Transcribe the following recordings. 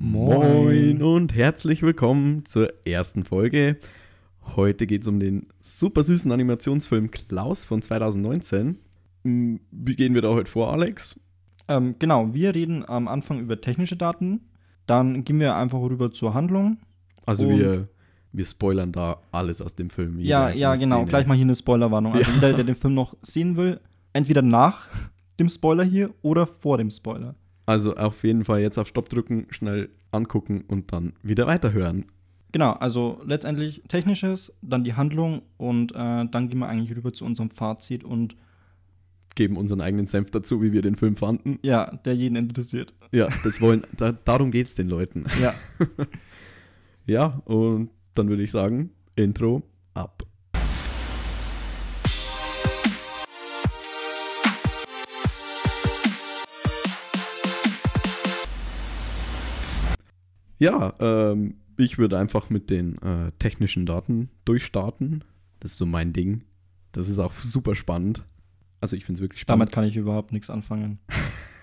Moin und herzlich willkommen zur ersten Folge. Heute geht es um den super süßen Animationsfilm Klaus von 2019. Hm, Wie gehen wir da heute vor, Alex? Ähm, genau, wir reden am Anfang über technische Daten. Dann gehen wir einfach rüber zur Handlung. Also wir, wir spoilern da alles aus dem Film. Ja, ja, genau. Szene. Gleich mal hier eine Spoilerwarnung. Also Ja. jeder, der den Film noch sehen will, entweder nach dem Spoiler hier oder vor dem Spoiler. Also auf jeden Fall jetzt auf Stopp drücken, schnell angucken und dann wieder weiterhören. Genau, also letztendlich technisches, dann die Handlung und äh, dann gehen wir eigentlich rüber zu unserem Fazit und Geben unseren eigenen Senf dazu, wie wir den Film fanden. ja, der jeden interessiert. Ja, das wollen, da, darum geht es den Leuten. Ja. Ja, und dann würde ich sagen, Intro ab. Ja, ähm, ich würde einfach mit den äh, technischen Daten durchstarten. Das ist so mein Ding. Das ist auch super spannend. Also ich finde es wirklich spannend. Damit kann ich überhaupt nichts anfangen.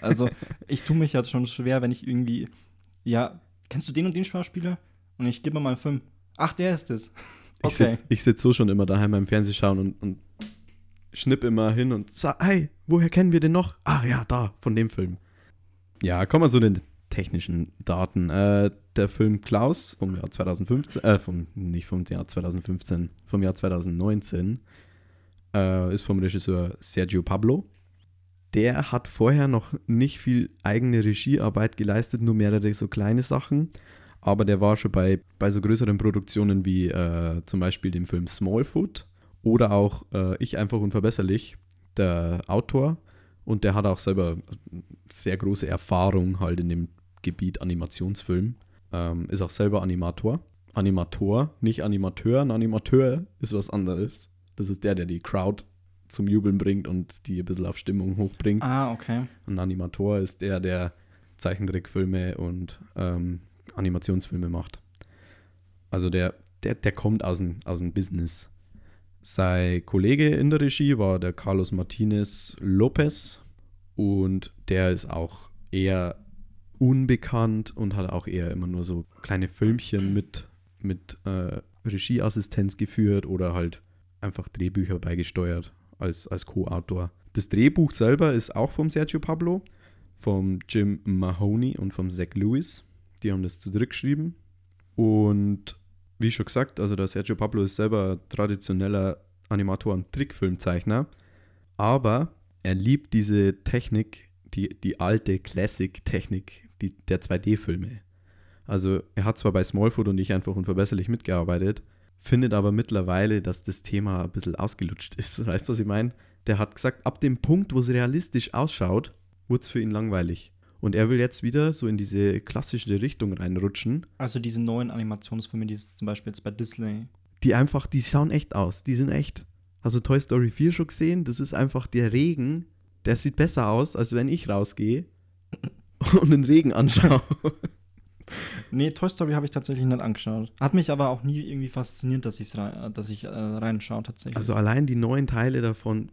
Also, ich tue mich jetzt schon schwer, wenn ich irgendwie, ja, kennst du den und den Schauspieler? Und ich gebe mir mal einen Film. Ach, der ist es. Ich sitze sitz so schon immer daheim beim Fernsehen schauen und, und schnipp immer hin und sag, hey, woher kennen wir den noch? Ah ja, da, von dem Film. Ja, kommen wir zu den technischen Daten. Äh, der Film Klaus vom Jahr 2015, äh, vom, nicht vom Jahr 2015, vom Jahr 2019, äh, ist vom Regisseur Sergio Pablo. Der hat vorher noch nicht viel eigene Regiearbeit geleistet, nur mehrere so kleine Sachen. Aber der war schon bei, bei so größeren Produktionen wie äh, zum Beispiel dem Film Smallfoot oder auch äh, Ich einfach unverbesserlich, der Autor. Und der hat auch selber sehr große Erfahrung halt in dem Gebiet Animationsfilm. Ähm, ist auch selber Animator. Animator, nicht Animateur. Ein Animateur ist was anderes. Das ist der, der die Crowd zum Jubeln bringt und die ein bisschen auf Stimmung hochbringt. Ah, okay. Ein Animator ist der, der Zeichentrickfilme und ähm, Animationsfilme macht. Also der, der, der kommt aus dem, aus dem Business. Sein Kollege in der Regie war der Carlos Martinez Lopez und der ist auch eher unbekannt und hat auch eher immer nur so kleine Filmchen mit, mit äh, Regieassistenz geführt oder halt einfach Drehbücher beigesteuert als, als Co-Autor. Das Drehbuch selber ist auch vom Sergio Pablo, vom Jim Mahoney und vom Zach Lewis. Die haben das zu dritt geschrieben. Und wie schon gesagt, also der Sergio Pablo ist selber traditioneller Animator und Trickfilmzeichner. Aber er liebt diese Technik, die, die alte Classic-Technik die, der 2D-Filme. Also er hat zwar bei Smallfoot und ich einfach unverbesserlich mitgearbeitet, findet aber mittlerweile, dass das Thema ein bisschen ausgelutscht ist. Weißt du, was ich meine? Der hat gesagt, ab dem Punkt, wo es realistisch ausschaut, wurde es für ihn langweilig. Und er will jetzt wieder so in diese klassische Richtung reinrutschen, Also diese neuen Animationsfilme, die es zum Beispiel jetzt bei Disney. die einfach, die schauen echt aus. Die sind echt. Hast du Toy Story 4 schon gesehen? Das ist einfach der Regen, der sieht besser aus, als wenn ich rausgehe und den Regen anschaue. Nee, Toy Story habe ich tatsächlich nicht angeschaut. Hat mich aber auch nie irgendwie fasziniert, dass, ich's rein, dass ich äh, reinschaue tatsächlich. Also allein die neuen Teile davon,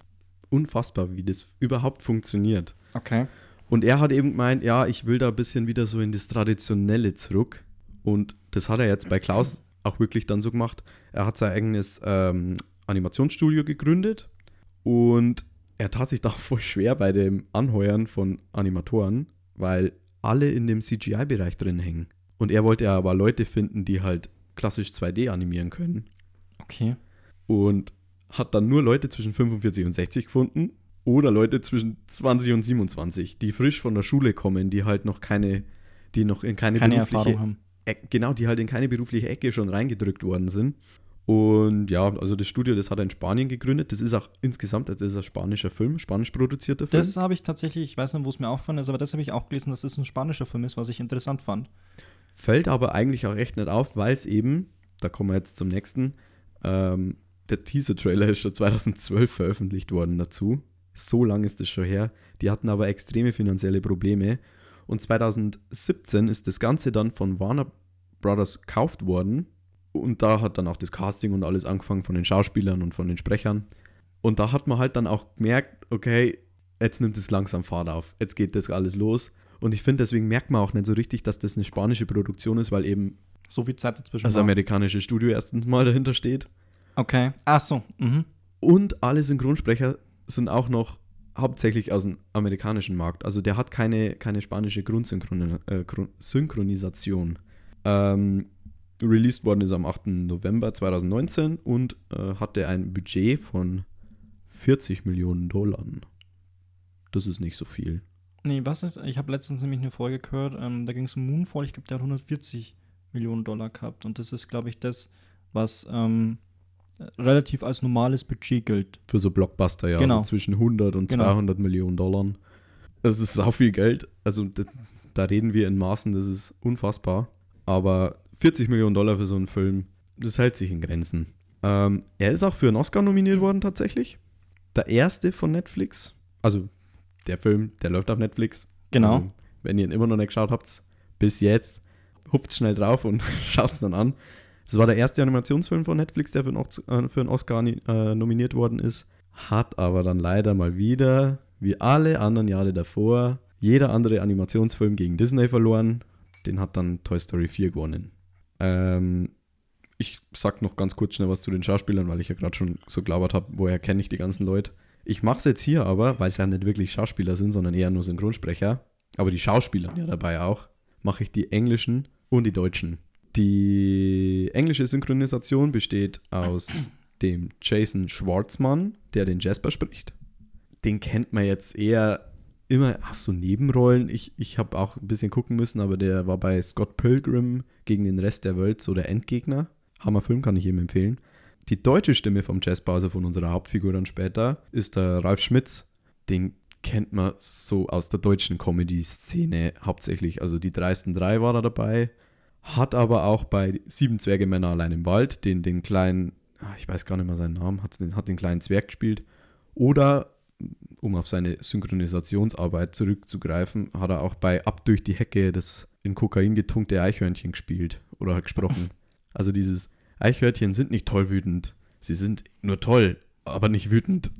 unfassbar, wie das überhaupt funktioniert. okay. Und er hat eben gemeint, ja, ich will da ein bisschen wieder so in das Traditionelle zurück. Und das hat er jetzt bei Klaus auch wirklich dann so gemacht. Er hat sein eigenes ähm, Animationsstudio gegründet und er tat sich da voll schwer bei dem Anheuern von Animatoren, weil alle in dem CGI-Bereich drin hängen. Und er wollte ja aber Leute finden, die halt klassisch 2D animieren können. Okay. Und hat dann nur Leute zwischen 45 und 60 gefunden oder Leute zwischen 20 und 27, die frisch von der Schule kommen, die halt noch keine, die noch in keine, Keine berufliche Erfahrung haben. Genau, die halt in keine berufliche Ecke schon reingedrückt worden sind. Und ja, also das Studio, das hat er in Spanien gegründet. Das ist auch insgesamt, das ist ein spanischer Film, spanisch produzierter Film. Das habe ich tatsächlich, ich weiß nicht, wo es mir aufgefallen ist, aber das habe ich auch gelesen, dass das ein spanischer Film ist, was ich interessant fand. Fällt aber eigentlich auch echt nicht auf, weil es eben, da kommen wir jetzt zum nächsten, ähm, der Teaser-Trailer ist schon 2012 veröffentlicht worden dazu. So lange ist das schon her. Die hatten aber extreme finanzielle Probleme. Und 2017 ist das Ganze dann von Warner Brothers gekauft worden. Und da hat dann auch das Casting und alles angefangen von den Schauspielern und von den Sprechern. Und da hat man halt dann auch gemerkt, okay, jetzt nimmt es langsam Fahrt auf. Jetzt geht das alles los. Und ich finde, deswegen merkt man auch nicht so richtig, dass das eine spanische Produktion ist, weil eben So viel Zeit dazwischen. das war. amerikanische Studio erstens mal dahinter steht. Okay. Ach so. Mhm. Und alle Synchronsprecher sind auch noch hauptsächlich aus dem amerikanischen Markt. Also der hat keine, keine spanische Grundsynchronisation. Äh, Grund-. Ähm, released worden ist am 8. November 2019 und äh, hatte ein Budget von 40 Millionen Dollar. Das ist nicht so viel. Nee, was ist? Ich habe letztens nämlich eine Folge gehört, ähm, da ging es um Moonfall. Ich glaube, der hat 140 Millionen Dollar gehabt. Und das ist, glaube ich, das, was ähm, relativ als normales Budget gilt. Für so Blockbuster, ja. Genau. Also zwischen 100 und Genau. 200 Millionen Dollar. Das ist auch viel Geld. Also das, da reden wir in Maßen, das ist unfassbar. Aber 40 Millionen Dollar für so einen Film, das hält sich in Grenzen. Ähm, er ist auch für einen Oscar nominiert worden tatsächlich. Der erste von Netflix. Also der Film, der läuft auf Netflix. Genau. Also, wenn ihr ihn immer noch nicht geschaut habt, bis jetzt, hupft schnell drauf und schaut es dann an. Das war der erste Animationsfilm von Netflix, der für einen, äh, für einen Oscar äh, nominiert worden ist. Hat aber dann leider mal wieder, wie alle anderen Jahre davor, jeder andere Animationsfilm gegen Disney verloren. Den hat dann Toy Story 4 gewonnen. Ähm, ich sag noch ganz kurz schnell was zu den Schauspielern, weil ich ja gerade schon so glaubert habe, woher kenne ich die ganzen Leute. Ich mache es jetzt hier aber, weil es ja nicht wirklich Schauspieler sind, sondern eher nur Synchronsprecher. Aber die Schauspieler ja dabei auch. Mache ich die englischen und die deutschen. Die englische Synchronisation besteht aus dem Jason Schwartzmann, der den Jasper spricht. Den kennt man jetzt eher immer, ach so, Nebenrollen. Ich, ich habe auch ein bisschen gucken müssen, aber der war bei Scott Pilgrim gegen den Rest der Welt so der Endgegner. Hammerfilm kann ich ihm empfehlen. Die deutsche Stimme vom Jasper, also von unserer Hauptfigur dann später, ist der Ralf Schmitz. Den kennt man so aus der deutschen Comedy-Szene hauptsächlich. Also die dreisten drei war er dabei. Hat aber auch bei Sieben Zwerge Männer allein im Wald den, den kleinen, ah, ich weiß gar nicht mehr seinen Namen, hat den, hat den kleinen Zwerg gespielt. Oder, um auf seine Synchronisationsarbeit zurückzugreifen, hat er auch bei Ab durch die Hecke das in Kokain getunkte Eichhörnchen gespielt oder gesprochen. Also dieses Eichhörnchen sind nicht toll wütend. Sie sind nur toll, aber nicht wütend.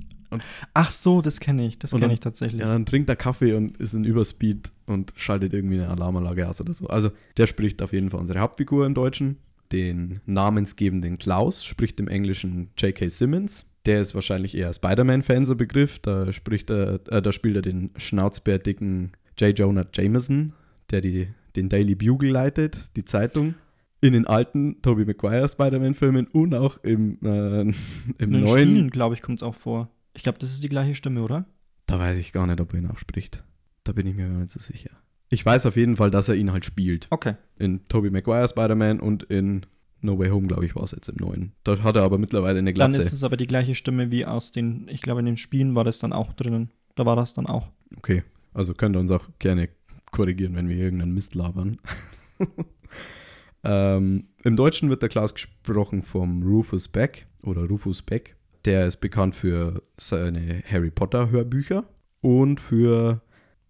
Ach so, das kenne ich. Das Und kenne ich tatsächlich. Ja, dann trinkt er Kaffee und ist in Überspeed und schaltet irgendwie eine Alarmanlage aus oder so. Also der spricht auf jeden Fall unsere Hauptfigur im Deutschen. Den namensgebenden Klaus spricht im Englischen J.K. Simmons. Der ist wahrscheinlich eher Spider-Man-Fan, so Begriff. Da, spricht er, äh, da spielt er den schnauzbärtigen J. Jonah Jameson, der die, den Daily Bugle leitet, die Zeitung. In den alten Tobey Maguire Spider-Man-Filmen und auch im, äh, im In den neuen. Spielen, glaube ich, kommt es auch vor. Ich glaube, das ist die gleiche Stimme, oder? Da weiß ich gar nicht, ob er ihn auch spricht. Da bin ich mir gar nicht so sicher. Ich weiß auf jeden Fall, dass er ihn halt spielt. Okay. In Tobey Maguire Spider-Man und in No Way Home, glaube ich, war es jetzt im neuen. Da hat er aber mittlerweile eine Dann Glatze. ist es aber die gleiche Stimme wie aus den, ich glaube, in den Spielen war das dann auch drinnen. Da war das dann auch. Okay, also könnt ihr uns auch gerne korrigieren, wenn wir irgendeinen Mist labern. ähm, Im Deutschen wird der Klaus gesprochen vom Rufus Beck oder Rufus Beck. Der ist bekannt für seine Harry Potter Hörbücher und für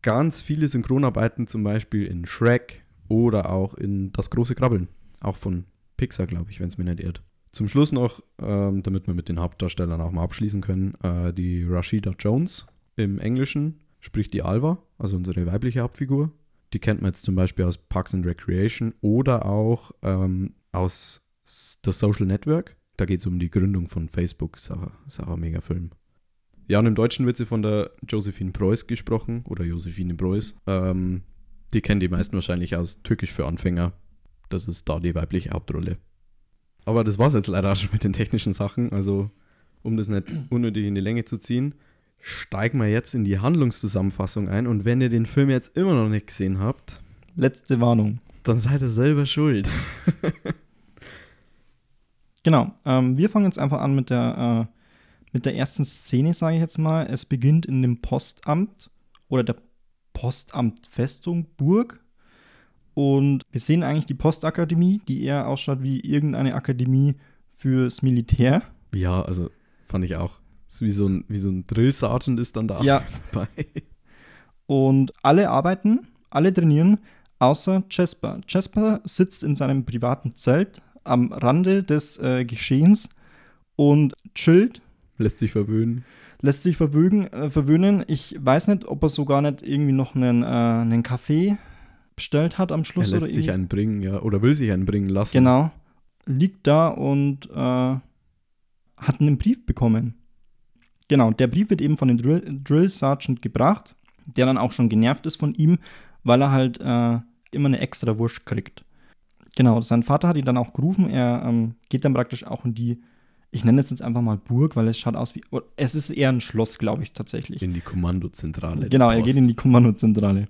ganz viele Synchronarbeiten, zum Beispiel in Shrek oder auch in Das große Krabbeln. Auch von Pixar, glaube ich, wenn es mir nicht irrt. Zum Schluss noch, ähm, damit wir mit den Hauptdarstellern auch mal abschließen können, äh, die Rashida Jones im Englischen spricht die Alva, also unsere weibliche Hauptfigur. Die kennt man jetzt zum Beispiel aus Parks and Recreation oder auch ähm, aus The Social Network. Da geht es um die Gründung von Facebook. Auch ein Megafilm. Ja, und im Deutschen wird sie von der Josephine Preuß gesprochen oder Josephine Preuß. Ähm, die kennen die meisten wahrscheinlich aus Türkisch für Anfänger. Das ist da die weibliche Hauptrolle. Aber das war es jetzt leider auch schon mit den technischen Sachen. Also, um das nicht unnötig in die Länge zu ziehen, steigen wir jetzt in die Handlungszusammenfassung ein. Und wenn ihr den Film jetzt immer noch nicht gesehen habt, Letzte Warnung. dann seid ihr selber schuld. Genau. Ähm, wir fangen jetzt einfach an mit der, äh, mit der ersten Szene, sage ich jetzt mal. Es beginnt in dem Postamt oder der Postamtfestung Burg. Und wir sehen eigentlich die Postakademie, die eher ausschaut wie irgendeine Akademie fürs Militär. Ja, also fand ich auch. Wie so ein, wie so ein Drill-Sergeant ist dann da Ja. dabei. Und alle arbeiten, alle trainieren, außer Jasper. Jasper sitzt in seinem privaten Zelt am Rande des äh, Geschehens und chillt, Lässt sich verwöhnen. lässt sich verwögen, äh, verwöhnen. Ich weiß nicht, ob er sogar nicht irgendwie noch einen, äh, einen Kaffee bestellt hat am Schluss. Er lässt oder sich einen bringen, ja. Oder will sich einen bringen lassen. Genau. Liegt da und äh, hat einen Brief bekommen. Genau, der Brief wird eben von dem Drill, Drill Sergeant gebracht, der dann auch schon genervt ist von ihm, weil er halt äh, immer eine extra Wurst kriegt. Genau, sein Vater hat ihn dann auch gerufen. Er ähm, geht dann praktisch auch in die, ich nenne es jetzt einfach mal Burg, weil es schaut aus wie, es ist eher ein Schloss, glaube ich, tatsächlich. In die Kommandozentrale. Genau, er geht in die Kommandozentrale.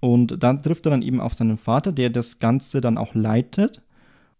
Und dann trifft er dann eben auf seinen Vater, der das Ganze dann auch leitet.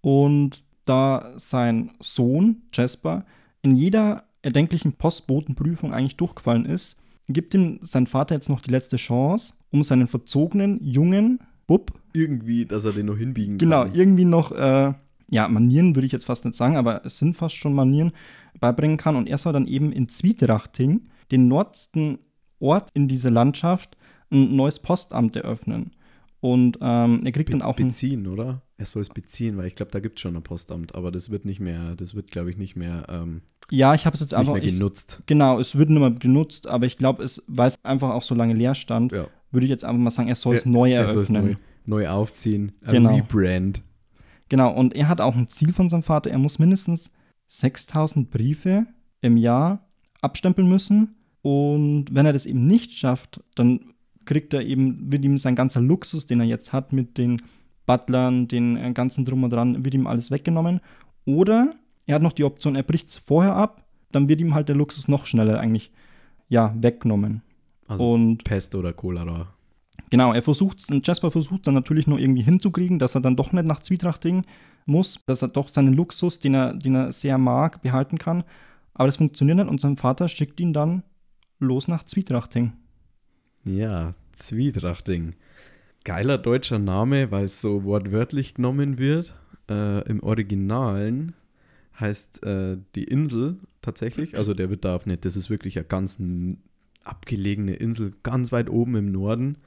Und da sein Sohn, Jasper, in jeder erdenklichen Postbotenprüfung eigentlich durchgefallen ist, gibt ihm sein Vater jetzt noch die letzte Chance, um seinen verzogenen jungen Bub, Irgendwie, dass er den noch hinbiegen genau, kann. irgendwie noch, äh, ja, Manieren würde ich jetzt fast nicht sagen, aber es sind fast schon Manieren, beibringen kann. Und er soll dann eben in Zwietrachting, den nordsten Ort in dieser Landschaft, ein neues Postamt eröffnen. Und ähm, er kriegt Be dann auch beziehen, oder? Er soll es beziehen, weil ich glaube, da gibt es schon ein Postamt, aber das wird nicht mehr, das wird, glaube ich, nicht mehr, ähm, Ja, ich habe es jetzt nicht einfach. mehr Ich, genutzt. genau, es wird nicht mehr genutzt, aber ich glaube, es, weil es einfach auch so lange leer stand, Ja. würde ich jetzt einfach mal sagen, er soll es Er- neu er soll es eröffnen. neu, neu aufziehen. Ein Genau. Rebrand. Genau, und er hat auch ein Ziel von seinem Vater. Er muss mindestens 6000 Briefe im Jahr abstempeln müssen. Und wenn er das eben nicht schafft, dann kriegt er eben, wird ihm sein ganzer Luxus, den er jetzt hat, mit den Butlern, den äh, ganzen Drum und Dran, wird ihm alles weggenommen. Oder er hat noch die Option, er bricht es vorher ab, dann wird ihm halt der Luxus noch schneller eigentlich, ja, weggenommen. Also und Pest oder Cholera. Genau, er versucht Jasper versucht dann natürlich nur irgendwie hinzukriegen, dass er dann doch nicht nach Zwietrachting muss, dass er doch seinen Luxus, den er, den er sehr mag, behalten kann. Aber das funktioniert nicht und sein Vater schickt ihn dann los nach Zwietrachting. Ja, Zwietrachting. Geiler deutscher Name, weil es so wortwörtlich genommen wird. Äh, Im Originalen heißt äh, die Insel tatsächlich, also der auf nicht, das ist wirklich eine ganz abgelegene Insel, ganz weit oben im Norden.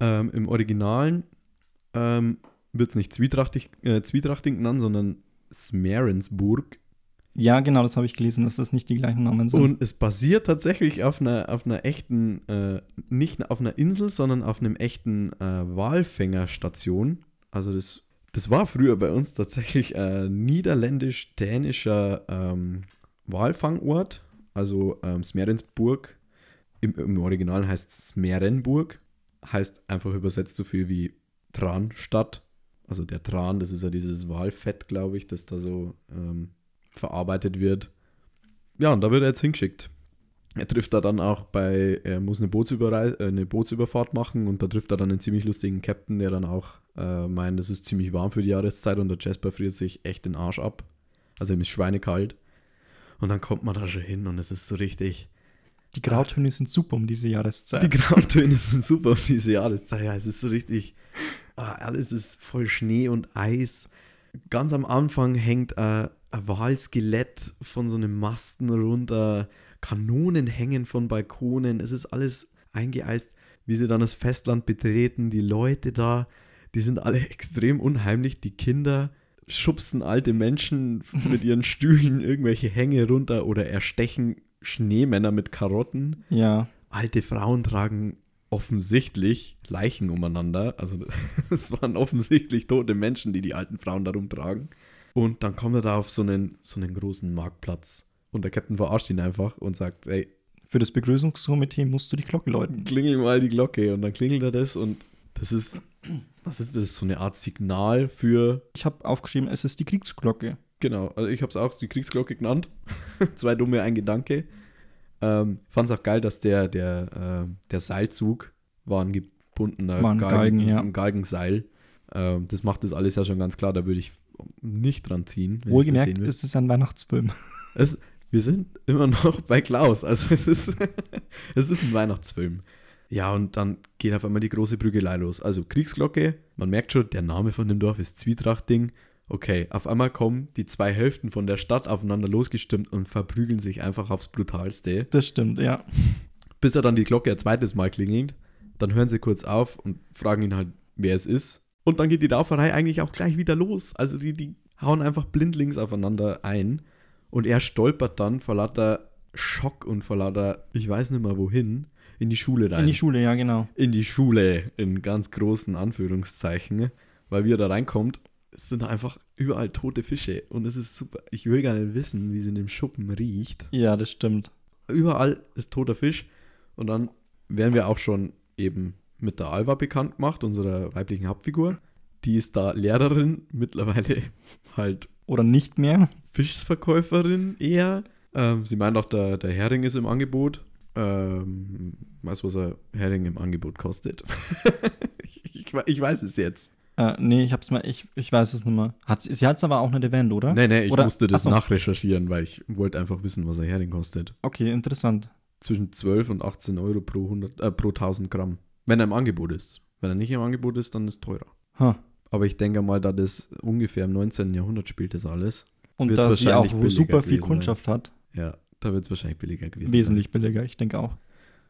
Ähm, Im Originalen ähm, wird es nicht Zwietrachtig, äh, Zwietrachting genannt, sondern Smerensburg. Ja, genau, das habe ich gelesen, dass das nicht die gleichen Namen sind. Und es basiert tatsächlich auf einer, auf einer echten, äh, nicht auf einer Insel, sondern auf einem echten äh, Walfängerstation. Also das, das war früher bei uns tatsächlich ein niederländisch-dänischer ähm, Walfangort. Also ähm, Smerensburg. Im, Im Original heißt es Smerenburg. Heißt einfach übersetzt so viel wie Transtadt. Also der Tran, das ist ja dieses Walfett, glaube ich, das da so ähm, verarbeitet wird. Ja, und da wird er jetzt hingeschickt. Er trifft da dann auch bei, er muss eine, Bootsüberrei- äh, eine Bootsüberfahrt machen und da trifft er dann einen ziemlich lustigen Captain, der dann auch äh, meint, es ist ziemlich warm für die Jahreszeit und der Jasper friert sich echt den Arsch ab. Also ihm ist schweinekalt. Und dann kommt man da schon hin und es ist so richtig. die Grautöne sind super um diese Jahreszeit. Die Grautöne sind super auf diese Jahreszeit. Ja, es ist so richtig. ah, alles ist voll Schnee und Eis. Ganz am Anfang hängt äh, ein Walskelett von so einem Masten runter. Kanonen hängen von Balkonen. Es ist alles eingeeist. Wie sie dann das Festland betreten, die Leute da, die sind alle extrem unheimlich. Die Kinder schubsen alte Menschen mit ihren Stühlen irgendwelche Hänge runter oder erstechen Schneemänner mit Karotten ja, alte Frauen tragen offensichtlich Leichen umeinander. Also es waren offensichtlich tote Menschen, die die alten Frauen darum tragen. Und dann kommt er da auf so einen, so einen großen Marktplatz. Und der Captain verarscht ihn einfach und sagt, ey, für das Begrüßungskomitee musst du die Glocke läuten. klingel mal die Glocke. Und dann klingelt er das und das ist, was ist das? So eine Art Signal für, Ich habe aufgeschrieben, es ist die Kriegsglocke. genau, also ich habe es auch die Kriegsglocke genannt. Zwei dumme, ein Gedanke. Ähm, Fand es auch geil, dass der, der, äh, der Seilzug war ein gebundener War ein Galgen, ja. ein Galgenseil. Ähm, das macht das alles ja schon ganz klar, da würde ich nicht dran ziehen. wenn ich das Wohlgemerkt, sehen will. es ist ein Weihnachtsfilm. Es, wir sind immer noch bei Klaus. Also es ist, es ist ein Weihnachtsfilm. Ja, und dann geht auf einmal die große Prügelei los. Also Kriegsglocke, man merkt schon, der Name von dem Dorf ist Zwietrachting. Okay, auf einmal kommen die zwei Hälften von der Stadt aufeinander losgestimmt und verprügeln sich einfach aufs Brutalste. Das stimmt, ja. Bis er dann die Glocke ein zweites Mal klingelt. Dann hören sie kurz auf und fragen ihn halt, wer es ist. Und dann geht die Lauferei eigentlich auch gleich wieder los. Also die, die hauen einfach blindlings aufeinander ein. Und er stolpert dann vor lauter Schock und vor lauter, ich weiß nicht mehr wohin, in die Schule rein. In die Schule, ja, genau. in die Schule, in ganz großen Anführungszeichen, weil wie er da reinkommt, es sind einfach überall tote Fische und es ist super. Ich will gar nicht wissen, wie es in dem Schuppen riecht. Ja, das stimmt. Überall ist toter Fisch und dann werden wir auch schon eben mit der Alva bekannt gemacht, unserer weiblichen Hauptfigur. Die ist da Lehrerin, mittlerweile halt Oder nicht mehr. Fischverkäuferin eher. Ähm, sie meint auch, der, der Hering ist im Angebot. Ähm, weißt du, was ein Hering im Angebot kostet? ich, ich weiß es jetzt. Äh, nee, ich hab's mal, ich, ich weiß es nicht mehr. Hat, sie sie hat's aber auch nicht erwähnt, oder? Nee, nee, ich Oder- musste das Achso. nachrecherchieren, weil ich wollte einfach wissen, was ein Hering kostet. Okay, interessant. Zwischen 12 und 18 Euro pro, 100, äh, pro 1000 Gramm. Wenn er im Angebot ist. Wenn er nicht im Angebot ist, dann ist es teurer. Ha. Aber ich denke mal, da das ungefähr im 19. Jahrhundert spielt das alles. Und da sie auch super viel Kundschaft hat, Ja, da wird es wahrscheinlich billiger gewesen sein. wesentlich billiger, ich denke auch.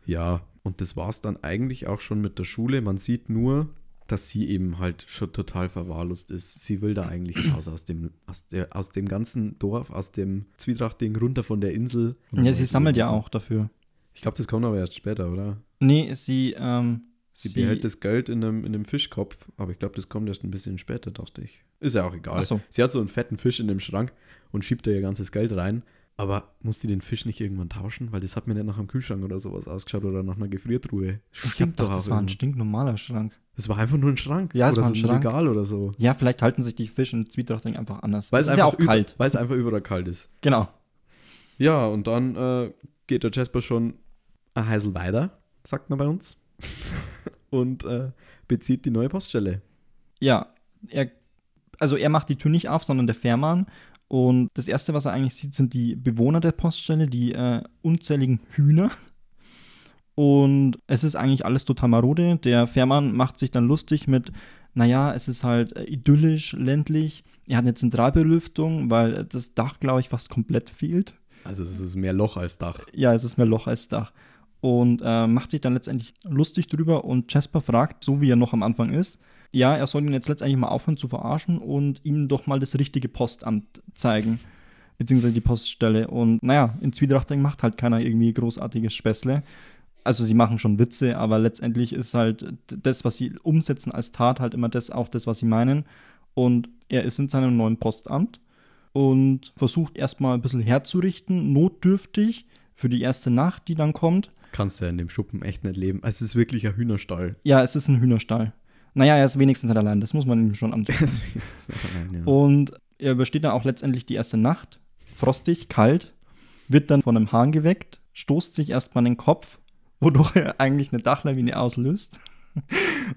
Ja, und das war es dann eigentlich auch schon mit der Schule. Man sieht nur, dass sie eben halt schon total verwahrlost ist. Sie will da eigentlich raus aus dem, aus, der, aus dem ganzen Dorf, aus dem Zwietracht-Ding runter von der Insel. Ja, sie sammelt ja auch dafür. Ich glaube, das kommt aber erst später, oder? Nee, sie, ähm, Sie, behält das Geld in einem, in einem Fischkopf, aber ich glaube, das kommt erst ein bisschen später, dachte ich. Ist ja auch egal. So. Sie hat so einen fetten Fisch in dem Schrank und schiebt da ihr ganzes Geld rein. Aber muss die den Fisch nicht irgendwann tauschen? Weil das hat mir nicht nach einem Kühlschrank oder sowas ausgeschaut oder nach einer Gefriertruhe. Ich hab Stimmt doch, das war ein stinknormaler Schrank. Das war einfach nur ein Schrank. Ja, es oder war so ein ein Schrank. Regal oder so. Ja, vielleicht halten sich die Fische in Zwietrachting einfach anders. Weil es es ist ja einfach auch kalt. Weil es einfach überall kalt ist. Genau. Ja, und dann äh, geht der Jasper schon ein Heisel weiter, sagt man bei uns. und äh, bezieht die neue Poststelle. Ja, er, also er macht die Tür nicht auf, sondern der Fährmann. Und das Erste, was er eigentlich sieht, sind die Bewohner der Poststelle, die äh, unzähligen Hühner. Und es ist eigentlich alles total marode. Der Fährmann macht sich dann lustig mit, naja, es ist halt äh, idyllisch, ländlich. Er hat eine Zentralbelüftung, weil das Dach, glaube ich, fast komplett fehlt. Also es ist mehr Loch als Dach. Ja, es ist mehr Loch als Dach. Und äh, macht sich dann letztendlich lustig drüber und Jasper fragt, so wie er noch am Anfang ist, ja, er soll ihn jetzt letztendlich mal aufhören zu verarschen und ihm doch mal das richtige Postamt zeigen. Beziehungsweise die Poststelle. Und naja, in Zwiedrachting macht halt keiner irgendwie großartiges Späßle. Also sie machen schon Witze, aber letztendlich ist halt das, was sie umsetzen als Tat, halt immer das auch das, was sie meinen. Und er ist in seinem neuen Postamt und versucht erstmal ein bisschen herzurichten, notdürftig für die erste Nacht, die dann kommt. Kannst du ja in dem Schuppen echt nicht leben. Es ist wirklich ein Hühnerstall. Ja, es ist ein Hühnerstall. Naja, er ist wenigstens nicht allein, das muss man ihm schon allein, ja. Und er übersteht dann auch letztendlich die erste Nacht. Frostig, kalt, wird dann von einem Hahn geweckt, stoßt sich erstmal in den Kopf, wodurch er eigentlich eine Dachlawine auslöst.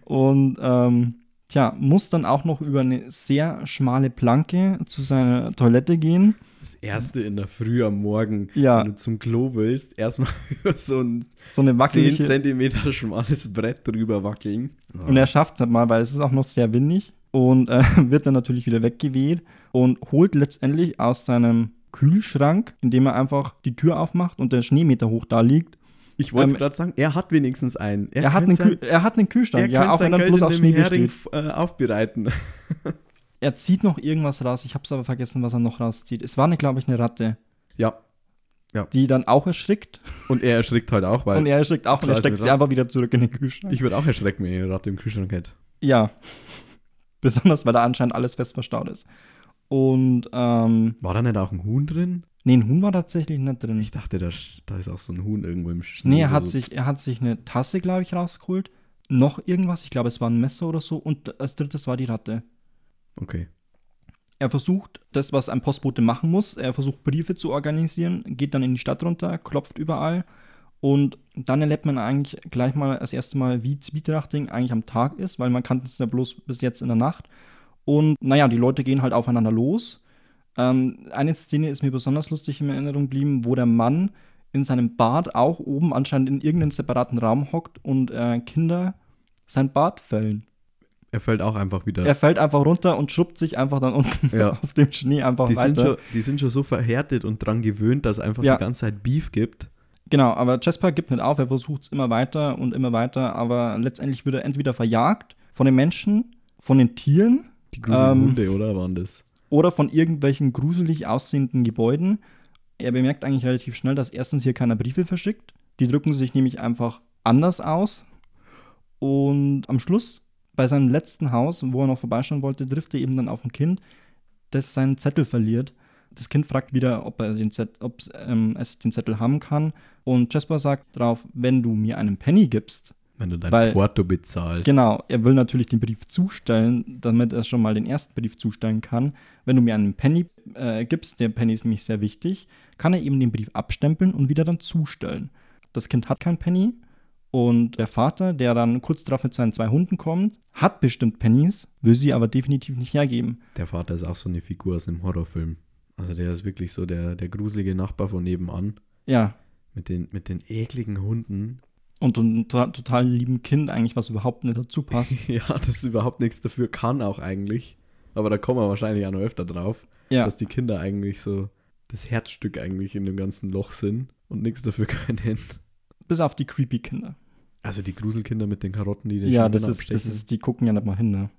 Und ähm, tja, muss dann auch noch über eine sehr schmale Planke zu seiner Toilette gehen. Das erste in der Früh am Morgen, Ja. wenn du zum Klo willst, erstmal über so ein So eine 10 wackelige. Zentimeter schmales Brett drüber wackeln. Und er schafft es halt mal, weil es ist auch noch sehr windig und äh, wird dann natürlich wieder weggeweht und holt letztendlich aus seinem Kühlschrank, indem er einfach die Tür aufmacht und der Schneemeter hoch da liegt. Ich wollte ähm, gerade sagen, er hat wenigstens einen. Er, hat, könnte einen sein- er hat einen Kühlschrank, er ja, auch wenn er Geld bloß dem Schnee Hering besteht. äh, aufbereiten. Er zieht noch irgendwas raus, ich habe es aber vergessen, was er noch rauszieht. Es war, glaube ich, eine Ratte, ja, die dann auch erschrickt und er erschrickt halt auch, weil und er erschrickt auch und er steckt sie einfach wieder zurück in den Kühlschrank. ich würde auch erschrecken, wenn ich eine Ratte im Kühlschrank hätte. ja, besonders, weil da anscheinend alles fest verstaut ist. Und, ähm, War da nicht auch ein Huhn drin? Nee, ein Huhn war tatsächlich nicht drin. Ich dachte, da, da ist auch so ein Huhn irgendwo im Schnee. Nee, er so- hat, sich, er hat sich eine Tasse, glaube ich, rausgeholt. Noch irgendwas, ich glaube, es war ein Messer oder so. Und als drittes war die Ratte. Okay. Er versucht das, was ein Postbote machen muss. Er versucht Briefe zu organisieren, geht dann in die Stadt runter, klopft überall. Und dann erlebt man eigentlich gleich mal das erste Mal, wie Zwietrachting eigentlich am Tag ist, weil man kannte es ja bloß bis jetzt in der Nacht. Und naja, die Leute gehen halt aufeinander los. Ähm, eine Szene ist mir besonders lustig in Erinnerung geblieben, wo der Mann in seinem Bad auch oben anscheinend in irgendeinem separaten Raum hockt und äh, Kinder sein Bad fällen. Er fällt auch einfach wieder. Er fällt einfach runter und schrubbt sich einfach dann unten Ja. auf dem Schnee einfach die, sind weiter. schon, die sind schon so verhärtet und dran gewöhnt, dass es einfach Ja. die ganze Zeit Beef gibt. Genau, aber Jasper gibt nicht auf, er versucht es immer weiter und immer weiter, aber letztendlich wird er entweder verjagt von den Menschen, von den Tieren Die gruseligen Ähm, Hunde, oder waren das? Oder von irgendwelchen gruselig aussehenden Gebäuden. Er bemerkt eigentlich relativ schnell, dass erstens hier keiner Briefe verschickt. Die drücken sich nämlich einfach anders aus. Und am Schluss, bei seinem letzten Haus, wo er noch vorbeischauen wollte, trifft er eben dann auf ein Kind, das seinen Zettel verliert. Das Kind fragt wieder, ob, er den ob ähm, es den Zettel haben kann. Und Jasper sagt darauf, wenn du mir einen Penny gibst, Wenn du dein Weil- Porto bezahlst. Genau, er will natürlich den Brief zustellen, damit er schon mal den ersten Brief zustellen kann. Wenn du mir einen Penny äh, gibst, der Penny ist nämlich sehr wichtig, kann er eben den Brief abstempeln und wieder dann zustellen. Das Kind hat kein Penny und der Vater, der dann kurz darauf mit seinen zwei Hunden kommt, hat bestimmt Pennies, will sie aber definitiv nicht hergeben. Der Vater ist auch so eine Figur aus einem Horrorfilm. Also der ist wirklich so der, der gruselige Nachbar von nebenan. Ja, Mit den, mit den ekligen Hunden. Und ein to- total lieben Kind eigentlich, was überhaupt nicht dazu passt. ja, das überhaupt nichts dafür kann auch eigentlich. Aber da kommen wir wahrscheinlich auch noch öfter drauf, Ja, dass die Kinder eigentlich so das Herzstück eigentlich in dem ganzen Loch sind und nichts dafür können. bis auf die creepy Kinder. Also die Gruselkinder mit den Karotten, die den Ja, das ist, das ist, die gucken ja nicht mal hin. Ne?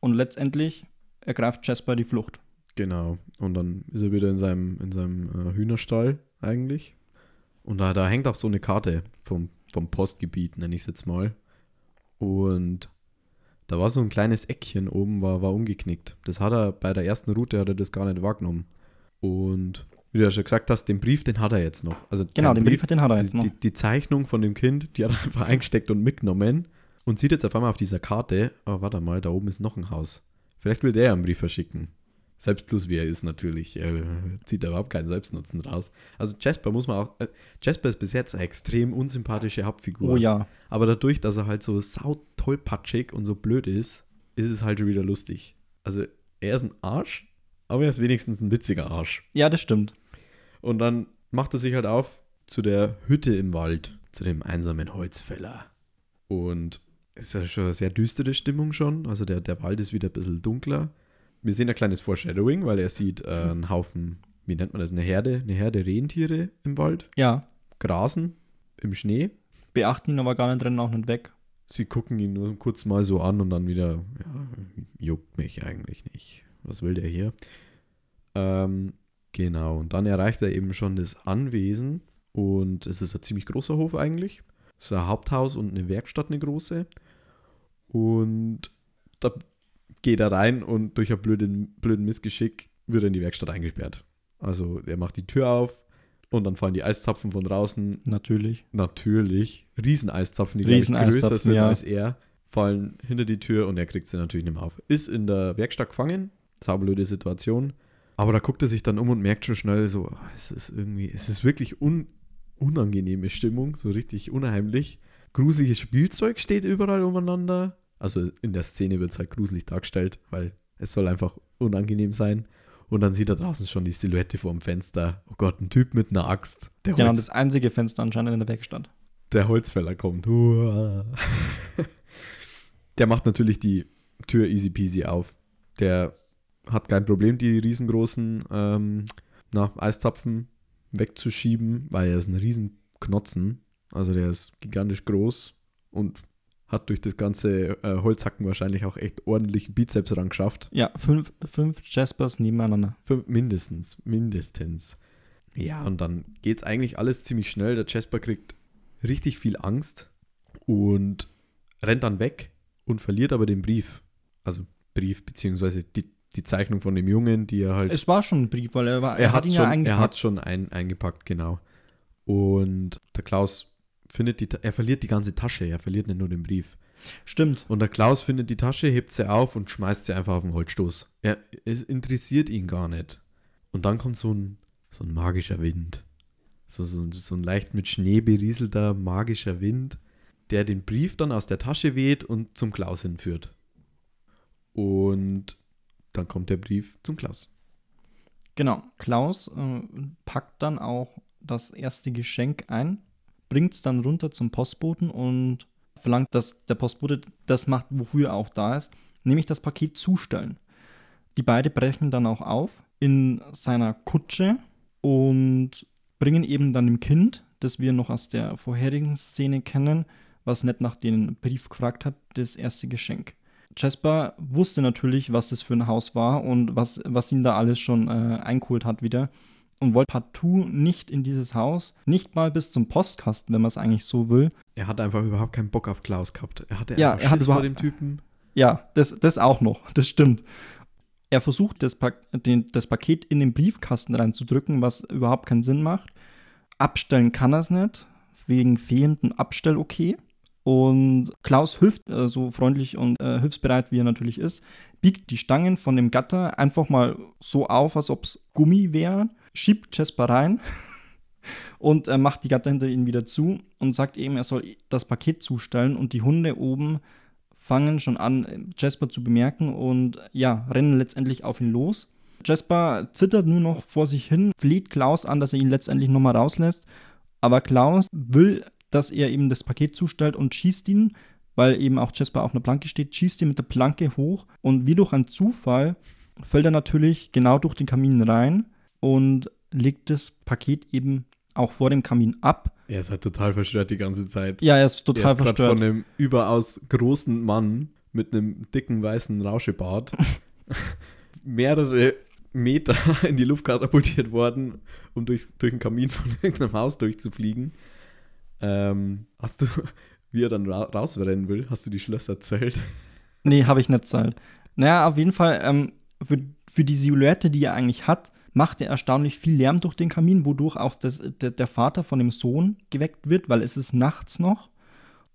Und letztendlich ergreift Jasper die Flucht. Genau. Und dann ist er wieder in seinem, in seinem äh, Hühnerstall eigentlich. Und da, da hängt auch so eine Karte vom, vom Postgebiet, nenne ich es jetzt mal. Und da war so ein kleines Eckchen oben, war, war umgeknickt. Das hat er bei der ersten Route hat er das gar nicht wahrgenommen. Und wie du ja schon gesagt hast, den Brief, den hat er jetzt noch. Also Genau, den Brief, den hat er die, jetzt noch. die, die Zeichnung von dem Kind, die hat er einfach eingesteckt und mitgenommen und sieht jetzt auf einmal auf dieser Karte, oh, warte mal, da oben ist noch ein Haus. Vielleicht will der ja einen Brief verschicken. Selbstlos wie er ist natürlich, er zieht da überhaupt keinen Selbstnutzen raus. Also Jasper muss man auch, äh, Jasper ist bis jetzt eine extrem unsympathische Hauptfigur. Oh ja. Aber dadurch, dass er halt so sau tollpatschig und so blöd ist, ist es halt schon wieder lustig. Also er ist ein Arsch, aber er ist wenigstens ein witziger Arsch. Ja, das stimmt. Und dann macht er sich halt auf zu der Hütte im Wald, zu dem einsamen Holzfäller. Und es ist ja schon eine sehr düstere Stimmung schon. Also der, der Wald ist wieder ein bisschen dunkler. Wir sehen ein kleines Foreshadowing, weil er sieht äh, einen Haufen, wie nennt man das, eine Herde, eine Herde Rentiere im Wald, Ja. grasen im Schnee. Beachten ihn aber gar nicht, rennen auch nicht weg. Sie gucken ihn nur kurz mal so an und dann wieder, ja, juckt mich eigentlich nicht. Was will der hier? Ähm, genau, und dann erreicht er eben schon das Anwesen und es ist ein ziemlich großer Hof eigentlich. Es ist ein Haupthaus und eine Werkstatt, eine große. Und da geht er rein und durch ein blöden, blöden Missgeschick wird er in die Werkstatt eingesperrt. Also er macht die Tür auf und dann fallen die Eiszapfen von draußen Natürlich. Natürlich. Rieseneiszapfen, die ich, Rieseneiszapfen, größer sind ja. als er, fallen hinter die Tür und er kriegt sie natürlich nicht mehr auf. Ist in der Werkstatt gefangen. Saublöde Situation. Aber da guckt er sich dann um und merkt schon schnell so, ah, es ist irgendwie, es ist wirklich un, unangenehme Stimmung, so richtig unheimlich. Gruseliges Spielzeug steht überall umeinander. Also in der Szene wird es halt gruselig dargestellt, weil es soll einfach unangenehm sein. Und dann sieht er draußen schon die Silhouette vorm Fenster. Oh Gott, ein Typ mit einer Axt. Der Genau, Holz- das einzige Fenster anscheinend in der Werkstatt. der Holzfäller kommt. Der macht natürlich die Tür easy peasy auf. Der hat kein Problem, die riesengroßen ähm, na, Eiszapfen wegzuschieben, weil er ist ein riesen Knotzen. Also der ist gigantisch groß und hat durch das ganze äh, Holzhacken wahrscheinlich auch echt ordentlich Bizeps ran geschafft. Ja, fünf, fünf Jaspers nebeneinander. Fünf, mindestens, mindestens. Ja, und dann geht's eigentlich alles ziemlich schnell. Der Jasper kriegt richtig viel Angst und rennt dann weg und verliert aber den Brief. Also Brief, beziehungsweise die, die Zeichnung von dem Jungen, die er halt. Es war schon ein Brief, weil er war. er, hat ihn schon, ja er eingepackt. hat schon ein, eingepackt, genau. Und der Klaus findet die, er verliert die ganze Tasche, er verliert nicht nur den Brief. Stimmt. Und der Klaus findet die Tasche, hebt sie auf und schmeißt sie einfach auf den Holzstoß. Er, es interessiert ihn gar nicht. Und dann kommt so ein, so ein magischer Wind. So, so, so ein leicht mit Schnee berieselter magischer Wind, der den Brief dann aus der Tasche weht und zum Klaus hinführt. Und dann kommt der Brief zum Klaus. Genau. Klaus äh, packt dann auch das erste Geschenk ein, bringt es dann runter zum Postboten und verlangt, dass der Postbote das macht, wofür er auch da ist, nämlich das Paket zustellen. Die beiden brechen dann auch auf in seiner Kutsche und bringen eben dann dem Kind, das wir noch aus der vorherigen Szene kennen, was nicht nach dem Brief gefragt hat, das erste Geschenk. Jasper wusste natürlich, was das für ein Haus war und was, was ihn da alles schon äh, eingeholt hat wieder. Und wollte partout nicht in dieses Haus, nicht mal bis zum Postkasten, wenn man es eigentlich so will. Er hat einfach überhaupt keinen Bock auf Klaus gehabt. Er hatte Ja, er hat Schiss vor dem Typen. Ja, das, das auch noch, das stimmt. Er versucht, das, pa den, das Paket in den Briefkasten reinzudrücken, was überhaupt keinen Sinn macht. Abstellen kann er es nicht, wegen fehlenden Abstell-Okay. Und Klaus hilft, äh, so freundlich und äh, hilfsbereit, wie er natürlich ist, biegt die Stangen von dem Gatter einfach mal so auf, als ob es Gummi wären, schiebt Jasper rein und äh, macht die Gatter hinter ihm wieder zu und sagt eben, er soll das Paket zustellen und die Hunde oben fangen schon an, Jasper zu bemerken und ja, rennen letztendlich auf ihn los. Jasper zittert nur noch vor sich hin, fleht Klaus an, dass er ihn letztendlich nochmal rauslässt. Aber Klaus will, dass er ihm das Paket zustellt und schießt ihn, weil eben auch Jasper auf einer Planke steht, schießt ihn mit der Planke hoch und wie durch einen Zufall fällt er natürlich genau durch den Kamin rein und legt das Paket eben auch vor dem Kamin ab. Er ist halt total verstört die ganze Zeit. Ja, er ist er total ist gerade verstört. von einem überaus großen Mann mit einem dicken weißen Rauschebart mehrere Meter in die Luft katapultiert worden, um durch, durch den Kamin von irgendeinem Haus durchzufliegen. Ähm, hast du, wie er dann ra rausrennen will, hast du die Schlösser erzählt? Nee, habe ich nicht zahlt. Naja, auf jeden Fall, ähm, für, für die Silhouette, die er eigentlich hat, macht er erstaunlich viel Lärm durch den Kamin, wodurch auch das, der, der Vater von dem Sohn geweckt wird, weil es ist nachts noch.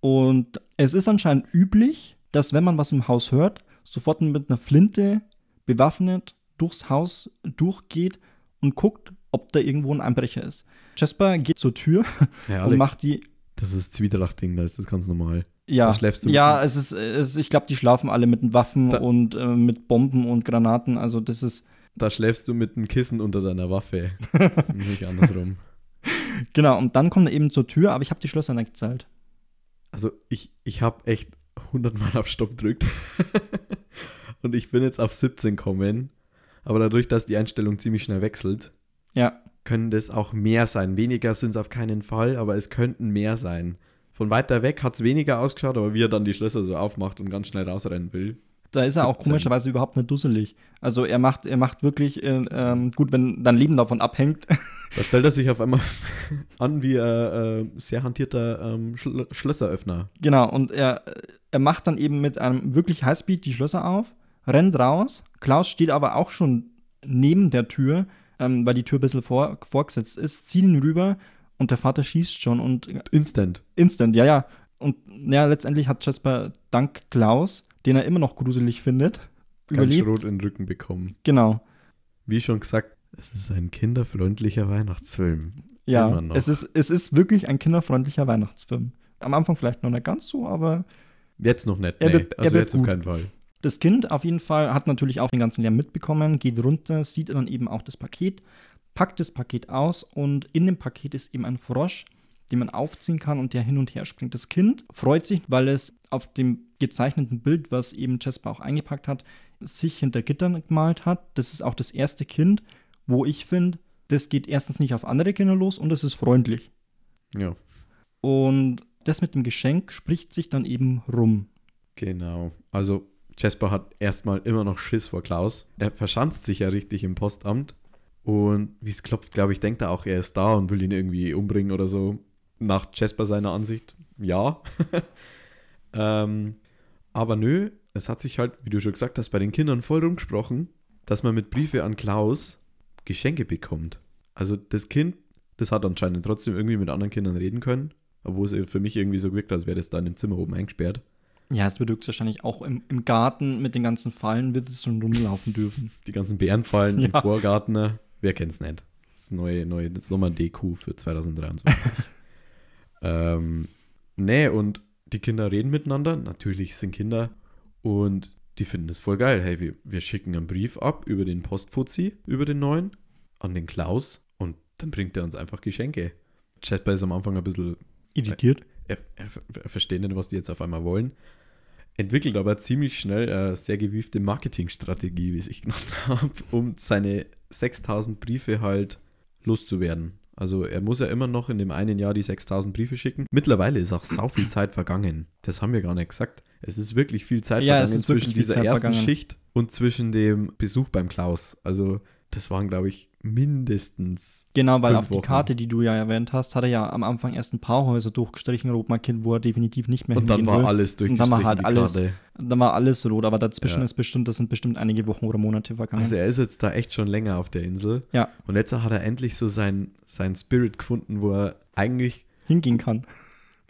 Und es ist anscheinend üblich, dass wenn man was im Haus hört, sofort mit einer Flinte bewaffnet durchs Haus durchgeht und guckt, ob da irgendwo ein Einbrecher ist. Jasper geht zur Tür Ja, und macht die. das ist Zwietracht-Ding, da ist das ganz normal. Ja, Da schläfst du ja es ist, es, ich glaube, die schlafen alle mit Waffen Da- und äh, mit Bomben und Granaten. Also das ist, Da schläfst du mit einem Kissen unter deiner Waffe. Nicht andersrum. genau. Und dann kommt er eben zur Tür, aber ich habe die Schlösser nicht gezahlt. Also ich, ich habe echt 100 Mal auf Stopp gedrückt. Und ich bin jetzt auf 17 kommen. Aber dadurch, dass die Einstellung ziemlich schnell wechselt, Ja, können das auch mehr sein. Weniger sind es auf keinen Fall, aber es könnten mehr sein. Von weiter weg hat es weniger ausgeschaut, aber wie er dann die Schlösser so aufmacht und ganz schnell rausrennen will. da ist er auch 17. komischerweise überhaupt nicht dusselig. Also er macht, er macht wirklich, äh, ähm, gut, wenn dein Leben davon abhängt. Da stellt er sich auf einmal an wie ein äh, sehr hantierter ähm, Schl Schlösseröffner. genau, und er, er macht dann eben mit einem wirklich Highspeed die Schlösser auf, rennt raus. Klaus steht aber auch schon neben der Tür, ähm, weil die Tür ein bisschen vor, vorgesetzt ist, zieht ihn rüber und der Vater schießt schon und Instant. Instant, ja, ja. Und ja, letztendlich hat Jasper dank Klaus, den er immer noch gruselig findet, Ganz überlebt. Schrot in den Rücken bekommen. Genau. Wie schon gesagt, es ist ein kinderfreundlicher Weihnachtsfilm. Ja, es ist, es ist wirklich ein kinderfreundlicher Weihnachtsfilm. Am Anfang vielleicht noch nicht ganz so, aber Jetzt noch nicht. Er nee. wird- er also wird jetzt auf gut. keinen Fall. Das Kind auf jeden Fall hat natürlich auch den ganzen Lärm mitbekommen, geht runter, sieht dann eben auch das Paket, packt das Paket aus und in dem Paket ist eben ein Frosch, den man aufziehen kann und der hin und her springt. Das Kind freut sich, weil es auf dem gezeichneten Bild, was eben Jasper auch eingepackt hat, sich hinter Gittern gemalt hat. Das ist auch das erste Kind, wo ich finde, das geht erstens nicht auf andere Kinder los und es ist freundlich. Ja, Und das mit dem Geschenk spricht sich dann eben rum. genau. Also Jasper hat erstmal immer noch Schiss vor Klaus. Er verschanzt sich ja richtig im Postamt. Und wie es klopft, glaube ich, denkt er auch, er ist da und will ihn irgendwie umbringen oder so. Nach Jasper seiner Ansicht, ja. ähm, aber nö, es hat sich halt, wie du schon gesagt hast, bei den Kindern voll rumgesprochen, dass man mit Briefe an Klaus Geschenke bekommt. Also das Kind, das hat anscheinend trotzdem irgendwie mit anderen Kindern reden können, obwohl es für mich irgendwie so wirkt, als wäre das da in dem Zimmer oben eingesperrt. Ja, es wird höchstwahrscheinlich auch im, im Garten mit den ganzen Fallen wird es schon rumlaufen dürfen. Die ganzen Bärenfallen im Ja. Vorgarten, ne? wer kennt's nicht? Das neue, neue Sommer-DQ für 2023. ähm, nee, und die Kinder reden miteinander. Natürlich sind Kinder. Und die finden es voll geil. Hey, wir, wir schicken einen Brief ab über den Postfuzzi, über den neuen, an den Klaus. Und dann bringt er uns einfach Geschenke. Chatber ist am Anfang ein bisschen Irritiert. er, er, er versteht nicht, was die jetzt auf einmal wollen. Entwickelt aber ziemlich schnell eine sehr gewiefte Marketingstrategie, wie ich genannt habe, um seine 6000 Briefe halt loszuwerden. Also er muss ja immer noch in dem einen Jahr die 6000 Briefe schicken. Mittlerweile ist auch sau viel Zeit vergangen. Das haben wir gar nicht gesagt. Es ist wirklich viel Zeit Ja, vergangen zwischen dieser Zeit ersten vergangen. Schicht und zwischen dem Besuch beim Klaus. Also das waren, glaube ich, mindestens. Genau, weil auf die Wochen. Karte, die du ja erwähnt hast, hat er ja am Anfang erst ein paar Häuser durchgestrichen, rot markiert, wo er definitiv nicht mehr Und dann hingehen war will. alles Und durchgestrichen, dann war halt die alles-. Dann war alles rot, aber dazwischen Ja. ist bestimmt, das sind bestimmt einige Wochen oder Monate vergangen. Also er ist jetzt da echt schon länger auf der Insel. Ja. Und jetzt hat er endlich so sein, sein Spirit gefunden, wo er eigentlich, hingehen kann.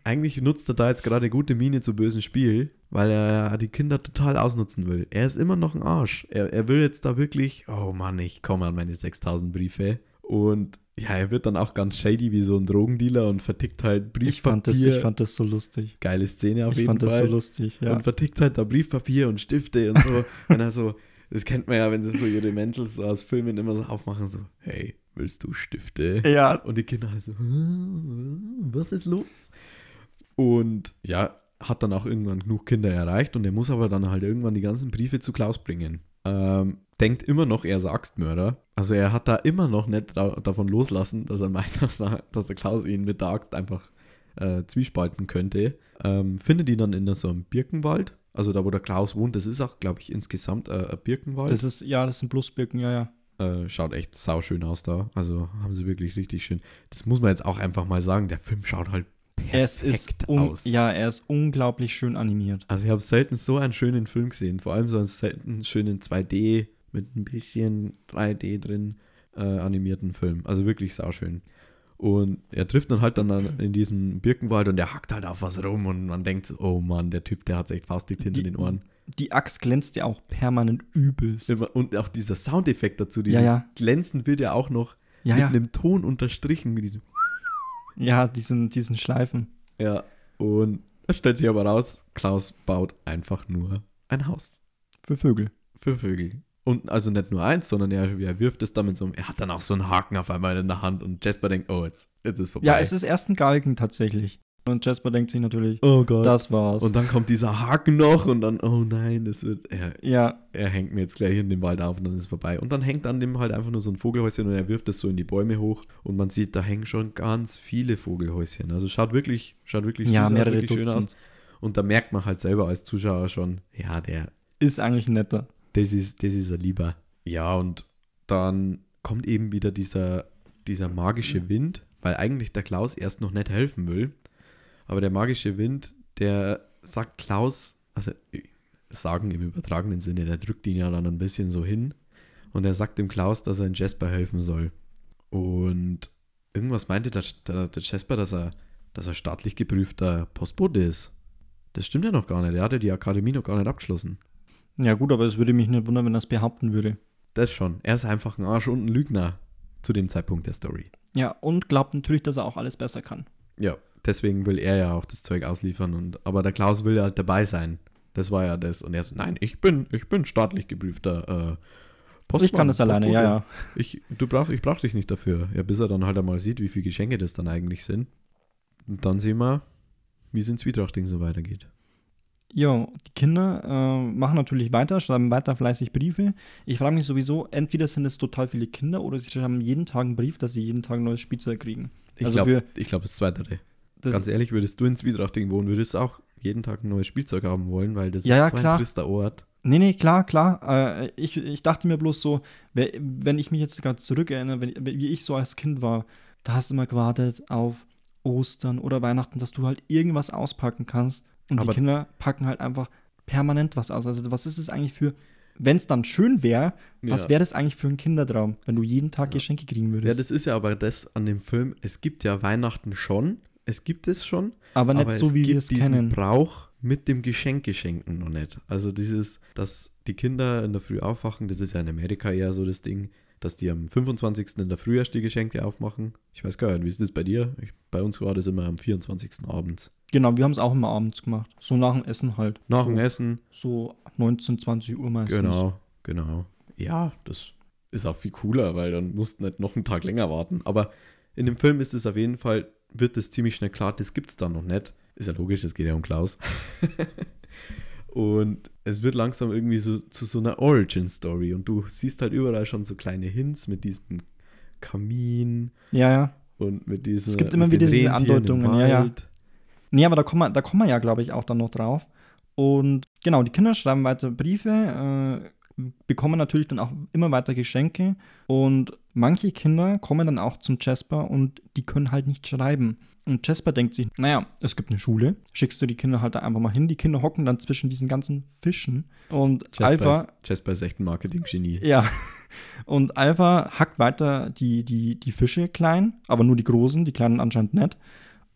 Eigentlich nutzt er da jetzt gerade gute Miene zu bösen Spiel, weil er die Kinder total ausnutzen will. Er ist immer noch ein Arsch. Er, er will jetzt da wirklich, oh Mann, ich komme an meine 6000 Briefe. Und ja, er wird dann auch ganz shady wie so ein Drogendealer und vertickt halt Briefpapier. Ich fand, das, ich fand das so lustig. Geile Szene auf Ich jeden fand das Fall. so lustig, ja. Und vertickt halt da Briefpapier und Stifte und so. wenn er so, das kennt man ja, wenn sie so ihre Mantles so aus Filmen immer so aufmachen, so, hey, willst du Stifte? ja, Und die Kinder halt so, "Hm, was ist los? Und ja, hat dann auch irgendwann genug Kinder erreicht und er muss aber dann halt irgendwann die ganzen Briefe zu Klaus bringen. Ähm, denkt immer noch, er ist Axtmörder. Also er hat da immer noch nicht da, davon loslassen, dass er meint, dass, er, dass der Klaus ihn mit der Axt einfach äh, zwiespalten könnte. Ähm, findet ihn dann in so einem Birkenwald. Also da, wo der Klaus wohnt, das ist auch, glaube ich, insgesamt äh, ein Birkenwald. das ist, ja, das sind Bloßbirken, ja, ja. Äh, schaut echt sauschön aus da. Also haben sie wirklich richtig schön. Das muss man jetzt auch einfach mal sagen. Der Film schaut halt Es perfekt ist, un aus. ja, er ist unglaublich schön animiert. Also ich habe selten so einen schönen Film gesehen. Vor allem so einen selten schönen 2D mit ein bisschen 3D drin äh, animierten Film. Also wirklich sauschön. Und er trifft dann halt dann an- in diesem Birkenwald und der hackt halt auf was rum und man denkt, so, oh Mann, der Typ, der hat echt faustig hinter Die- den Ohren. Die Axt glänzt ja auch permanent übelst. Und auch dieser Soundeffekt dazu, dieses Ja, ja. Glänzen wird ja auch noch Ja, mit einem Ton unterstrichen, mit diesem Ja, diesen, diesen Schleifen. Ja, und es stellt sich aber raus, Klaus baut einfach nur ein Haus Für Vögel. für Vögel. Und also nicht nur eins, sondern er, er wirft es dann mit so einem, er hat dann auch so einen Haken auf einmal in der Hand und Jasper denkt, oh, jetzt, jetzt ist vorbei. Ja, es ist erst ein Galgen tatsächlich. Und Jasper denkt sich natürlich, oh Gott. das war's. und dann kommt dieser Haken noch und dann, oh nein, das wird, er, ja, er hängt mir jetzt gleich in dem Wald auf und dann ist es vorbei. Und dann hängt an dem halt einfach nur so ein Vogelhäuschen und er wirft es so in die Bäume hoch und man sieht, da hängen schon ganz viele Vogelhäuschen. Also schaut wirklich, schaut wirklich ja süß aus, wirklich schön aus. Und da merkt man halt selber als Zuschauer schon, ja, der, Ist eigentlich netter. das ist, das ist ein Lieber. Ja, und dann kommt eben wieder dieser, dieser magische Wind, weil eigentlich der Klaus erst noch nicht helfen will. Aber der magische Wind, der sagt Klaus, also äh, sagen im übertragenen Sinne, der drückt ihn ja dann ein bisschen so hin und er sagt dem Klaus, dass er in Jasper helfen soll. Und irgendwas meinte der, der, der Jasper, dass er, dass er staatlich geprüfter Postbote ist. Das stimmt ja noch gar nicht. Er hatte die Akademie noch gar nicht abgeschlossen. Ja, gut, aber es würde mich nicht wundern, wenn er es behaupten würde. Das schon. Er ist einfach ein Arsch und ein Lügner zu dem Zeitpunkt der Story. Ja, und glaubt natürlich, dass er auch alles besser kann. Ja, deswegen will er ja auch das Zeug ausliefern. Und, aber der Klaus will ja halt dabei sein. Das war ja das. Und er so, nein, ich bin, ich bin staatlich geprüfter äh, Postmann, ich kann das alleine, ja, ja. Ich, du brauch, ich brauch dich nicht dafür. Ja, bis er dann halt einmal sieht, wie viele Geschenke das dann eigentlich sind. Und dann sehen wir, wie es in Zwietrachting so weitergeht. Ja, die Kinder äh, machen natürlich weiter, schreiben weiter fleißig Briefe. Ich frage mich sowieso, entweder sind es total viele Kinder oder sie schreiben jeden Tag einen Brief, dass sie jeden Tag ein neues Spielzeug kriegen. Ich Also glaube, ich glaub, das Zweitere. Das, Ganz ehrlich, würdest du in Zwietrachting wohnen, würdest du auch jeden Tag ein neues Spielzeug haben wollen, weil das Ja, ist ja, so ein klar. trister Ort. Nee, nee, klar, klar. Äh, ich, ich dachte mir bloß so, wenn ich mich jetzt gerade zurückerinnere, wenn, wie ich so als Kind war, da hast du immer gewartet auf Ostern oder Weihnachten, dass du halt irgendwas auspacken kannst. Und Aber- die Kinder packen halt einfach permanent was aus. Also was ist es eigentlich für, wenn es dann schön wäre, was Ja. wäre das eigentlich für ein Kindertraum, wenn du jeden Tag Geschenke kriegen würdest? Ja, das ist ja aber das an dem Film. Es gibt ja Weihnachten schon. Es gibt es schon. aber nicht aber so, wie wir gibt es diesen kennen. Brauch mit dem Geschenkgeschenken noch nicht. Also dieses, dass die Kinder in der Früh aufwachen, das ist ja in Amerika eher so das Ding, dass die am 25. in der Früh erst die Geschenke aufmachen. Ich weiß gar nicht, wie ist das bei dir? Ich, bei uns war das immer am 24. abends. Genau, wir haben es auch immer abends gemacht. So nach dem Essen halt. Nach so, dem Essen. So 19, 20 Uhr meistens. Genau, genau. Ja, das ist auch viel cooler, weil dann musst du nicht noch einen Tag länger warten. Aber in dem Film ist es auf jeden Fall, wird es ziemlich schnell klar, das gibt es dann noch nicht. Ist ja logisch, es geht ja um Klaus. und es wird langsam irgendwie so zu so einer Origin-Story. Und du siehst halt überall schon so kleine Hints mit diesem Kamin Ja, ja. und mit diesem. Es gibt immer wieder diese Rentieren Andeutungen, ja, ja. Nee, aber da kommen wir, da kommen wir ja, glaube ich, auch dann noch drauf. Und genau, die Kinder schreiben weiter Briefe, äh, bekommen natürlich dann auch immer weiter Geschenke. Und manche Kinder kommen dann auch zum Jasper und die können halt nicht schreiben. Und Jasper denkt sich, naja, es gibt eine Schule, schickst du die Kinder halt da einfach mal hin. Die Kinder hocken dann zwischen diesen ganzen Fischen. Und Jasper Alpha, ist, Jasper ist echt ein Marketing-Genie. ja, und Alpha hackt weiter die, die, die Fische klein, aber nur die großen, die kleinen anscheinend nicht.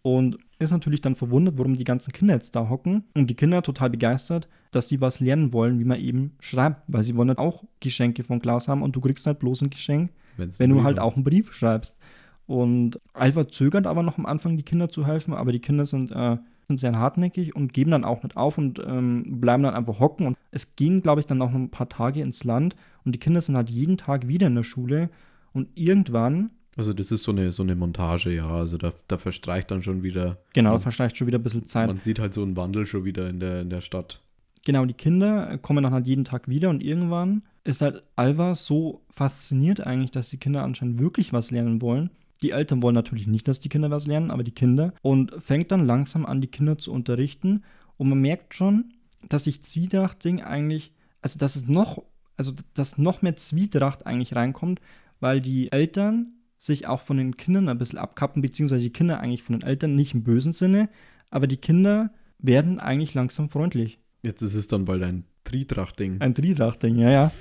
Und ist natürlich dann verwundert, warum die ganzen Kinder jetzt da hocken. Und die Kinder total begeistert, dass sie was lernen wollen, wie man eben schreibt. Weil sie wollen halt auch Geschenke von Klaus haben und du kriegst halt bloß ein Geschenk, Wenn's wenn du halt ist. auch einen Brief schreibst. Und Alpha zögert aber noch am Anfang, die Kinder zu helfen, aber die Kinder sind, äh, sind sehr hartnäckig und geben dann auch nicht auf und ähm, bleiben dann einfach hocken. Und es gehen, glaube ich, dann noch ein paar Tage ins Land und die Kinder sind halt jeden Tag wieder in der Schule und irgendwann, Also das ist so eine, so eine Montage, ja. Also da, da verstreicht dann schon wieder. genau, man, verstreicht schon wieder ein bisschen Zeit. man sieht halt so einen Wandel schon wieder in der, in der Stadt. Genau, die Kinder kommen dann halt jeden Tag wieder und irgendwann ist halt Alva so fasziniert eigentlich, dass die Kinder anscheinend wirklich was lernen wollen. Die Eltern wollen natürlich nicht, dass die Kinder was lernen, aber die Kinder. Und fängt dann langsam an, die Kinder zu unterrichten. Und man merkt schon, dass sich Zwietracht-Ding eigentlich, also dass es noch, also dass noch mehr Zwietracht eigentlich reinkommt, weil die Eltern sich auch von den Kindern ein bisschen abkappen, beziehungsweise die Kinder eigentlich von den Eltern, nicht im bösen Sinne, aber die Kinder werden eigentlich langsam freundlich. Jetzt ist es dann bald ein Tritracht-Ding. Ein Tridracht-Ding, ja, ja.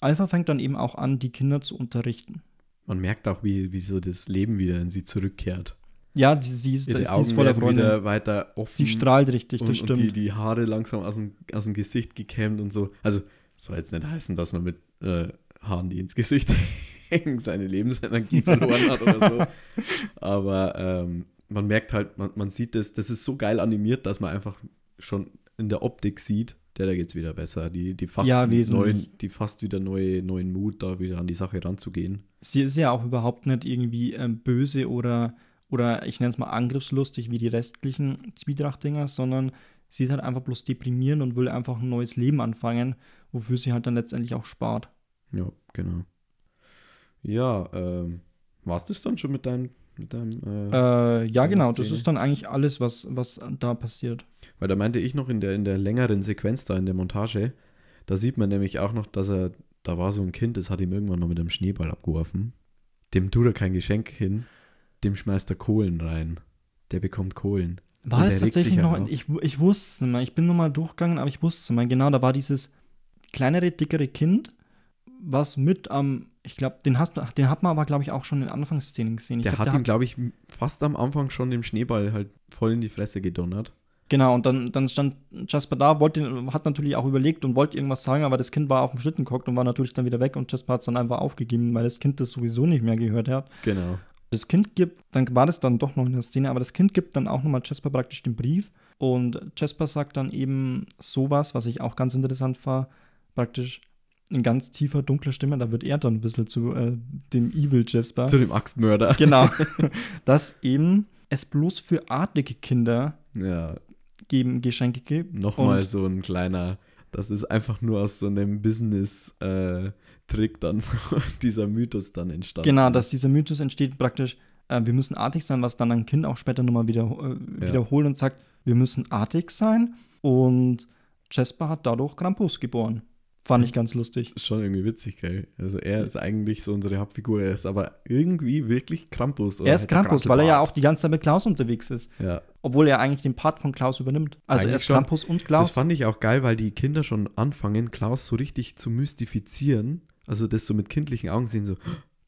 Alpha fängt dann eben auch an, die Kinder zu unterrichten. Man merkt auch, wie, wie so das Leben wieder in sie zurückkehrt. Ja, sie, sie ist, Ihre sie ist voller wieder weiter offen. Sie strahlt richtig, und, das und stimmt. die, die Haare langsam aus dem, aus dem Gesicht gekämmt und so. Also soll jetzt nicht heißen, dass man mit äh, Haaren, die ins Gesicht hängen, seine Lebensenergie verloren hat oder so. Aber ähm, man merkt halt, man, man sieht das, das ist so geil animiert, dass man einfach schon in der Optik sieht, der da geht's wieder besser. Die, die fast Ja, neuen, die fast wieder neue, neuen Mut, da wieder an die Sache ranzugehen. Sie ist ja auch überhaupt nicht irgendwie ähm, böse oder, oder ich nenne es mal angriffslustig wie die restlichen Zwietracht-Dinger, sondern sie ist halt einfach bloß deprimierend und will einfach ein neues Leben anfangen, wofür sie halt dann letztendlich auch spart. Ja, genau. Ja, ähm, war's das dann schon mit deinem, mit deinem äh, Äh, ja, genau, das Szene? ist dann eigentlich alles, was, was da passiert. Weil da meinte ich noch in der, in der längeren Sequenz da in der Montage, da sieht man nämlich auch noch, dass er, da war so ein Kind, das hat ihm irgendwann mal mit einem Schneeball abgeworfen. Dem tut er kein Geschenk hin, dem schmeißt er Kohlen rein. Der bekommt Kohlen. War das regt tatsächlich noch, halt auf. ich, ich wusste es nicht mehr, ich bin nur mal durchgegangen, aber ich wusste es nicht mehr. Genau, da war dieses kleinere, dickere Kind, was mit am, ich glaube, den hat, den hat man aber, glaube ich, auch schon in Anfangsszenen gesehen. Ich Der glaub, hat ihm, glaube ich, fast am Anfang schon dem Schneeball halt voll in die Fresse gedonnert. Genau, und dann, dann stand Jasper da, wollte, hat natürlich auch überlegt und wollte irgendwas sagen, aber das Kind war auf dem Schlitten gehockt und war natürlich dann wieder weg und Jasper hat es dann einfach aufgegeben, weil das Kind das sowieso nicht mehr gehört hat. Genau. Das Kind gibt, dann war das dann doch noch in der Szene, aber das Kind gibt dann auch nochmal Jasper praktisch den Brief und Jasper sagt dann eben sowas, was ich auch ganz interessant war, praktisch in ganz tiefer, dunkler Stimme, da wird er dann ein bisschen zu äh, dem Evil Jasper. Zu dem Axtmörder. genau. dass eben es bloß für adlige Kinder Ja, geben, Geschenke gibt. nochmal so ein kleiner, das ist einfach nur aus so einem Business-Trick dann so dieser Mythos dann entstanden. Genau, dass dieser Mythos entsteht praktisch, äh, wir müssen artig sein, was dann ein Kind auch später nochmal wieder, äh, Ja. wiederholt und sagt, wir müssen artig sein. Und Jasper hat dadurch Krampus geboren. Fand ich ganz lustig. Ist schon irgendwie witzig, gell? Also er ist eigentlich so unsere Hauptfigur, er ist aber irgendwie wirklich Krampus. Er ist Krampus, weil er ja auch die ganze Zeit mit Klaus unterwegs ist. Ja, Obwohl er eigentlich den Part von Klaus übernimmt. Also er Eigentlich ist schon. Krampus und das Klaus. fand ich auch geil, weil die Kinder schon anfangen, Klaus so richtig zu mystifizieren. Also das so mit kindlichen Augen sehen, so,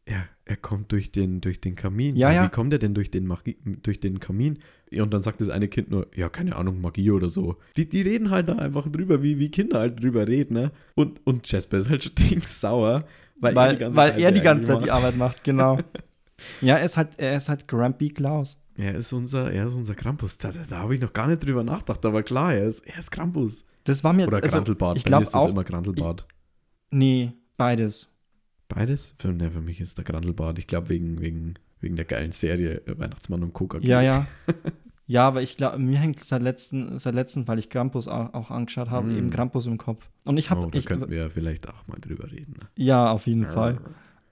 er, er kommt durch den, durch den Kamin. Ja, ja. Wie kommt er denn durch den, Magie, durch den Kamin? Und dann sagt das eine Kind nur, ja, keine Ahnung, Magie oder so. Die, die reden halt da einfach drüber, wie, wie Kinder halt drüber reden, ne? Und, und Jasper ist halt stinksauer, weil, weil, er die ganze, weil Scheiße er die ganze eigentlich Zeit die. Arbeit macht, genau. ja, er ist halt, er ist halt Grumpy Klaus. Er ist unser, er ist unser Krampus. Da, da, da habe ich noch gar nicht drüber nachgedacht, aber klar, er ist, er ist Krampus. Das war mir Oder also, Grantelbart. Ich glaube auch. immer Grantelbart. Nee, beides. Beides? Für, ne, für mich ist der Grantelbart. Ich glaube, wegen, wegen, wegen der geilen Serie äh, Weihnachtsmann und Coca. Ja, ja. ja, aber ich glaube, mir hängt seit letzten, seit letzten, weil ich Krampus auch, angeschaut habe, Mm. eben Krampus im Kopf. Und ich habe, Oh, da ich, könnten wir ja vielleicht auch mal drüber reden. Ne? ja, auf jeden Fall.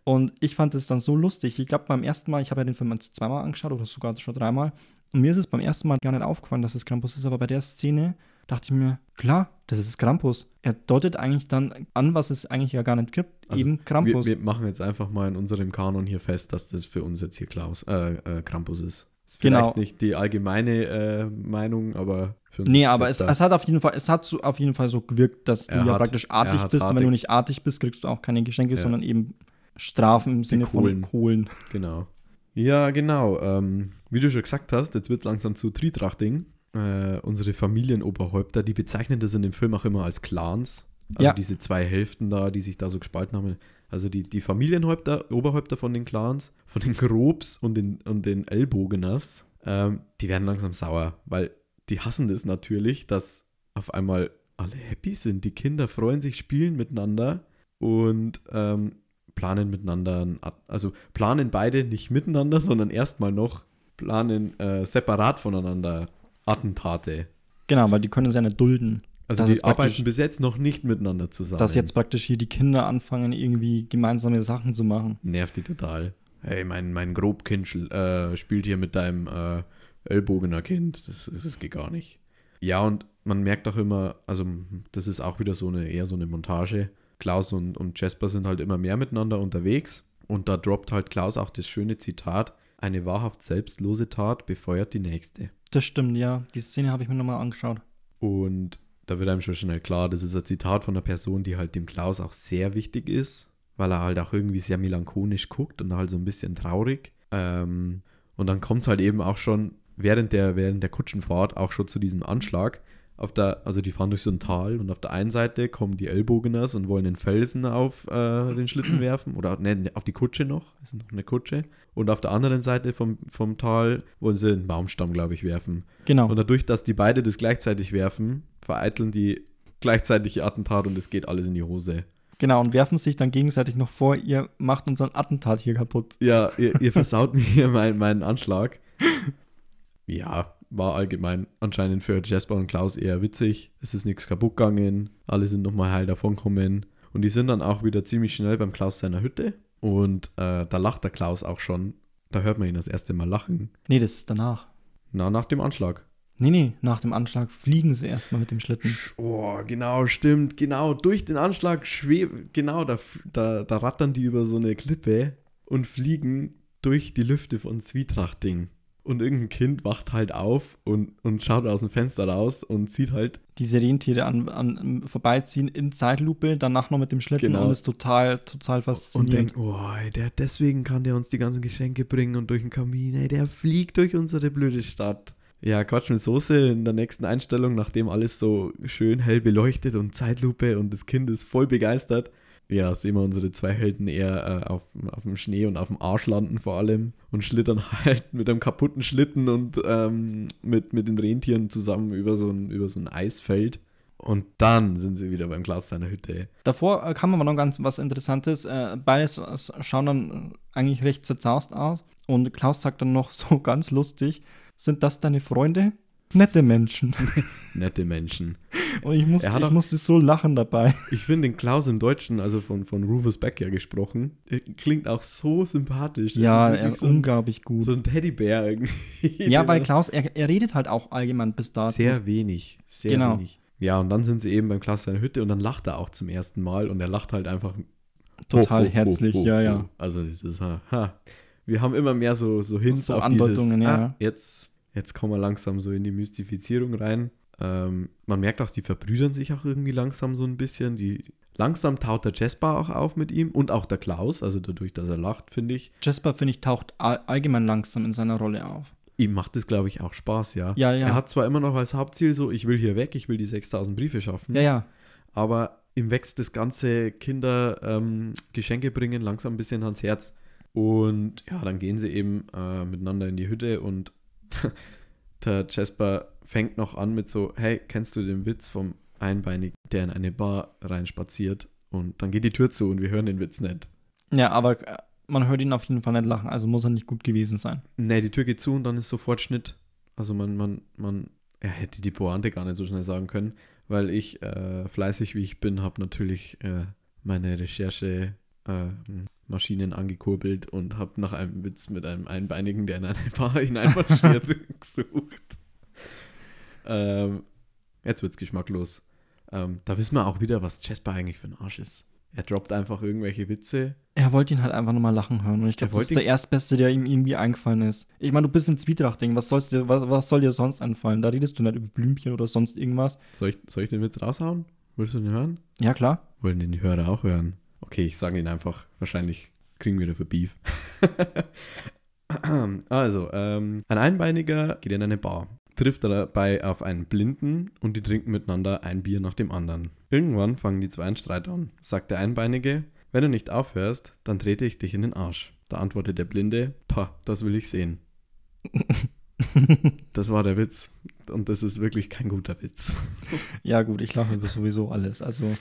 Und ich fand es dann so lustig. Ich glaube, beim ersten Mal, ich habe ja den Film zweimal angeschaut oder sogar schon dreimal. Und mir ist es beim ersten Mal gar nicht aufgefallen, dass es Krampus ist, aber bei der Szene, dachte ich mir, klar, das ist Krampus. Er deutet eigentlich dann an, was es eigentlich ja gar nicht gibt, Also, eben Krampus. Wir, wir machen jetzt einfach mal in unserem Kanon hier fest, dass das für uns jetzt hier Klaus, äh, äh, Krampus ist. Ist vielleicht Genau. nicht die allgemeine äh, Meinung, aber für uns Nee, aber es, es hat auf jeden Fall, es hat so, auf jeden Fall so gewirkt, dass du Er ja hat- praktisch artig bist. Und wenn du nicht artig bist, kriegst du auch keine Geschenke, Ja. sondern eben Strafen im Sinne Kohlen. von Kohlen. Genau. Ja, genau. Ähm, wie du schon gesagt hast, jetzt wird langsam zu Tritrachting. Äh, unsere Familienoberhäupter, die bezeichnen das in dem Film auch immer als Clans. Also Ja. diese zwei Hälften da, die sich da so gespalten haben. Also die, die Familienhäupter, Oberhäupter von den Clans, von den Grobs und den, und den Ellbogeners, ähm, die werden langsam sauer, weil die hassen das natürlich, dass auf einmal alle happy sind. Die Kinder freuen sich, spielen miteinander und ähm, planen miteinander, also planen beide nicht miteinander, sondern erstmal noch planen äh, separat voneinander Attentate. Genau, weil die können es ja nicht dulden. Also Das die arbeiten bis jetzt noch nicht miteinander zusammen. Dass jetzt praktisch hier die Kinder anfangen, irgendwie gemeinsame Sachen zu machen. nervt die total. Hey, mein, mein Grobkind äh, spielt hier mit deinem äh, Ellbogener Kind. Das, das, das geht gar nicht. Ja, und man merkt auch immer, also das ist auch wieder so eine, eher so eine Montage. Klaus und, und Jasper sind halt immer mehr miteinander unterwegs. Und da droppt halt Klaus auch das schöne Zitat: Eine wahrhaft selbstlose Tat befeuert die nächste. Das stimmt, ja. Die Szene habe ich mir nochmal angeschaut. Und da wird einem schon schnell klar, das ist ein Zitat von einer Person, die halt dem Klaus auch sehr wichtig ist, weil er halt auch irgendwie sehr melancholisch guckt und halt so ein bisschen traurig. Ähm, und dann kommt es halt eben auch schon während der, während der Kutschenfahrt auch schon zu diesem Anschlag. Auf der, also die fahren durch so ein Tal und auf der einen Seite kommen die Ellbogeners und wollen den Felsen auf äh, den Schlitten werfen oder ne, auf die Kutsche noch, das ist noch eine Kutsche. Und auf der anderen Seite vom, vom Tal wollen sie einen Baumstamm, glaube ich, werfen. Genau. Und dadurch, dass die beide das gleichzeitig werfen, vereiteln die gleichzeitige Attentat und es geht alles in die Hose. Genau, und werfen sich dann gegenseitig noch vor, ihr macht unseren Attentat hier kaputt. Ja, ihr, ihr versaut mir hier meinen, meinen Anschlag. Ja, war allgemein anscheinend für Jasper und Klaus eher witzig. Es ist nichts kaputt gegangen. Alle sind nochmal heil davonkommen. Und die sind dann auch wieder ziemlich schnell beim Klaus seiner Hütte. Und äh, da lacht der Klaus auch schon. Da hört man ihn das erste Mal lachen. Nee, das ist danach. Na, nach dem Anschlag. Nee, nee, nach dem Anschlag fliegen sie erstmal mit dem Schlitten. Oh, genau, stimmt, genau. Durch den Anschlag schweben, genau, da, da, da rattern die über so eine Klippe und fliegen durch die Lüfte von Zwietrachting. Und irgendein Kind wacht halt auf und, und schaut aus dem Fenster raus und sieht halt, Diese Rentiere an, an, vorbeiziehen in Zeitlupe, danach noch mit dem Schlitten Genau. und ist total, total und faszinierend. denkt, oh, der, deswegen kann der uns die ganzen Geschenke bringen und durch den Kamin, ey, der fliegt durch unsere blöde Stadt. Ja, Quatsch mit Soße in der nächsten Einstellung, nachdem alles so schön hell beleuchtet und Zeitlupe und das Kind ist voll begeistert. Ja, sehen wir unsere zwei Helden eher äh, auf, auf dem Schnee und auf dem Arsch landen vor allem und schlittern halt mit einem kaputten Schlitten und ähm, mit, mit den Rentieren zusammen über so, ein, über so ein Eisfeld. Und dann sind sie wieder beim Klaus seiner Hütte. Davor äh, kam aber noch ganz was Interessantes. Äh, beides äh, schauen dann eigentlich recht zerzaust aus. Und Klaus sagt dann noch so ganz lustig: Sind das deine Freunde? Nette Menschen. Nette Menschen. Und ich musste, ich auch- musste so lachen dabei. Ich finde den Klaus im Deutschen, also von, von Rufus Beck ja gesprochen, der klingt auch so sympathisch. Das ja, ist er ist so, unglaublich gut. so ein Teddybär irgendwie. ja, weil Klaus, er, er redet halt auch allgemein bis dato. Sehr wenig, sehr Genau. wenig. Ja, und dann sind sie eben beim Klaus seiner Hütte und dann lacht er auch zum ersten Mal und er lacht halt einfach total ho, ho, herzlich, ho, ja, ja. Also das ist, ha, ha. Wir haben immer mehr so, so Hints So auf Andeutungen, dieses, ja, ah, ja. jetzt, jetzt kommen wir langsam so in die Mystifizierung rein. Ähm, man merkt auch, die verbrüdern sich auch irgendwie langsam so ein bisschen. Die, langsam taut der Jasper auch auf mit ihm und auch der Klaus, also dadurch, dass er lacht, finde ich. Jasper, finde ich, taucht all, allgemein langsam in seiner Rolle auf. Ihm macht es, glaube ich, auch Spaß, ja. Ja, ja. Er hat zwar immer noch als Hauptziel so, ich will hier weg, ich will die 6000 Briefe schaffen. Ja, ja. aber ihm wächst das ganze Kinder ähm, Geschenke bringen langsam ein bisschen ans Herz. Und ja, dann gehen sie eben äh, miteinander in die Hütte und der Jasper fängt noch an mit so, hey, kennst du den Witz vom Einbeinigen, der in eine Bar reinspaziert? Und dann geht die Tür zu und wir hören den Witz nicht. Ja, aber äh, man hört ihn auf jeden Fall nicht lachen, also muss er nicht gut gewesen sein. Nee, die Tür geht zu und dann ist sofort Schnitt. Also man, man, man, er hätte die Pointe gar nicht so schnell sagen können, weil ich, äh, fleißig wie ich bin, habe natürlich äh, meine Recherche äh, Maschinen angekurbelt und habe nach einem Witz mit einem Einbeinigen, der in eine Bar hineinmarschiert, gesucht. Ähm, jetzt wird's geschmacklos. Ähm, da wissen wir auch wieder, was Jasper eigentlich für ein Arsch ist. Er droppt einfach irgendwelche Witze. Er wollte ihn halt einfach nochmal lachen hören. Und ich glaube, das ist der erstbeste, der ihm irgendwie eingefallen ist. Ich meine, du bist ein Zwietracht-Ding. Was, soll's dir- was, was soll dir sonst anfallen? Da redest du nicht über Blümchen oder sonst irgendwas. Soll ich, soll ich den Witz raushauen? Willst du den hören? Ja, klar. Wollen den die Hörer auch hören? Okay, ich sage ihn einfach. Wahrscheinlich kriegen wir dafür Beef. also, ähm, ein Einbeiniger geht in eine Bar, trifft dabei auf einen Blinden und die trinken miteinander ein Bier nach dem anderen. Irgendwann fangen die zwei einen Streit an. Sagt der Einbeinige, wenn du nicht aufhörst, dann trete ich dich in den Arsch. Da antwortet der Blinde, pah, das will ich sehen. Das war der Witz. Und das ist wirklich kein guter Witz. Ja, gut, ich lache über sowieso alles. Also,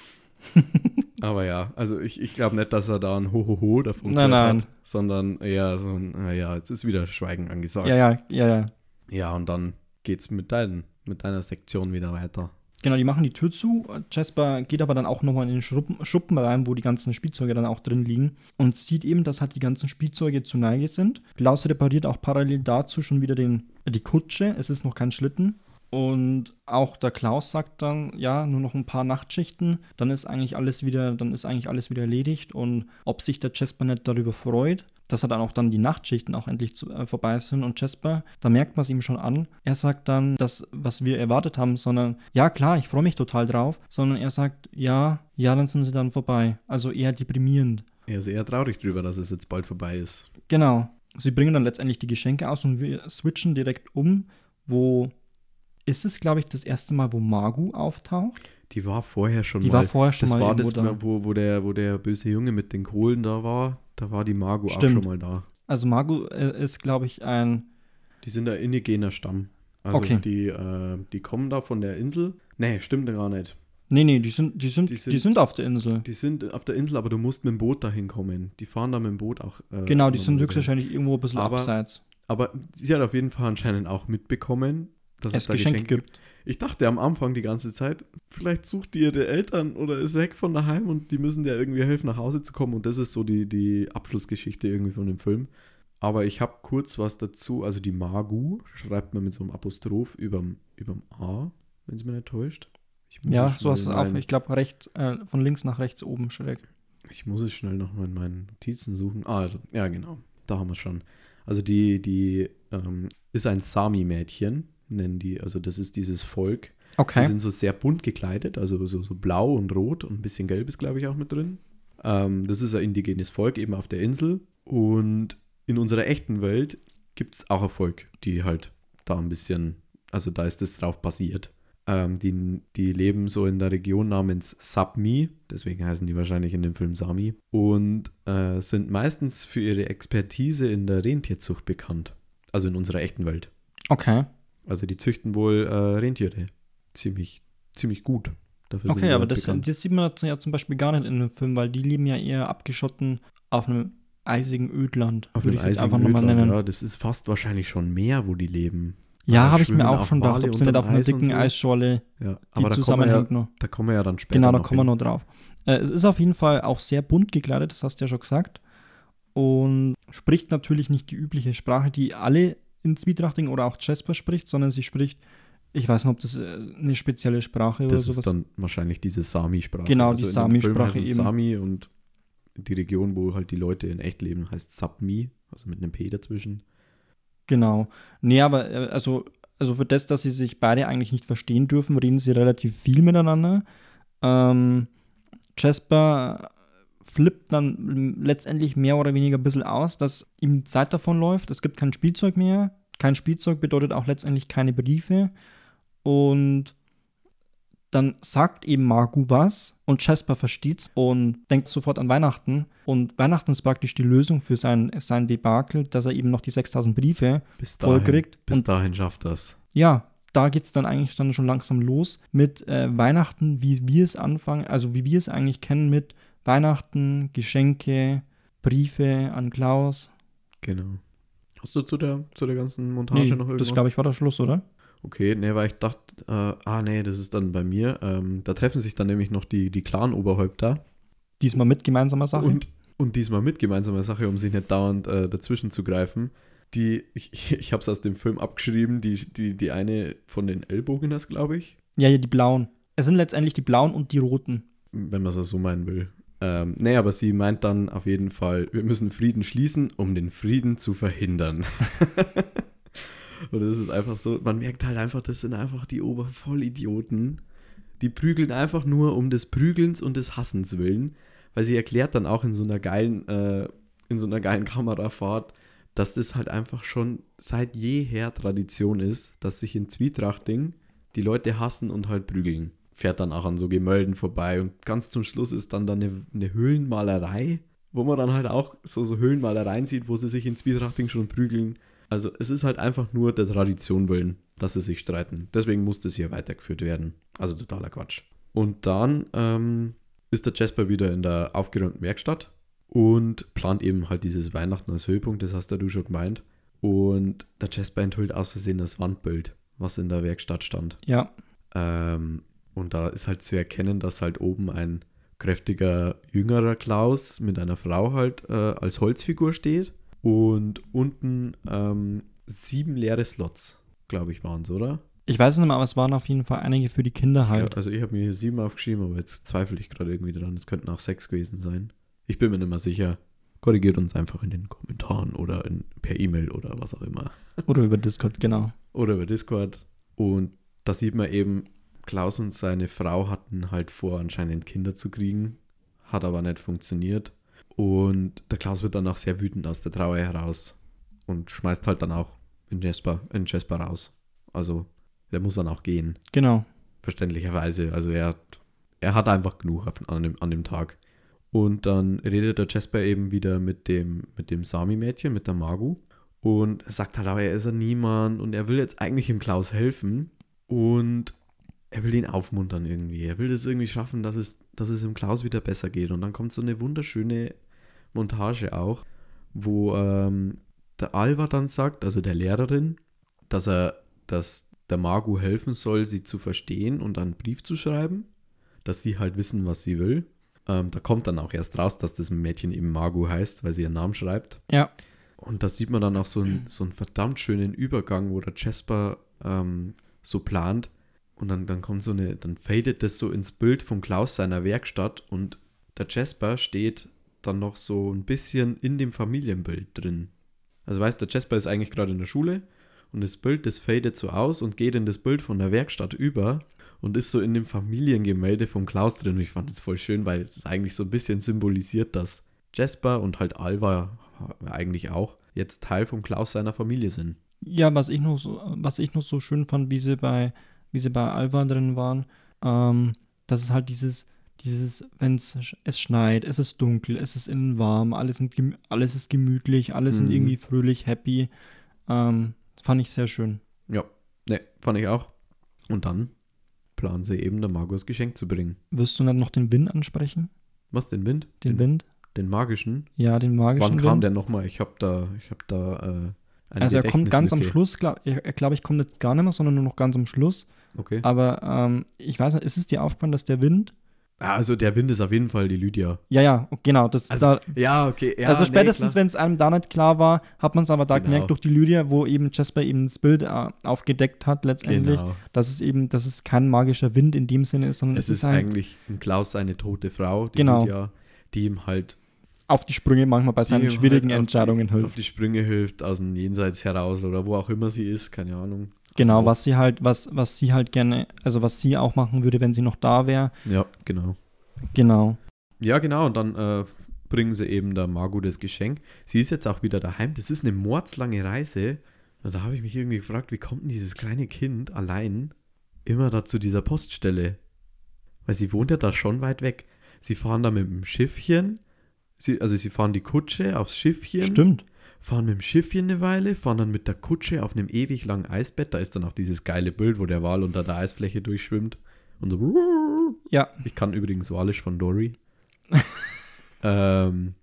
Aber ja, also ich, ich glaube nicht, dass er da ein Hohoho davon Nein, nein. hat, sondern eher so ein, naja, jetzt ist wieder Schweigen angesagt. ja, ja, ja, ja. Ja, und dann geht's mit, dein, mit deiner Sektion wieder weiter. Genau, die machen die Tür zu. Jasper geht aber dann auch nochmal in den Schuppen, Schuppen rein, wo die ganzen Spielzeuge dann auch drin liegen und sieht eben, dass halt die ganzen Spielzeuge zu Neige sind. Klaus repariert auch parallel dazu schon wieder den, die Kutsche. Es ist noch kein Schlitten. Und auch der Klaus sagt dann, ja, nur noch ein paar Nachtschichten, dann ist eigentlich alles wieder, dann ist eigentlich alles wieder erledigt. Und ob sich der Jasper nicht darüber freut, dass er dann auch dann die Nachtschichten auch endlich zu, äh, vorbei sind. Und Jasper, da merkt man es ihm schon an. Er sagt dann, das, was wir erwartet haben, sondern ja klar, ich freue mich total drauf, sondern er sagt, ja, ja, dann sind sie dann vorbei. Also eher deprimierend. Er ist eher traurig drüber, dass es jetzt bald vorbei ist. Genau. Sie bringen dann letztendlich die Geschenke aus und wir switchen direkt um, wo ist es, glaube ich, das erste Mal, wo Magu auftaucht. Die war vorher schon Die mal. war vorher schon das mal war irgendwo das, da. wo, wo, der, wo der böse Junge mit den Kohlen da war. Da war die auch Stimmt. schon mal da. Also Magu äh, ist, glaube ich, ein Die sind ein indigener Stamm. Also Okay. die, äh, die kommen da von der Insel. Nee, stimmt gar nicht. Nee, nee, die sind, die sind, Die die sind- sind, auf der Insel. Die sind auf der Insel, aber du musst mit dem Boot dahin kommen. Die fahren da mit dem Boot auch. äh, genau, die sind höchstwahrscheinlich irgendwo ein bisschen Aber abseits. Aber sie hat auf jeden Fall anscheinend auch mitbekommen, dass es, Es da Geschenke Geschenke gibt. Ich dachte am Anfang die ganze Zeit, vielleicht sucht die ihre Eltern oder ist weg von daheim und die müssen dir irgendwie helfen, nach Hause zu kommen. Und das ist so die, die Abschlussgeschichte irgendwie von dem Film. Aber ich habe kurz was dazu. Also die Magu schreibt man mit so einem Apostroph überm, überm A, wenn es mir nicht täuscht. Ja, so hast du es auch. Ich glaube, rechts, äh, von links nach rechts oben schräg. Ich muss es schnell nochmal in meinen Notizen suchen. Ah, also, ja, genau. Da haben wir es schon. Also die, die ähm, ist ein Sami-Mädchen, nennen die. Also das ist dieses Volk. Die Okay. sind so sehr bunt gekleidet, also so, so blau und rot und ein bisschen gelb ist, glaube ich, auch mit drin. Ähm, das ist ein indigenes Volk eben auf der Insel. Und in unserer echten Welt gibt es auch ein Volk, die halt da ein bisschen, also da ist das drauf basiert. Ähm, die, die leben so in der Region namens Sapmi, deswegen heißen die wahrscheinlich in dem Film Sami, und äh, sind meistens für ihre Expertise in der Rentierzucht bekannt. Also in unserer echten Welt. Okay. Also die züchten wohl äh, Rentiere ziemlich, ziemlich gut. Dafür Okay, aber halt das, das sieht man ja zum Beispiel gar nicht in dem Film, weil die leben ja eher abgeschotten auf einem eisigen Ödland, Auf würde ich es jetzt einfach nochmal nennen. Ja, das ist fast wahrscheinlich schon mehr, wo die leben. Ja, habe ich mir auch schon gedacht, ob sie nicht auf einer dicken so. Eisschorle, Ja, die aber da kommen, wir zusammenhängt ja, noch. da kommen wir ja dann später Genau, da noch kommen wir noch drauf. Äh, es ist auf jeden Fall auch sehr bunt gekleidet, das hast du ja schon gesagt. Und spricht natürlich nicht die übliche Sprache, die alle in Zwietrachting oder auch Jasper spricht, sondern sie spricht, ich weiß nicht, ob das äh, eine spezielle Sprache Das oder ist sowas dann wahrscheinlich diese Sami-Sprache. Genau, die in dem Sami-Sprache eben. Sami und die Region, wo halt die Leute in echt leben, heißt Sapmi, also mit einem P dazwischen. Genau. Nee, aber äh, also, also für das, dass sie sich beide eigentlich nicht verstehen dürfen, reden sie relativ viel miteinander. Ähm, Jasper flippt dann letztendlich mehr oder weniger ein bisschen aus, dass ihm die Zeit davon läuft. Es gibt kein Spielzeug mehr. Kein Spielzeug bedeutet auch letztendlich keine Briefe. Und dann sagt eben Margu was und Jasper versteht's und denkt sofort an Weihnachten. Und Weihnachten ist praktisch die Lösung für sein, sein Debakel, dass er eben noch die 6000 Briefe Bis dahin, kriegt. bis Und dahin schafft das. ja, da geht es dann eigentlich dann schon langsam los mit äh, Weihnachten, wie wir es anfangen, also wie wir es eigentlich kennen mit Weihnachten, Geschenke, Briefe an Klaus. Genau. Hast du zu der, zu der ganzen Montage Nee, noch irgendwas? das glaube ich war der Schluss, oder? Okay, ne, weil ich dachte, äh, ah nee, das ist dann bei mir. Ähm, da treffen sich dann nämlich noch die, die Clan-Oberhäupter Diesmal mit gemeinsamer Sache. und, und diesmal mit gemeinsamer Sache, um sich nicht dauernd äh, dazwischen zu greifen. Die, ich, ich habe es aus dem Film abgeschrieben, die, die, die eine von den Ellbogeners, glaube ich. Ja, ja, die blauen. Es sind letztendlich die blauen und die roten. wenn man es so meinen will. Ähm, nee, aber sie meint dann auf jeden Fall, wir müssen Frieden schließen, um den Frieden zu verhindern. Und das ist einfach so, man merkt halt einfach, das sind einfach die Obervollidioten. Die prügeln einfach nur um des Prügelns und des Hassens willen, weil sie erklärt dann auch in so einer geilen, äh, in so einer geilen Kamerafahrt, dass das halt einfach schon seit jeher Tradition ist, dass sich in Zwietrachting die Leute hassen und halt prügeln. Fährt dann auch an so Gemälden vorbei und ganz zum Schluss ist dann da eine, eine Höhlenmalerei, wo man dann halt auch so, so Höhlenmalereien sieht, wo sie sich in Zwietrachting schon prügeln. Also es ist halt einfach nur der Tradition willen, dass sie sich streiten. Deswegen muss das hier weitergeführt werden. Also totaler Quatsch. Und dann ähm, ist der Jasper wieder in der aufgeräumten Werkstatt und plant eben halt dieses Weihnachten als Höhepunkt, das hast ja du schon gemeint. Und der Jasper enthüllt aus Versehen das Wandbild, was in der Werkstatt stand. Ja. Ähm, und da ist halt zu erkennen, dass halt oben ein kräftiger, jüngerer Klaus mit einer Frau halt äh, als Holzfigur steht. Und unten ähm, sieben leere Slots, glaube ich, waren es, oder? Ich weiß es nicht mehr, aber es waren auf jeden Fall einige für die Kinder Ja, halt. also ich habe mir hier sieben aufgeschrieben, aber jetzt zweifle ich gerade irgendwie dran. Es könnten auch sechs gewesen sein. Ich bin mir nicht mehr sicher. Korrigiert uns einfach in den Kommentaren oder in, per E-Mail oder was auch immer. Oder über Discord, genau. Oder über Discord. Und da sieht man eben, Klaus und seine Frau hatten halt vor, anscheinend Kinder zu kriegen. Hat aber nicht funktioniert. Und der Klaus wird dann auch sehr wütend aus der Trauer heraus. Und schmeißt halt dann auch in Jasper, in Jasper raus. Also, der muss dann auch gehen. Genau. Verständlicherweise. Also, er, hat- er hat einfach genug an, dem, an dem Tag. Und dann redet der Jasper eben wieder mit dem, mit dem Sami-Mädchen, mit der Magu. Und sagt halt, aber er ist ja niemand und er will jetzt eigentlich dem Klaus helfen. Und er will ihn aufmuntern irgendwie. Er will das irgendwie schaffen, dass es, dass es dem Klaus wieder besser geht. Und dann kommt so eine wunderschöne Montage auch, wo ähm, der Alva dann sagt, also der Lehrerin, dass er, dass der Magu helfen soll, sie zu verstehen und einen Brief zu schreiben, dass sie halt wissen, was sie will. Ähm, da kommt dann auch erst raus, dass das Mädchen eben Magu heißt, weil sie ihren Namen schreibt. Ja. Und da sieht man dann auch so, ein, so einen verdammt schönen Übergang, wo der Jasper ähm, so plant. Und dann, dann kommt so eine, dann fadet das so ins Bild von Klaus seiner Werkstatt und der Jasper steht dann noch so ein bisschen in dem Familienbild drin. Also weißt, der Jasper ist eigentlich gerade in der Schule und das Bild, das fadet so aus und geht in das Bild von der Werkstatt über und ist so in dem Familiengemälde von Klaus drin. Und ich fand das voll schön, weil es eigentlich so ein bisschen symbolisiert, dass Jasper und halt Alva eigentlich auch jetzt Teil von Klaus seiner Familie sind. Ja, was ich noch so, was ich noch so schön fand, wie sie bei, wie sie bei Alva drin waren, ähm, das ist halt dieses, dieses, wenn es schneit, es ist dunkel, es ist innen warm, alles, sind, gemü- alles ist gemütlich, alle sind Mhm. irgendwie fröhlich, happy. Ähm, fand ich sehr schön. Ja, ne, fand ich auch. Und dann planen sie eben der Magus Geschenk zu bringen. Wirst du dann noch den Wind ansprechen? Was, den Wind? Den Wind? Den magischen? Ja, den magischen Wann kam Wind. der nochmal? Ich hab da, ich hab da, äh, Also er kommt ganz am. Schluss, glaub, glaube ich, kommt jetzt gar nicht mehr, sondern nur noch ganz am Schluss. Okay. Aber ähm, ich weiß nicht, ist es dir aufgefallen, dass der Wind? Ja, also der Wind ist auf jeden Fall die Lydia. Ja, ja, genau. Das, Also, da, ja, okay. Ja, also nee, spätestens, klar. wenn es einem da nicht klar war, hat man es aber da Genau. gemerkt durch die Lydia, wo eben Jasper eben das Bild äh, aufgedeckt hat letztendlich, Genau. dass es eben, dass es kein magischer Wind in dem Sinne ist, sondern Es es, ist ist halt eigentlich ein Klaus seine tote Frau, die Genau. Lydia, die ihm halt auf die Sprünge manchmal bei seinen ihm schwierigen halt auf Entscheidungen die, Auf hilft. die Sprünge hilft, aus dem Jenseits heraus oder wo auch immer sie ist, keine Ahnung. Genau, Also, was sie halt, was, was sie halt gerne, also was sie auch machen würde, wenn sie noch da wäre. Ja, genau. Genau. Ja, genau. Und dann äh, bringen sie eben der Margot das Geschenk. Sie ist jetzt auch wieder daheim. Das ist eine mordslange Reise. Und da habe ich mich irgendwie gefragt, wie kommt denn dieses kleine Kind allein immer da zu dieser Poststelle? Weil sie wohnt ja da schon weit weg. Sie fahren da mit dem Schiffchen. Sie, also sie fahren die Kutsche aufs Schiffchen. Stimmt. Fahren mit dem Schiffchen eine Weile, fahren dann mit der Kutsche auf einem ewig langen Eisbett. Da ist dann auch dieses geile Bild, wo der Wal unter der Eisfläche durchschwimmt. Und so. Ja. Ich kann übrigens Walisch von Dory. ähm,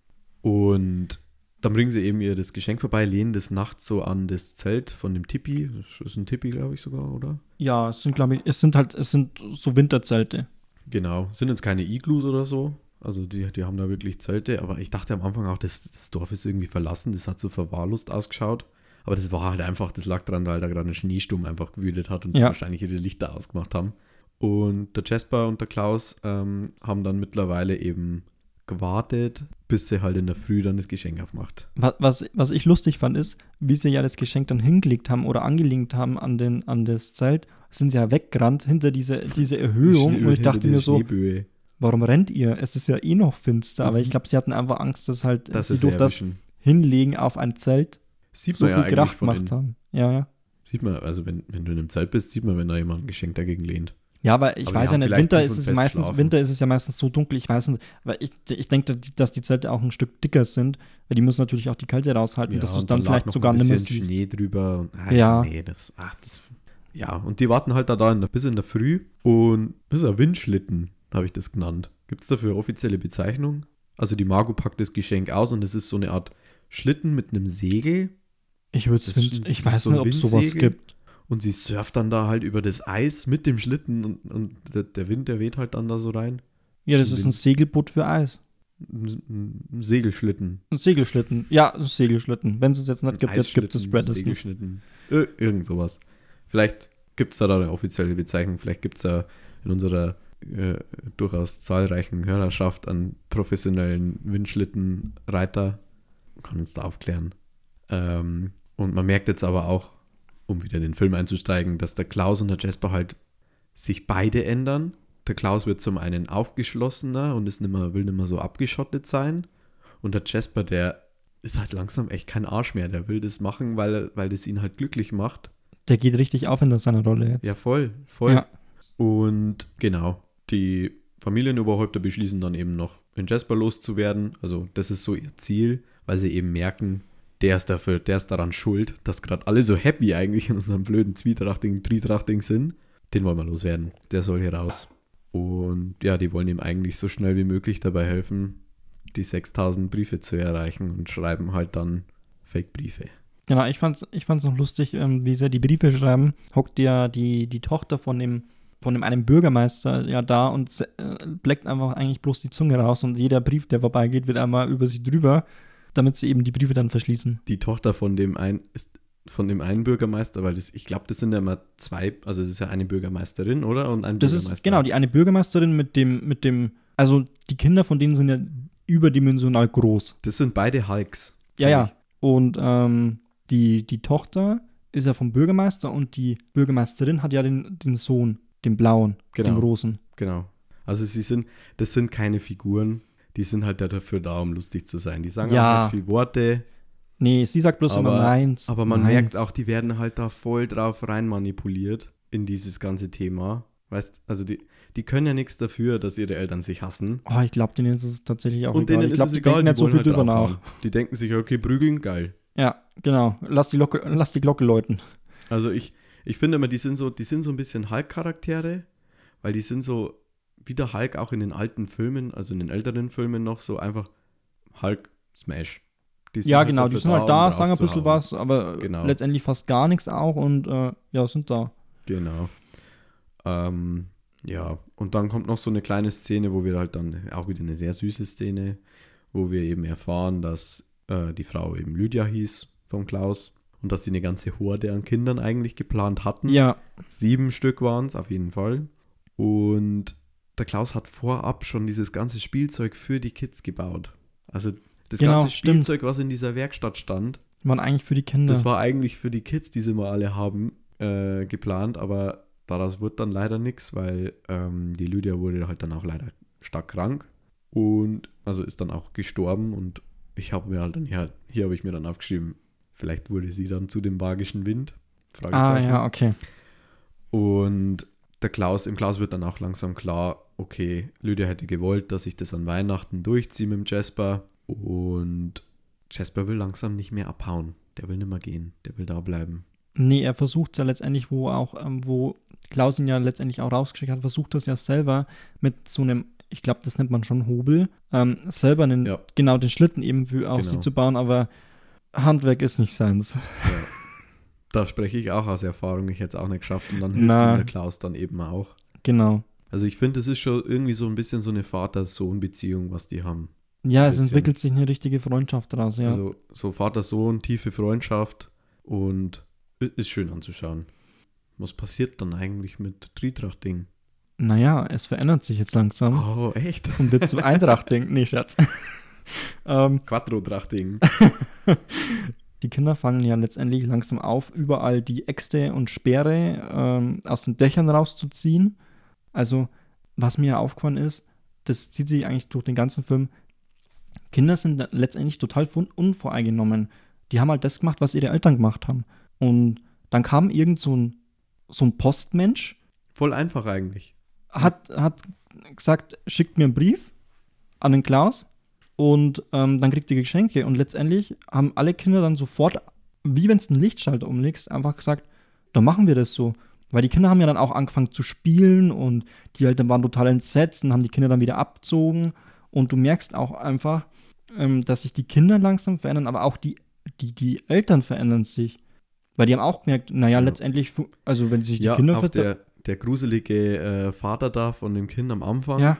und dann bringen sie eben ihr das Geschenk vorbei, lehnen das nachts so an das Zelt von dem Tipi. Das ist ein Tipi, glaube ich sogar, oder? Ja, es sind, glaube ich, es sind halt, es sind so Winterzelte. Genau. Sind jetzt keine Iglus oder so. Also die, die haben da wirklich Zelte. Aber ich dachte am Anfang auch, das, das Dorf ist irgendwie verlassen. Das hat so verwahrlost ausgeschaut. Aber das war halt einfach, das lag daran, weil da gerade ein Schneesturm einfach gewütet hat und die Ja. wahrscheinlich ihre Lichter ausgemacht haben. Und der Jasper und der Klaus ähm, haben dann mittlerweile eben gewartet, bis sie halt in der Früh dann das Geschenk aufmacht. Was, was, was ich lustig fand, ist, wie sie ja das Geschenk dann hingelegt haben oder angelegt haben an, den, an das Zelt, sind sie ja weggerannt hinter diese, diese Erhöhung. Schnee- und ich dachte mir so, Schneeböe, warum rennt ihr? Es ist ja eh noch finster. Das- Aber ich glaube, sie hatten einfach Angst, dass halt dass sie durch das. Hinlegen auf ein Zelt Sieht so man viel ja Krach gemacht haben. Ja, ja. Sieht man, also wenn, wenn du in einem Zelt bist, sieht man, wenn da jemand ein Geschenk dagegen lehnt. Ja, aber ich Aber weiß ja nicht, Winter ist es meistens. Winter ist es ja meistens so dunkel, ich weiß nicht, weil ich, ich denke, dass die Zelte auch ein Stück dicker sind, weil die müssen natürlich auch die Kälte raushalten, dass du es und dann lag vielleicht sogar nicht mehr siehst. Schnee drüber. Und, ah, Ja. Nee, das, ach, das, ja, und die warten halt da, da in der, bis in der Früh. Und das ist ein Windschlitten, habe ich das genannt. Gibt es dafür offizielle Bezeichnung? Also die Margot packt das Geschenk aus und es ist so eine Art Schlitten mit einem Segel. Ich würde das ich weiß so nicht, ob es sowas gibt. Und sie surft dann da halt über das Eis mit dem Schlitten und, und der, der Wind, der weht halt dann da so rein. Ja, das ist ein Segelboot für Eis. Ein, Segelschlitten. Ein Segelschlitten. Ja, ein Segelschlitten. Wenn es es jetzt nicht gibt, jetzt gibt es Spread es nicht. Segelschnitten. Ir irgend sowas. Vielleicht gibt es da, da eine offizielle Bezeichnung. Vielleicht gibt es ja in unserer äh, durchaus zahlreichen Hörerschaft an professionellen Windschlittenreiter. Kann uns da aufklären. Ähm, und man merkt jetzt aber auch, um wieder in den Film einzusteigen, dass der Klaus und der Jasper halt sich beide ändern. Der Klaus wird zum einen aufgeschlossener und ist nimmer, will nicht mehr so abgeschottet sein. Und der Jasper, der ist halt langsam echt kein Arsch mehr. Der will das machen, weil, weil das ihn halt glücklich macht. Der geht richtig auf in seiner Rolle jetzt. Ja, voll, voll. Ja. Und genau, die Familienoberhäupter beschließen dann eben noch, in Jasper loszuwerden. Also das ist so ihr Ziel, weil sie eben merken, der ist dafür, der ist daran schuld, dass gerade alle so happy eigentlich in unserem blöden Zwietrachting, Tritrachting sind. Den wollen wir loswerden. Der soll hier raus. Und ja, die wollen ihm eigentlich so schnell wie möglich dabei helfen, die 6000 Briefe zu erreichen und schreiben halt dann Fake-Briefe. Genau, ich fand's, ich fand's noch lustig, ähm, wie sie die Briefe schreiben. Hockt ja die, die Tochter von dem, von dem einen Bürgermeister ja da und äh, bleckt einfach eigentlich bloß die Zunge raus und jeder Brief, der vorbeigeht, wird einmal über sie drüber, damit sie eben die Briefe dann verschließen. die Tochter von dem einen ist von dem einen Bürgermeister, weil das, ich glaube, das sind ja immer zwei, also das ist ja eine Bürgermeisterin, oder? Und ein Das Bürgermeister. ist genau die eine Bürgermeisterin mit dem, mit dem, also die Kinder von denen sind ja überdimensional groß. Das sind beide Hulks. Ja, ja. Und ähm, die, die Tochter ist ja vom Bürgermeister und die Bürgermeisterin hat ja den, den Sohn, den blauen, Genau. den großen. Genau. Also sie sind, das sind keine Figuren, die sind halt da dafür da, um lustig zu sein. Die sagen Ja. halt viel Worte, Nee, sie sagt bloß immer aber, meins. aber man meins. merkt auch, die werden halt da voll drauf rein manipuliert in dieses ganze Thema. Weißt, also die, die können ja nichts dafür, dass ihre Eltern sich hassen. Oh, ich glaube, denen ist es tatsächlich auch Und egal. denen ich ist glaube, es die egal, denken die nicht so viel halt drüber nach. Die denken sich, okay, prügeln, geil. Ja, genau. Lass die, Glocke, lass die Glocke läuten. Also ich, ich finde immer, die sind so, die sind so ein bisschen Hulk-Charaktere, weil die sind so, wie der Hulk auch in den alten Filmen, also in den älteren Filmen noch so einfach Hulk Smash. Ja, halt genau. Die sind halt da, sagen ein bisschen was, aber Genau. letztendlich fast gar nichts auch und äh, ja, sind da. Genau. Ähm, ja, und dann kommt noch so eine kleine Szene, wo wir halt dann auch wieder eine sehr süße Szene, wo wir eben erfahren, dass äh, die Frau eben Lydia hieß vom Klaus und dass sie eine ganze Horde an Kindern eigentlich geplant hatten. Ja, Sieben Stück waren es auf jeden Fall. Und der Klaus hat vorab schon dieses ganze Spielzeug für die Kids gebaut. Also das Genau, ganze stimmt. Spielzeug, was in dieser Werkstatt stand, waren eigentlich für die Kinder. das war eigentlich für die Kids, die sie mal alle haben, äh, geplant. Aber daraus wurde dann leider nichts, weil ähm, die Lydia wurde halt dann auch leider stark krank. Und also ist dann auch gestorben. Und ich habe mir halt dann, ja, hier habe ich mir dann aufgeschrieben, vielleicht wurde sie dann zu dem magischen Wind. ah, ja, okay. Und der Klaus, im Klaus wird dann auch langsam klar, okay, Lydia hätte gewollt, dass ich das an Weihnachten durchziehe mit dem Jasper. Und Jasper will langsam nicht mehr abhauen. Der will nicht mehr gehen. Der will da bleiben. Nee, er versucht ja letztendlich, wo auch, ähm, wo Klaus ihn ja letztendlich auch rausgeschickt hat, versucht das ja selber mit so einem, ich glaube, das nennt man schon Hobel, ähm, selber einen, Ja. genau den Schlitten eben für auf Genau. sie zu bauen, aber Handwerk ist nicht seins. Ja. da spreche ich auch aus Erfahrung. Ich hätte es auch nicht geschafft. Und dann hilft Na. der Klaus dann eben auch. Genau. Also ich finde, es ist schon irgendwie so ein bisschen so eine Vater-Sohn-Beziehung, was die haben. Ja, es entwickelt sich eine richtige Freundschaft daraus, ja. Also so Vater-Sohn, tiefe Freundschaft und ist schön anzuschauen. Was passiert dann eigentlich mit Tritracht-Ding? naja, es verändert sich jetzt langsam Oh, echt? und wird zu Eintracht-Ding. Nee, Scherz. ähm, Quattro-Drachting. die Kinder fangen ja letztendlich langsam auf, überall die Äxte und Speere ähm, aus den Dächern rauszuziehen. Also, was mir aufgefallen ist, das zieht sich eigentlich durch den ganzen Film. Kinder sind letztendlich total un- unvoreingenommen. Die haben halt das gemacht, was ihre Eltern gemacht haben. Und dann kam irgend so ein, so ein Postmensch, Voll einfach eigentlich. hat, hat gesagt, schickt mir einen Brief an den Klaus und ähm, dann kriegt ihr Geschenke. Und letztendlich haben alle Kinder dann sofort, wie wenn es einen Lichtschalter umlegst, einfach gesagt, dann machen wir das so. Weil die Kinder haben ja dann auch angefangen zu spielen und die Eltern waren total entsetzt und haben die Kinder dann wieder abgezogen. Und du merkst auch einfach, ähm, dass sich die Kinder langsam verändern, aber auch die, die, die Eltern verändern sich. Weil die haben auch gemerkt, naja, Ja. letztendlich, also wenn sich die Ja, Kinder vertra- der, der gruselige äh, Vater da von dem Kind am Anfang Ja,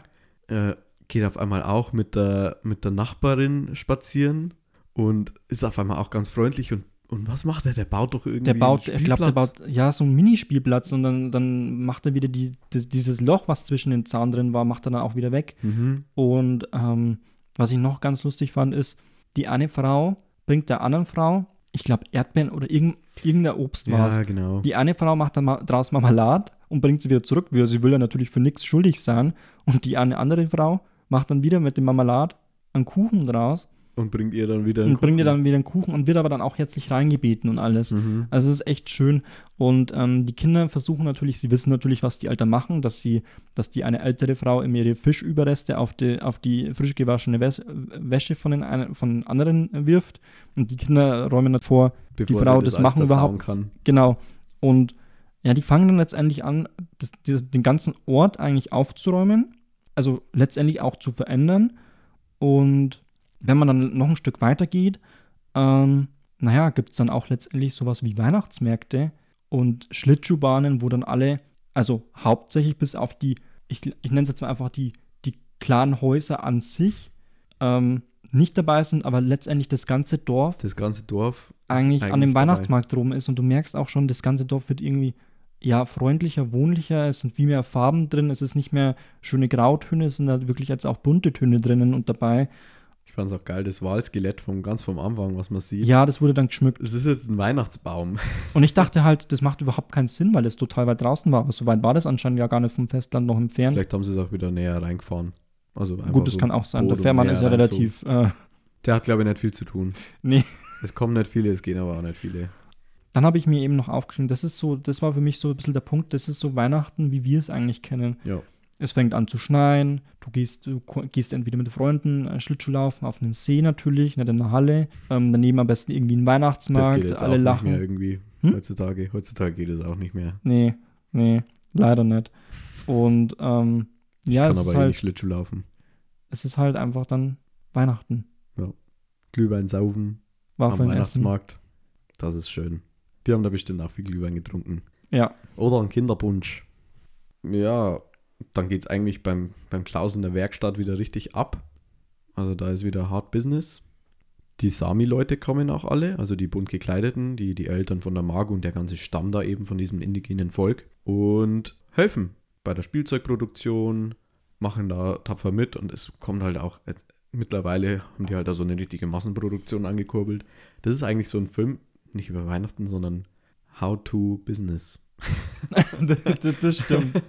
äh, geht auf einmal auch mit der, mit der Nachbarin spazieren und ist auf einmal auch ganz freundlich und, und was macht er? Der baut doch irgendwie Der baut, ich glaube, der baut ja so einen Minispielplatz und dann, dann macht er wieder die, das, dieses Loch, was zwischen den Zaun drin war, macht er dann auch wieder weg. Mhm. Und ähm, was ich noch ganz lustig fand, ist, die eine Frau bringt der anderen Frau, ich glaube, Erdbeeren oder irgend, irgendein Obst war Ja, es. genau. Die eine Frau macht dann ma draus Marmelade und bringt sie wieder zurück, weil sie will ja natürlich für nichts schuldig sein. Und die eine andere Frau macht dann wieder mit dem Marmelade einen Kuchen draus Und bringt ihr dann wieder und bringt ihr Kuchen. dann wieder einen Kuchen und wird aber dann auch herzlich reingebeten und alles. Mhm. Also es ist echt schön. Und ähm, die Kinder versuchen natürlich, sie wissen natürlich, was die Eltern machen, dass sie, dass die eine ältere Frau immer ihre Fischüberreste auf die, auf die frisch gewaschene Wäs Wäsche von den, einen, von anderen wirft. Und die Kinder räumen dann vor, Bevor Frau sie das alles machen überhaupt- kann. genau. Und ja, die fangen dann letztendlich an, das, die, den ganzen Ort eigentlich aufzuräumen, also letztendlich auch zu verändern. Und wenn man dann noch ein Stück weiter geht, ähm, naja, gibt es dann auch letztendlich sowas wie Weihnachtsmärkte und Schlittschuhbahnen, wo dann alle, also hauptsächlich bis auf die, ich, ich nenne es jetzt mal einfach die, die klaren Häuser an sich, ähm, nicht dabei sind, aber letztendlich das ganze Dorf Das ganze Dorf ist eigentlich, an dem dabei. Weihnachtsmarkt rum ist und du merkst auch schon, das ganze Dorf wird irgendwie ja freundlicher, wohnlicher, es sind viel mehr Farben drin, es ist nicht mehr schöne Grautöne, es sind halt wirklich jetzt auch bunte Töne drinnen und dabei. Ich fand es auch geil, das Wahlskelett vom ganz vom Anfang, was man sieht. Ja, das wurde dann geschmückt. Es ist jetzt ein Weihnachtsbaum. Und ich dachte halt, das macht überhaupt keinen Sinn, weil es total weit draußen war. Aber so weit war das anscheinend ja gar nicht vom Festland noch entfernt. Vielleicht haben sie es auch wieder näher reingefahren. Also Gut, das so kann auch sein. Der Fährmann ist ja relativ. Äh, Der hat, glaube ich, nicht viel zu tun. nee. Es kommen nicht viele, es gehen aber auch nicht viele. Dann habe ich mir eben noch aufgeschrieben, das ist so, das war für mich so ein bisschen der Punkt, das ist so Weihnachten, wie wir es eigentlich kennen. Ja. Es fängt an zu schneien, du gehst, du gehst entweder mit Freunden äh, Schlittschuh laufen, auf einen See natürlich, nicht in der Halle. Ähm, daneben am besten irgendwie ein Das Weihnachtsmarkt, geht jetzt alle auch lachen. nicht mehr irgendwie. Hm? Heutzutage. Heutzutage geht es auch nicht mehr. Nee, nee, leider nicht. Und ähm, Ich ja, kann es aber ist, eh halt, nicht Schlittschuh laufen. es ist halt einfach dann Weihnachten. Glühwein saufen am Waffeln essen. Weihnachtsmarkt. Das ist schön. Die haben da bestimmt auch viel Glühwein getrunken. Ja, Oder ein Kinderpunsch. Ja, dann geht es eigentlich beim, beim Klaus in der Werkstatt wieder richtig ab. Also da ist wieder Hard Business. Die Sami-Leute kommen auch alle, also die bunt gekleideten, die, die Eltern von der Margo und der ganze Stamm da eben von diesem indigenen Volk und helfen bei der Spielzeugproduktion, machen da tapfer mit und es kommt halt auch, jetzt, mittlerweile haben die halt da so eine richtige Massenproduktion angekurbelt. Das ist eigentlich so ein Film, nicht über Weihnachten, sondern How to Business. das, das stimmt.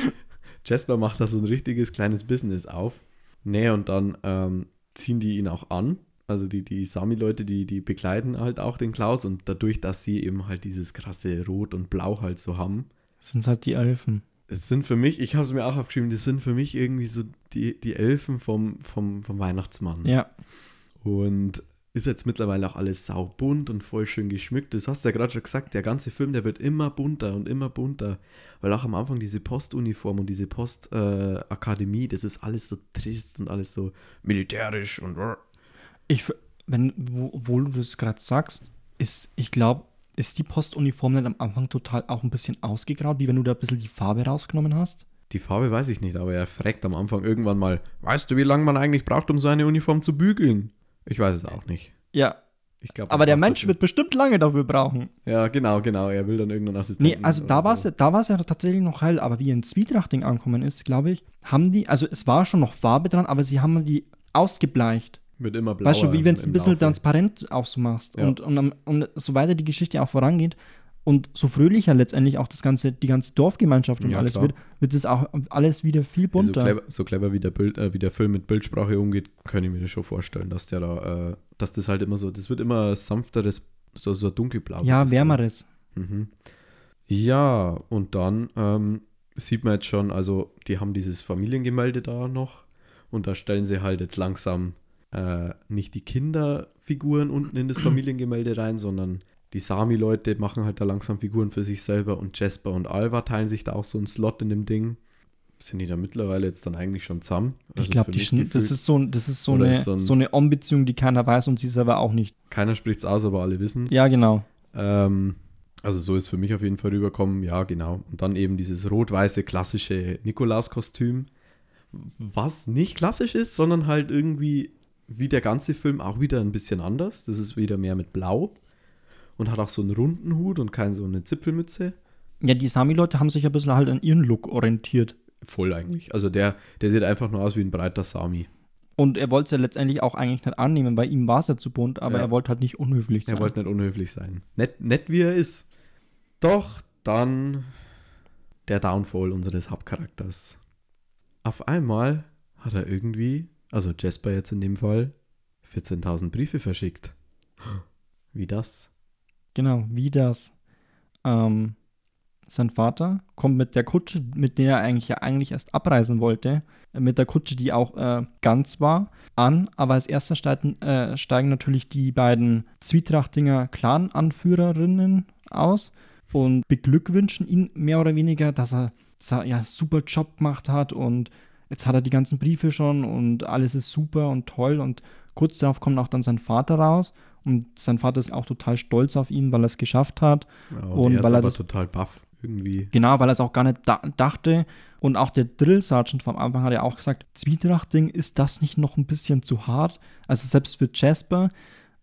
Jasper macht da so ein richtiges kleines Business auf. Nee, und dann ähm, ziehen die ihn auch an. Also die, die Sami-Leute, die, die begleiten halt auch den Klaus und dadurch, dass sie eben halt dieses krasse Rot und Blau halt so haben. Das sind halt die Elfen. Es sind für mich, ich habe es mir auch aufgeschrieben, das sind für mich irgendwie so die, die Elfen vom, vom, vom Weihnachtsmann. Ja, Und ist jetzt mittlerweile auch alles saubunt und voll schön geschmückt. Das hast du ja gerade schon gesagt, der ganze Film, der wird immer bunter und immer bunter. Weil auch am Anfang diese Postuniform und diese Postakademie, das ist alles so trist und alles so militärisch und ich, wenn, wo, obwohl du das gerade sagst, ist, ich glaube, ist die Postuniform nicht am Anfang total auch ein bisschen ausgegraut, wie wenn du da ein bisschen die Farbe rausgenommen hast? die Farbe weiß ich nicht, aber er fragt am Anfang irgendwann mal, weißt du, wie lange man eigentlich braucht, um so eine Uniform zu bügeln? Ich weiß es auch nicht. Ja, Ich glaub, Aber der er Mensch wird bestimmt lange dafür brauchen. Ja, genau, genau. Er will dann irgendeinen Assistenten. Nee, also da war es so. ja, da war's ja tatsächlich noch hell, aber wie in Zwietrachting angekommen ist, glaube ich, haben die, also es war schon noch Farbe dran, aber sie haben die ausgebleicht. Wird immer blauer. weißt du, wie wenn es ein bisschen Laufe. transparent auch so machst. Ja. Und, und, am- und so weiter die Geschichte auch vorangeht und so fröhlicher letztendlich auch das ganze, die ganze Dorfgemeinschaft und Ja, alles klar. wird, wird es auch alles wieder viel Ja, so, bunter. clever, so clever wie der, Bild, äh, wie der Film mit Bildsprache umgeht, kann ich mir das schon vorstellen, dass der da, äh, dass das halt immer so, das wird immer sanfteres, so, so dunkelblau. ja, wärmeres. Mhm. Ja, und dann ähm, sieht man jetzt schon, also die haben dieses Familiengemälde da noch und da stellen sie halt jetzt langsam äh, nicht die Kinderfiguren unten in das Familiengemälde rein, sondern die Sami-Leute machen halt da langsam Figuren für sich selber und Jasper und Alva teilen sich da auch so einen Slot in dem Ding. Sind die da mittlerweile jetzt dann eigentlich schon zusammen? Ich Also glaube, mich schn- das ist so, das ist so eine, ist so so, ein- eine On-Beziehung, die keiner weiß und sie selber auch nicht. Keiner spricht's aus, aber alle wissen es. Ja, genau. Ähm, also so ist für mich auf jeden Fall rüberkommen, ja, genau. Und dann eben dieses rot-weiße klassische Nikolaus-Kostüm, was nicht klassisch ist, sondern halt irgendwie wie der ganze Film auch wieder ein bisschen anders. Das ist wieder mehr mit Blau und hat auch so einen runden Hut und keine so eine Zipfelmütze. Ja, die Sami-Leute haben sich ein bisschen halt an ihren Look orientiert. Voll eigentlich. Also der, der sieht einfach nur aus wie ein breiter Sami. Und er wollte es ja letztendlich auch eigentlich nicht annehmen, weil ihm war es ja zu bunt, aber Ja. er wollte halt nicht unhöflich sein. Er wollte nicht unhöflich sein. Nett, nett wie er ist. Doch dann der Downfall unseres Hauptcharakters. Auf einmal hat er irgendwie, also Jasper jetzt in dem Fall, 14.000 Briefe verschickt. Wie das? Genau, wie das. Ähm, sein Vater kommt mit der Kutsche, mit der er eigentlich ja eigentlich erst abreisen wollte, äh, mit der Kutsche, die auch äh, ganz war, an. Aber als erster steigen, äh, steigen natürlich die beiden Zwietrachtinger Clan-Anführerinnen aus und beglückwünschen ihn mehr oder weniger, dass er, ja super Job gemacht hat und jetzt hat er die ganzen Briefe schon und alles ist super und toll und kurz darauf kommt auch dann sein Vater raus und sein Vater ist auch total stolz auf ihn, weil er es geschafft hat. Ja, Und er ist weil er aber das- total baff irgendwie. Genau, weil er es auch gar nicht da dachte. Und auch der Drill Sergeant vom Anfang hat ja auch gesagt, Zwietrachting, ist das nicht noch ein bisschen zu hart? Also selbst für Jasper,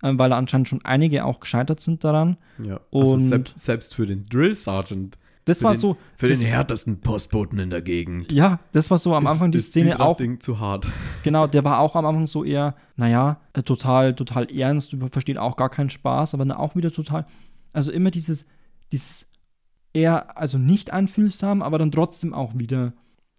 äh, weil anscheinend schon einige auch gescheitert sind daran. Ja. Also Und- selbst, selbst für den Drill Sergeant. Das Für war den, so, Für das, den härtesten Postboten in der Gegend. ja, das war so am ist- Anfang die ist Szene auch, Ding zu hart. genau, der war auch am Anfang so eher, naja, äh, total, total ernst, versteht auch gar keinen Spaß, aber dann auch wieder total, also immer dieses, dieses eher, also nicht einfühlsam, aber dann trotzdem auch wieder,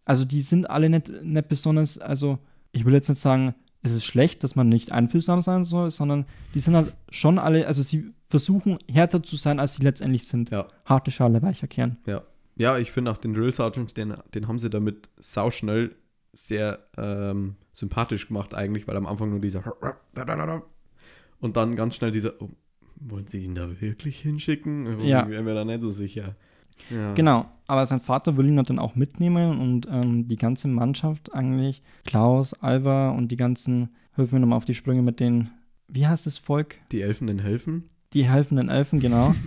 also die sind alle nicht, nicht besonders, also ich will jetzt nicht sagen, es ist schlecht, dass man nicht einfühlsam sein soll, sondern die sind halt schon alle, also sie versuchen härter zu sein, als sie letztendlich sind. Ja. Harte Schale, weicher Kern. Ja, ja ich finde auch den Drill Sergeant, den, den haben sie damit sauschnell sehr ähm, sympathisch gemacht eigentlich, weil am Anfang nur dieser und dann ganz schnell dieser, oh, wollen sie ihn da wirklich hinschicken? Ja. Ich wäre mir da nicht so sicher. Ja. Genau, aber sein Vater will ihn dann auch mitnehmen und ähm, die ganze Mannschaft eigentlich, Klaus, Alva und die ganzen, helfen mir nochmal auf die Sprünge mit den, wie heißt das Volk? Die Elfen den helfen? Die helfenden Elfen, genau.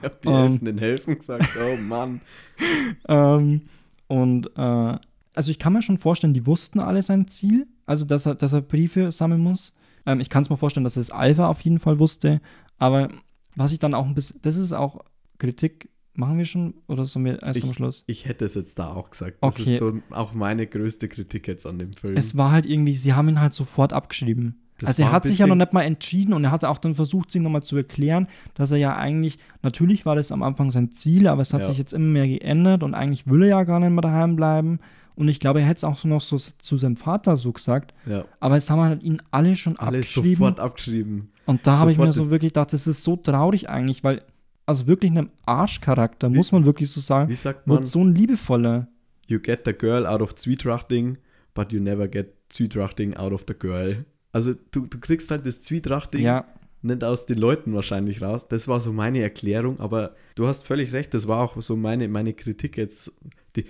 Ich hab die Ähm. Elfen den helfen gesagt, oh Mann. ähm, und äh, also ich kann mir schon vorstellen, die wussten alle sein Ziel, also dass er, dass er Briefe sammeln muss. Ähm, ich kann es mir vorstellen, dass es Alva auf jeden Fall wusste, aber was ich dann auch ein bisschen, das ist auch Kritik, machen wir schon oder sollen wir erst Ich- am Schluss? Ich hätte es jetzt da auch gesagt. Das Okay. ist so auch meine größte Kritik jetzt an dem Film. Es war halt irgendwie, sie haben ihn halt sofort abgeschrieben. Das also er hat sich ja noch nicht mal entschieden und er hat auch dann versucht, sich nochmal zu erklären, dass er ja eigentlich, natürlich war das am Anfang sein Ziel, aber es hat Ja. sich jetzt immer mehr geändert und eigentlich will er ja gar nicht mehr daheim bleiben. Und ich glaube, er hätte es auch so noch so zu seinem Vater so gesagt, ja, aber es haben halt ihn alle schon alles abgeschrieben. sofort abgeschrieben. und da habe ich mir so wirklich gedacht, das ist so traurig eigentlich, weil, also wirklich einem Arschcharakter, muss man wirklich so sagen, Wie sagt man? wird so ein liebevoller. You get the girl out of Zwietrachting, but you never get Zwietrachting out of the girl. Also du, du kriegst halt das Zwietrachting Ja, nicht aus den Leuten wahrscheinlich raus. Das war so meine Erklärung, aber du hast völlig recht, das war auch so meine, meine Kritik jetzt. Die,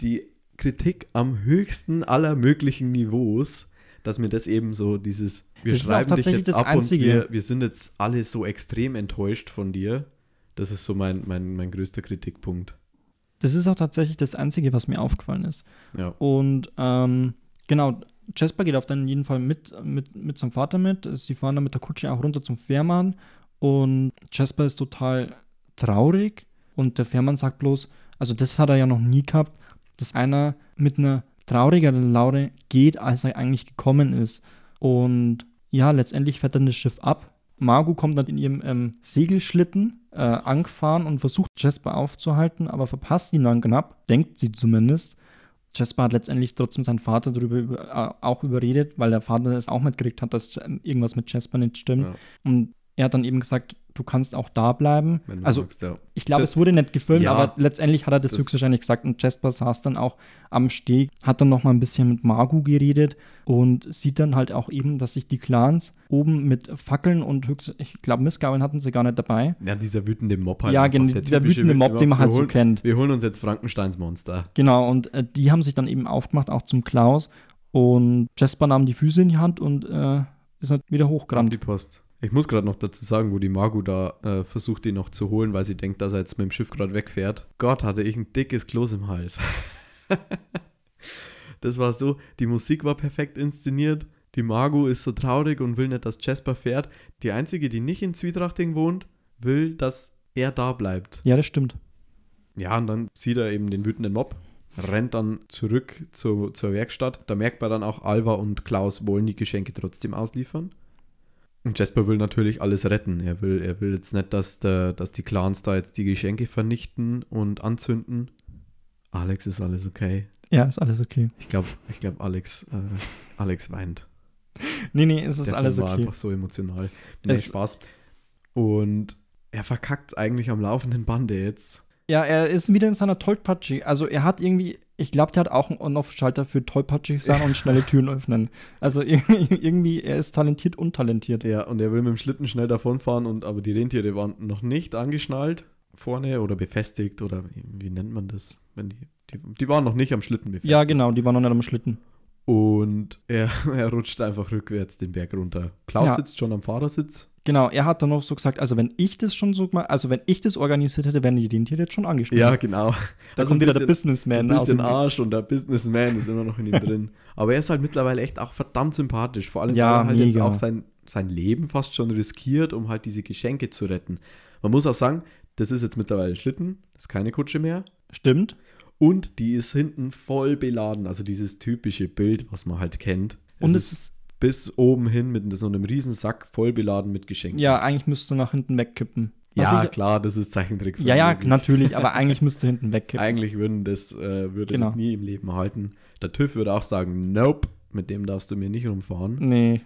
die Kritik am höchsten aller möglichen Niveaus, dass mir das eben so dieses, wir Das schreiben dich jetzt ab Einzige. und wir, wir sind jetzt alle so extrem enttäuscht von dir. Das ist so mein, mein, mein größter Kritikpunkt. das ist auch tatsächlich das Einzige, was mir aufgefallen ist. Ja. Und ähm, genau, Jasper geht auf dann jeden Fall mit, mit, mit seinem Vater mit. Sie fahren dann mit der Kutsche auch runter zum Fährmann und Jasper ist total traurig und der Fährmann sagt bloß, also das hat er ja noch nie gehabt, dass einer mit einer traurigeren Laune geht, als er eigentlich gekommen ist. Und ja, letztendlich fährt dann das Schiff ab. Margot kommt dann in ihrem ähm, Segelschlitten äh, angefahren und versucht Jasper aufzuhalten, aber verpasst ihn dann knapp, denkt sie zumindest. Jasper hat letztendlich trotzdem seinen Vater darüber äh, auch überredet, weil der Vater es auch mitgekriegt hat, dass irgendwas mit Jasper nicht stimmt. Ja. Und er hat dann eben gesagt, du kannst auch da bleiben. Also magst, ja. ich glaube, es wurde nicht gefilmt, ja, aber letztendlich hat er das, das, höchstwahrscheinlich gesagt und Jasper saß dann auch am Steg, hat dann noch mal ein bisschen mit Margu geredet und sieht dann halt auch eben, dass sich die Clans oben mit Fackeln und höchst, ich glaube Missgabeln hatten sie gar nicht dabei. Ja, dieser wütende Mob halt. Ja, genau, der, der wütende Mob, den man halt holen, so kennt. Wir holen uns jetzt Frankensteins Monster. Genau, und äh, die haben sich dann eben aufgemacht, auch zum Klaus und Jasper nahm die Füße in die Hand und äh, ist halt wieder hochgerannt. die Post. Ich muss gerade noch dazu sagen, wo die Margot da äh, versucht, ihn noch zu holen, weil sie denkt, dass er jetzt mit dem Schiff gerade wegfährt. Gott, hatte ich ein dickes Kloß im Hals. das war so, die Musik war perfekt inszeniert. Die Margot ist so traurig und will nicht, dass Jasper fährt. Die einzige, die nicht in Zwietrachting wohnt, will, dass er da bleibt. Ja, das stimmt. Ja, und dann sieht er eben den wütenden Mob, rennt dann zurück zu, zur Werkstatt. Da merkt man dann auch, Alva und Klaus wollen die Geschenke trotzdem ausliefern. Und Jasper will natürlich alles retten. Er will, er will jetzt nicht, dass, der, dass die Clans da jetzt die Geschenke vernichten und anzünden. Alex, ist alles okay? Ja, ist alles okay. Ich glaube, ich glaub, Alex, äh, Alex weint. Nee, nee, es ist Der alles Film okay. war einfach so emotional. Nee, es Spaß. Und er verkackt eigentlich am laufenden Bande jetzt. Ja, er ist wieder in seiner Tollpatschi. Also er hat irgendwie, ich glaube, der hat auch einen On-Off-Schalter für tollpatschig sein und schnelle Türen öffnen. Also irgendwie, er ist talentiert und talentiert. Ja, und er will mit dem Schlitten schnell davonfahren, und, aber die Rentiere waren noch nicht angeschnallt vorne oder befestigt oder wie, nennt man das? Wenn die, die, die waren noch nicht am Schlitten befestigt. Ja, genau, die waren noch nicht am Schlitten. Und er, er rutscht einfach rückwärts den Berg runter. Klaus ja. sitzt schon am Fahrersitz. Genau, er hat dann noch so gesagt, also wenn ich das schon so gemacht, also wenn ich das organisiert hätte, wären die Rentiere jetzt schon angespielt. Ja, genau. Da kommt wieder der Businessman. Ein bisschen Arsch und der Businessman ist immer noch in ihm drin. Aber er ist halt mittlerweile echt auch verdammt sympathisch. Vor allem, ja, weil er halt mega. jetzt auch sein, sein Leben fast schon riskiert, um halt diese Geschenke zu retten. Man muss auch sagen, das ist jetzt mittlerweile ein Schlitten, das ist keine Kutsche mehr. Stimmt. Und die ist hinten voll beladen, also dieses typische Bild, was man halt kennt. Es und es ist bis oben hin mit so einem riesen Sack voll beladen mit Geschenken. Ja, eigentlich müsste nach hinten wegkippen. Was ja, ich, klar, das ist Zeichentrick. Ja, ja, natürlich, aber eigentlich müsste hinten wegkippen. Eigentlich würden das, äh, würde genau. das nie im Leben halten. Der TÜV würde auch sagen, nope, mit dem darfst du mir nicht rumfahren. Nee.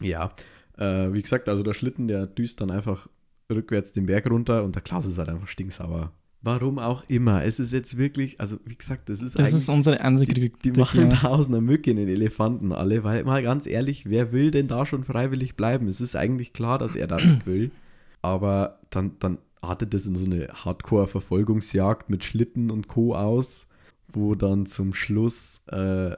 Ja, äh, wie gesagt, also der Schlitten, der düst dann einfach rückwärts den Berg runter und der Klaus ist halt einfach stinksauer. Warum auch immer. Es ist jetzt wirklich, also wie gesagt, das ist Das ist unsere einzige Die, die machen ja. da aus einer Mücke einen Elefanten alle, weil mal ganz ehrlich, wer will denn da schon freiwillig bleiben? Es ist eigentlich klar, dass er da nicht will. Aber dann, dann artet das in so eine Hardcore-Verfolgungsjagd mit Schlitten und Co. aus, wo dann zum Schluss äh,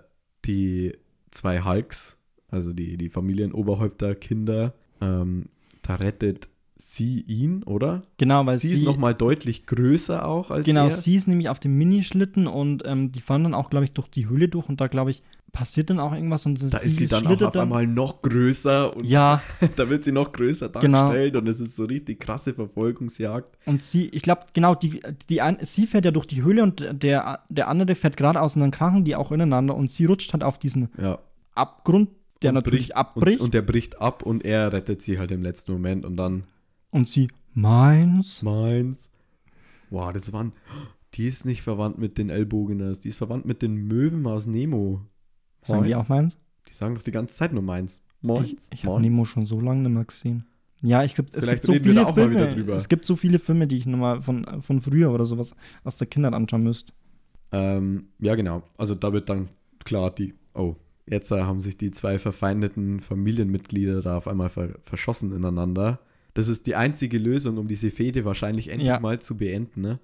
die zwei Hulks, also die, die Familienoberhäupter, Kinder, ähm, da rettet sie ihn, oder? Genau, weil sie, sie ist noch mal deutlich größer auch als Genau, er. sie ist nämlich auf dem Minischlitten und ähm, die fahren dann auch, glaube ich, durch die Höhle durch und da, glaube ich, passiert dann auch irgendwas und da ist sie dann auch auf einmal noch größer und ja, da wird sie noch größer genau. dargestellt genau. und es ist so richtig krasse Verfolgungsjagd. Und sie, ich glaube, genau, die, die ein, sie fährt ja durch die Höhle und der, der andere fährt geradeaus und dann krachen die auch ineinander und sie rutscht halt auf diesen ja. Abgrund, der und natürlich bricht, abbricht. Und, und der bricht ab und er rettet sie halt im letzten Moment und dann und sie, meins? Meins. Wow, das waren. Die ist nicht verwandt mit den Ellbogeners, die ist verwandt mit den Möwen aus Nemo. Sagen die auch meins? Die sagen doch die ganze Zeit nur meins. Meins. Ich, ich habe Nemo schon so lange nicht mehr gesehen. Ja, ich glaube, es gibt so viele Filme. Es gibt so viele Filme, die ich nochmal von, von früher oder sowas aus der Kindheit anschauen müsste. Ähm, ja, genau. Also da wird dann klar, die, oh, jetzt äh, haben sich die zwei verfeindeten Familienmitglieder da auf einmal ver verschossen ineinander. Das ist die einzige Lösung, um diese Fehde wahrscheinlich endlich ja. mal zu beenden. Ne?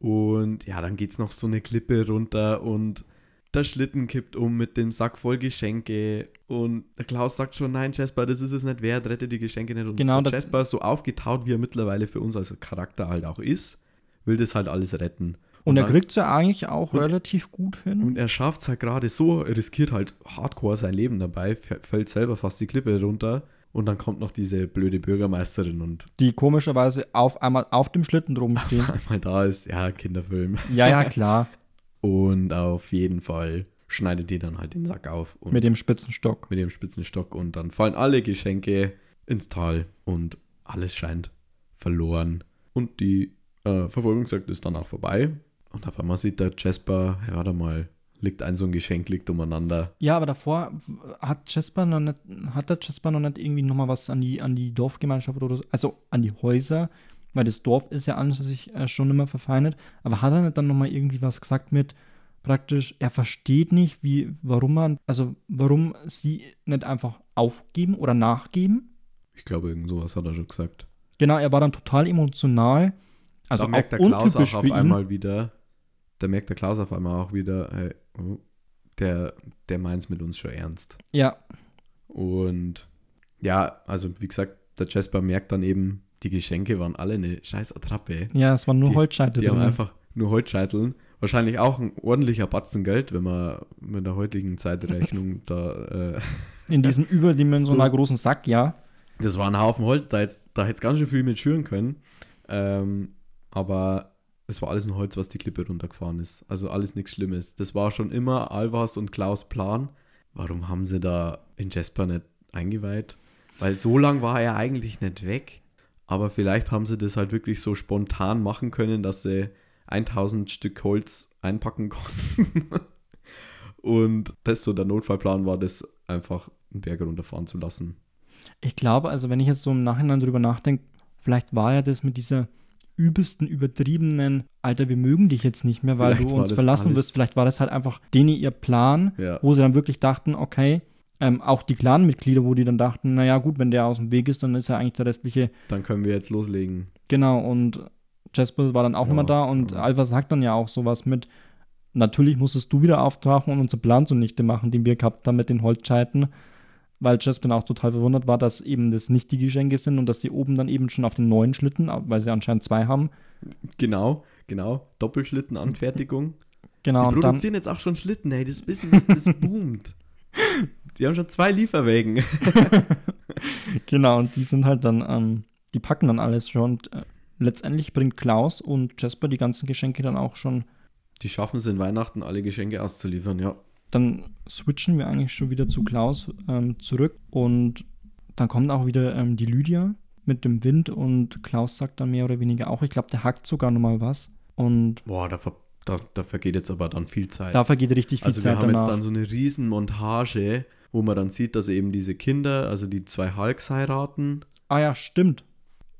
Und ja, dann geht es noch so eine Klippe runter und der Schlitten kippt um mit dem Sack voll Geschenke. Und der Klaus sagt schon, nein, Jasper, das ist es nicht wert, rette die Geschenke nicht. Und genau, der Jasper, so aufgetaut, wie er mittlerweile für uns als Charakter halt auch ist, will das halt alles retten. Und, er dann- kriegt es ja eigentlich auch und- relativ gut hin. Und er schafft es halt gerade so, er riskiert halt hardcore sein Leben dabei, fällt selber fast die Klippe runter und dann kommt noch diese blöde Bürgermeisterin und die komischerweise auf einmal auf dem Schlitten drum stehen. einmal da ist, ja, Kinderfilm. ja, ja, klar. Und auf jeden Fall schneidet die dann halt den Sack auf und Mit dem Spitzenstock. mit dem Spitzenstock und dann fallen alle Geschenke ins Tal und alles scheint verloren. Und die äh, Verfolgungsjagd ist danach vorbei. Und auf einmal sieht der Jasper, ja, warte mal, liegt ein so ein Geschenk, liegt umeinander. Ja, aber davor hat Jasper noch nicht, hat der Jasper noch nicht irgendwie nochmal was an die, an die Dorfgemeinschaft oder so, also an die Häuser, weil das Dorf ist ja an sich äh, schon immer verfeindet, aber hat er nicht dann nochmal irgendwie was gesagt mit praktisch, er versteht nicht, wie, warum man, also warum sie nicht einfach aufgeben oder nachgeben? Ich glaube, irgend sowas hat er schon gesagt. Genau, er war dann total emotional. Also da merkt der Klaus auch auf ihn. einmal wieder, da merkt der Klaus auf einmal auch wieder, hey, oh, der, der meint es mit uns schon ernst. Ja, Und ja, also wie gesagt, der Jasper merkt dann eben, die Geschenke waren alle eine scheiß Attrappe. ja, es waren nur Die- Holzscheite Die haben drin. einfach nur Holzscheiteln. Wahrscheinlich auch ein ordentlicher Batzen Geld, wenn man mit der heutigen Zeitrechnung da. Äh, In diesem überdimensional So. großen Sack, ja. das war ein Haufen Holz, da hätte da hätt's ganz schön viel mit schüren können. Ähm, aber es war alles nur Holz, was die Klippe runtergefahren ist. Also alles nichts Schlimmes. Das war schon immer Alvas und Klaus Plan. Warum haben sie da in Jasper nicht eingeweiht? Weil so lang war er eigentlich nicht weg. Aber vielleicht haben sie das halt wirklich so spontan machen können, dass sie 1000 Stück Holz einpacken konnten. Und das so der Notfallplan war, das einfach einen Berg runterfahren zu lassen. Ich glaube, also wenn ich jetzt so im Nachhinein drüber nachdenke, vielleicht war ja das mit dieser übelsten, übertriebenen, Alter, wir mögen dich jetzt nicht mehr, weil Vielleicht du uns verlassen alles- wirst. Vielleicht war das halt einfach denen ihr Plan, Ja. wo sie dann wirklich dachten, okay, ähm, auch die Clan-Mitglieder, wo die dann dachten, naja gut, wenn der aus dem Weg ist, dann ist ja eigentlich der restliche, Dann können wir jetzt loslegen. genau, und Jasper war dann auch Ja, nochmal da und ja. Alva sagt dann ja auch sowas mit, natürlich musstest du wieder auftauchen und unser Plan zunichte machen, den wir gehabt haben mit den Holzscheiten, weil Jasper auch total verwundert war, dass eben das nicht die Geschenke sind und dass die oben dann eben schon auf den neuen Schlitten, weil sie anscheinend zwei haben, Genau, genau. Doppelschlittenanfertigung. genau, die und dann, produzieren jetzt auch schon Schlitten, ey. Das Business, das boomt. Die haben schon zwei Lieferwägen. genau, und die sind halt dann, ähm, die packen dann alles schon und äh, letztendlich bringt Klaus und Jasper die ganzen Geschenke dann auch schon Die schaffen es in Weihnachten, alle Geschenke auszuliefern, ja. Dann switchen wir eigentlich schon wieder zu Klaus ähm, zurück und dann kommt auch wieder ähm, die Lydia mit dem Wind und Klaus sagt dann mehr oder weniger auch, ich glaube, der hackt sogar nochmal was und Boah, da, ver da, da vergeht jetzt aber dann viel Zeit. da vergeht richtig viel also wir Zeit haben danach. jetzt dann so eine riesen Montage, wo man dann sieht, dass eben diese Kinder, also die zwei Hulks heiraten. ah ja, stimmt.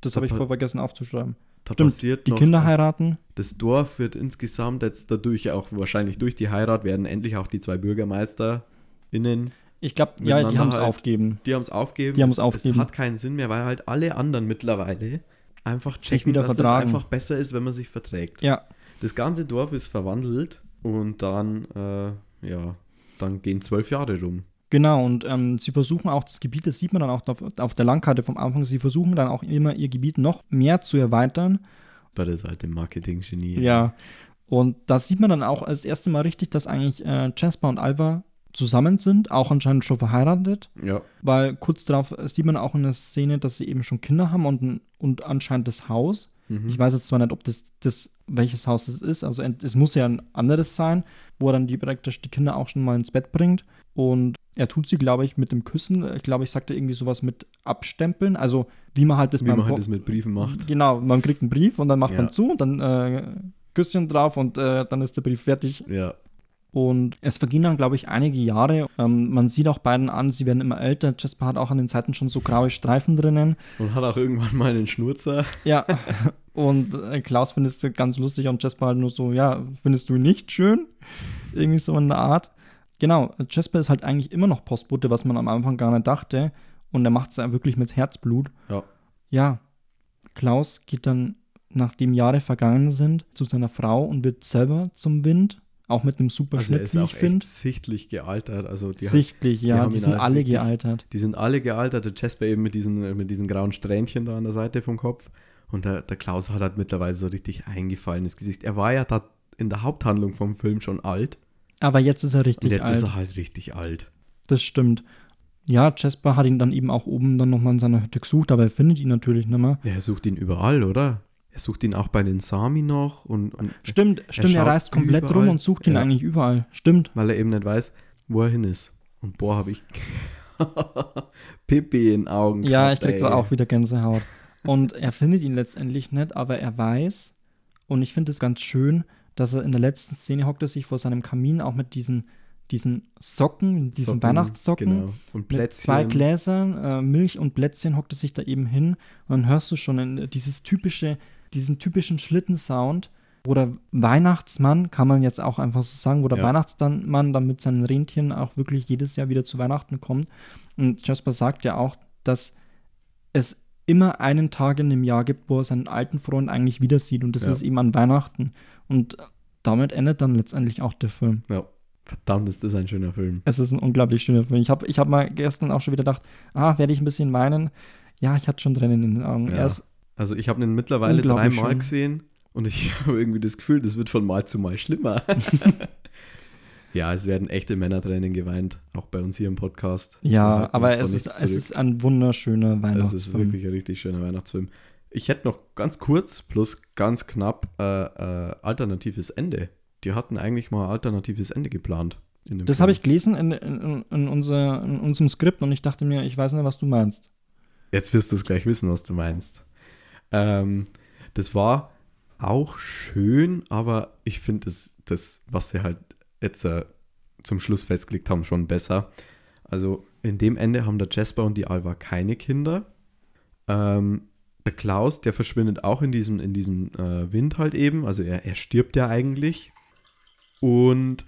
Das Da habe ich voll vergessen aufzuschreiben. Da Stimmt, die Kinder heiraten. Das Dorf wird insgesamt jetzt dadurch auch wahrscheinlich durch die Heirat werden endlich auch die zwei BürgermeisterInnen Ich glaube, ja, die haben es halt. aufgeben. Die haben es aufgegeben. Die haben's es, aufgegeben. Es hat keinen Sinn mehr, weil halt alle anderen mittlerweile einfach checken, dass vertragen. es einfach besser ist, wenn man sich verträgt. Ja, Das ganze Dorf ist verwandelt und dann, äh, ja, dann gehen zwölf Jahre rum. Genau, und ähm, sie versuchen auch das Gebiet, das sieht man dann auch auf, auf der Landkarte vom Anfang, sie versuchen dann auch immer ihr Gebiet noch mehr zu erweitern. Bei der Seite Marketing-Genie. Ja. Und da sieht man dann auch als erste Mal richtig, dass eigentlich äh, Jasper und Alva zusammen sind, auch anscheinend schon verheiratet, Ja. weil kurz darauf sieht man auch in der Szene, dass sie eben schon Kinder haben und, und anscheinend das Haus. Mhm. Ich weiß jetzt zwar nicht, ob das, das welches Haus es ist, also es muss ja ein anderes sein, wo er dann die, praktisch die Kinder auch schon mal ins Bett bringt. Und er tut sie, glaube ich, mit dem Küssen, ich glaube, ich sagte irgendwie sowas mit Abstempeln, also wie man halt das Wie man halt das mit Briefen macht. Genau, man kriegt einen Brief und dann macht Ja. man zu und dann äh, Küsschen drauf und äh, dann ist der Brief fertig. Ja. Und es vergehen dann, glaube ich, einige Jahre. Ähm, man sieht auch beiden an, sie werden immer älter. Jasper hat auch an den Seiten schon so graue Streifen drinnen. Und hat auch irgendwann mal einen Schnurzer. Ja, und äh, Klaus findet es ganz lustig und Jasper halt nur so, ja, findest du nicht schön? Irgendwie so in der Art. Genau, Jasper ist halt eigentlich immer noch Postbote, was man am Anfang gar nicht dachte. Und er macht es ja wirklich mit Herzblut. Ja. Ja, Klaus geht dann, nachdem Jahre vergangen sind, zu seiner Frau und wird selber zum Wind. Auch mit einem super Also Schnitt, wie ich finde. sichtlich gealtert. Also die, Sichtlich, ja, haben die sind halt alle richtig- gealtert. die sind alle gealtert. Der Jasper eben mit diesen, mit diesen grauen Strähnchen da an der Seite vom Kopf. Und der, der Klaus hat halt mittlerweile so richtig eingefallenes Gesicht. Er war ja da, in der Haupthandlung vom Film schon alt. Aber jetzt ist er Und richtig jetzt alt. ist er halt richtig alt. Das stimmt. Ja, Jasper hat ihn dann eben auch oben dann nochmal in seiner Hütte gesucht, aber er findet ihn natürlich nicht mehr. Ja, er sucht ihn überall, oder? Er sucht ihn auch bei den Sami noch und, und Stimmt, stimmt, er, reist komplett rum überall. und sucht ihn Ja. eigentlich überall. Stimmt. weil er eben nicht weiß, wo er hin ist. Und boah, habe ich Pippi in Augen. Ja, gehabt, ich krieg ey. da auch wieder Gänsehaut. Und er findet ihn letztendlich nicht, aber er weiß, und ich finde es ganz schön, dass er in der letzten Szene hockt er sich vor seinem Kamin auch mit diesen, diesen Socken, diesen Socken, Weihnachtssocken. Genau. Und Mit Plätzchen. zwei Gläsern, äh, Milch und Plätzchen hockt er sich da eben hin und dann hörst du schon in, dieses typische, diesen typischen Schlittensound, wo der Weihnachtsmann, kann man jetzt auch einfach so sagen, wo der Ja. Weihnachtsmann dann mit seinen Rentieren auch wirklich jedes Jahr wieder zu Weihnachten kommt. Und Jasper sagt ja auch, dass es immer einen Tag in dem Jahr gibt, wo er seinen alten Freund eigentlich wieder sieht und das Ja. ist eben an Weihnachten. Und damit endet dann letztendlich auch der Film. Ja. Verdammt, ist das ein schöner Film. Es ist ein unglaublich schöner Film. Ich habe ich hab mal gestern auch schon wieder gedacht, ah, werde ich ein bisschen weinen. Ja, ich hatte schon Tränen in den Augen. Ja. Also ich habe ihn mittlerweile dreimal gesehen und ich habe irgendwie das Gefühl, das wird von Mal zu Mal schlimmer. ja, es werden echte Männertränen geweint, auch bei uns hier im Podcast. Ja, aber es ist, es ist ein wunderschöner Es Weihnachtsfilm. ist wirklich ein richtig schöner Weihnachtsfilm. Ich hätte noch ganz kurz, plus ganz knapp, äh, äh, alternatives Ende. Die hatten eigentlich mal alternatives Ende geplant. Das habe ich gelesen in, in, in, unser, in unserem Skript und ich dachte mir, ich weiß nicht, was du meinst. Jetzt wirst du es gleich wissen, was du meinst. Ähm, das war auch schön, aber ich finde das, das, was sie halt jetzt äh, zum Schluss festgelegt haben, schon besser. Also in dem Ende haben der Jasper und die Alva keine Kinder. Ähm, der Klaus, der verschwindet auch in diesem, in diesem äh, Wind halt eben. Also er, er stirbt ja eigentlich. Und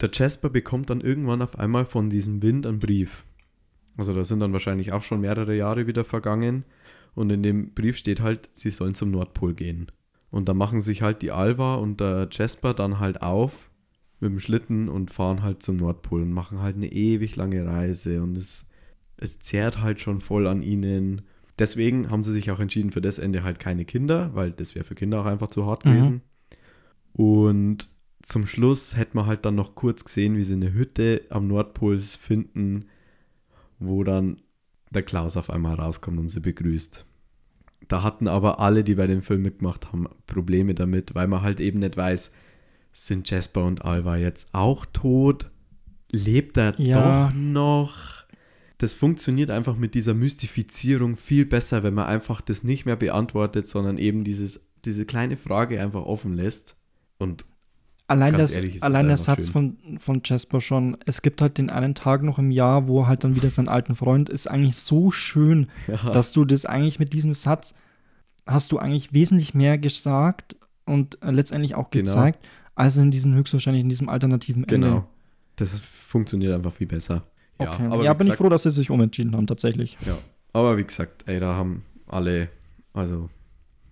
der Jasper bekommt dann irgendwann auf einmal von diesem Wind einen Brief. Also da sind dann wahrscheinlich auch schon mehrere Jahre wieder vergangen. Und in dem Brief steht halt, sie sollen zum Nordpol gehen. Und da machen sich halt die Alva und der Jasper dann halt auf mit dem Schlitten und fahren halt zum Nordpol und machen halt eine ewig lange Reise. Und es, es zehrt halt schon voll an ihnen. Deswegen haben sie sich auch entschieden für das Ende halt keine Kinder, weil das wäre für Kinder auch einfach zu hart Mhm. gewesen. Und zum Schluss hätte man halt dann noch kurz gesehen, wie sie eine Hütte am Nordpol finden, wo dann der Klaus auf einmal rauskommt und sie begrüßt. Da hatten aber alle, die bei dem Film mitgemacht haben, Probleme damit, weil man halt eben nicht weiß, sind Jasper und Alva jetzt auch tot? Lebt er Ja. doch noch? Das funktioniert einfach mit dieser Mystifizierung viel besser, wenn man einfach das nicht mehr beantwortet, sondern eben dieses, diese kleine Frage einfach offen lässt. Und Allein, das, ehrlich, allein der Satz schön. von, von Jasper schon, es gibt halt den einen Tag noch im Jahr, wo er halt dann wieder seinen alten Freund ist, eigentlich so schön, ja, dass du das eigentlich mit diesem Satz hast du eigentlich wesentlich mehr gesagt und äh, letztendlich auch Genau. Als in diesem höchstwahrscheinlich in diesem alternativen Ende. genau. Das funktioniert einfach viel besser. Ja, Okay. aber ja, bin ich gesagt, froh, dass sie sich umentschieden haben, tatsächlich. Ja, aber wie gesagt, ey, da haben alle also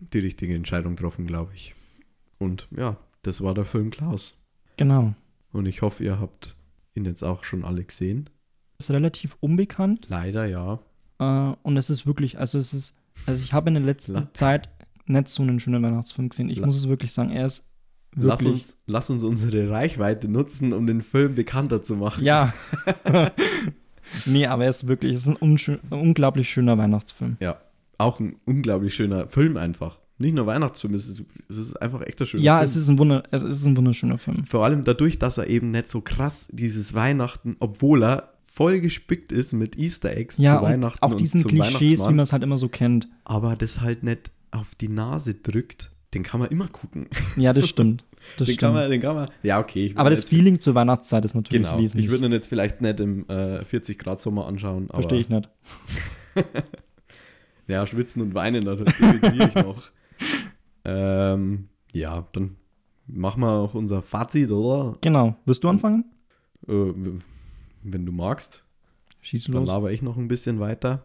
die richtige Entscheidung getroffen, glaube ich. Und ja, das war der Film Klaus. Genau. Und ich hoffe, ihr habt ihn jetzt auch schon alle gesehen. Ist relativ unbekannt Leider ja. äh, und es ist wirklich, also es ist, also ich habe in der letzten Zeit nicht so einen schönen Weihnachtsfilm gesehen. Ich La- muss es wirklich sagen, er ist Lass wirklich. uns, lass uns unsere Reichweite nutzen, um den Film bekannter zu machen. Ja. nee, aber er ist wirklich, es ist ein, ein unglaublich schöner Weihnachtsfilm. Ja. Auch ein unglaublich schöner Film einfach. Nicht nur Weihnachtsfilm, es ist, es ist einfach echt ein schöner Ja, Film. es ist, ein Wunder, es ist ein wunderschöner Film. Vor allem dadurch, dass er eben nicht so krass dieses Weihnachten, obwohl er voll gespickt ist mit Easter Eggs Ja, zu und Weihnachten auch diesen zum Klischees, wie man es halt immer so kennt. aber das halt nicht auf die Nase drückt, den kann man immer gucken. Ja, das stimmt. Das den stimmt. kann man, den kann man, ja okay. aber das Feeling zur Weihnachtszeit ist natürlich genau, wesentlich. ich würde ihn jetzt vielleicht nicht im äh, 40 Grad Sommer anschauen, aber Verstehe ich nicht. ja, schwitzen und weinen, da definiere ich noch. Ähm, ja, dann machen wir auch unser Fazit, oder? Genau. Wirst du anfangen? Äh, wenn du magst. Schieß Dann los. laber ich noch ein bisschen weiter.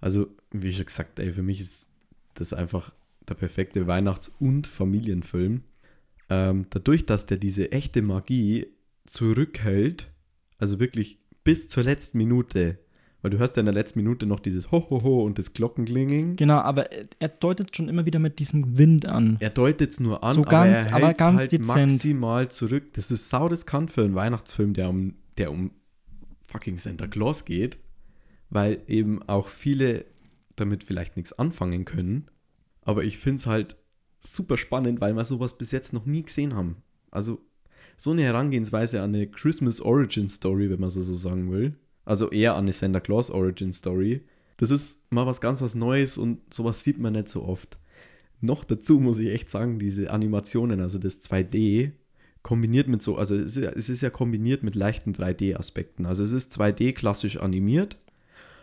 Also, wie schon gesagt, ey, für mich ist das einfach der perfekte Weihnachts- und Familienfilm. Ähm, dadurch, dass der diese echte Magie zurückhält, also wirklich bis zur letzten Minute, Weil du hörst ja in der letzten Minute noch dieses Ho, ho, ho und das Glockenklinging. Genau, aber er- deutet schon immer wieder mit diesem Wind an. Er deutet es nur an, So aber ganz- er aber ganz halt dezent. maximal zurück. Das ist sauriskant für einen Weihnachtsfilm, der um, der um fucking Santa Claus geht, weil eben auch viele damit vielleicht nichts anfangen können. Aber ich finde es halt super spannend, weil wir sowas bis jetzt noch nie gesehen haben. Also so eine Herangehensweise an eine Christmas Origin Story, wenn man es so sagen will. Also eher an eine Santa Claus Origin Story. Das ist mal was ganz was Neues und sowas sieht man nicht so oft. Noch dazu muss ich echt sagen, diese Animationen, also das 2D, kombiniert mit so, also es ist, ja- es ist ja kombiniert mit leichten 3D-Aspekten. Also es ist 2D klassisch animiert,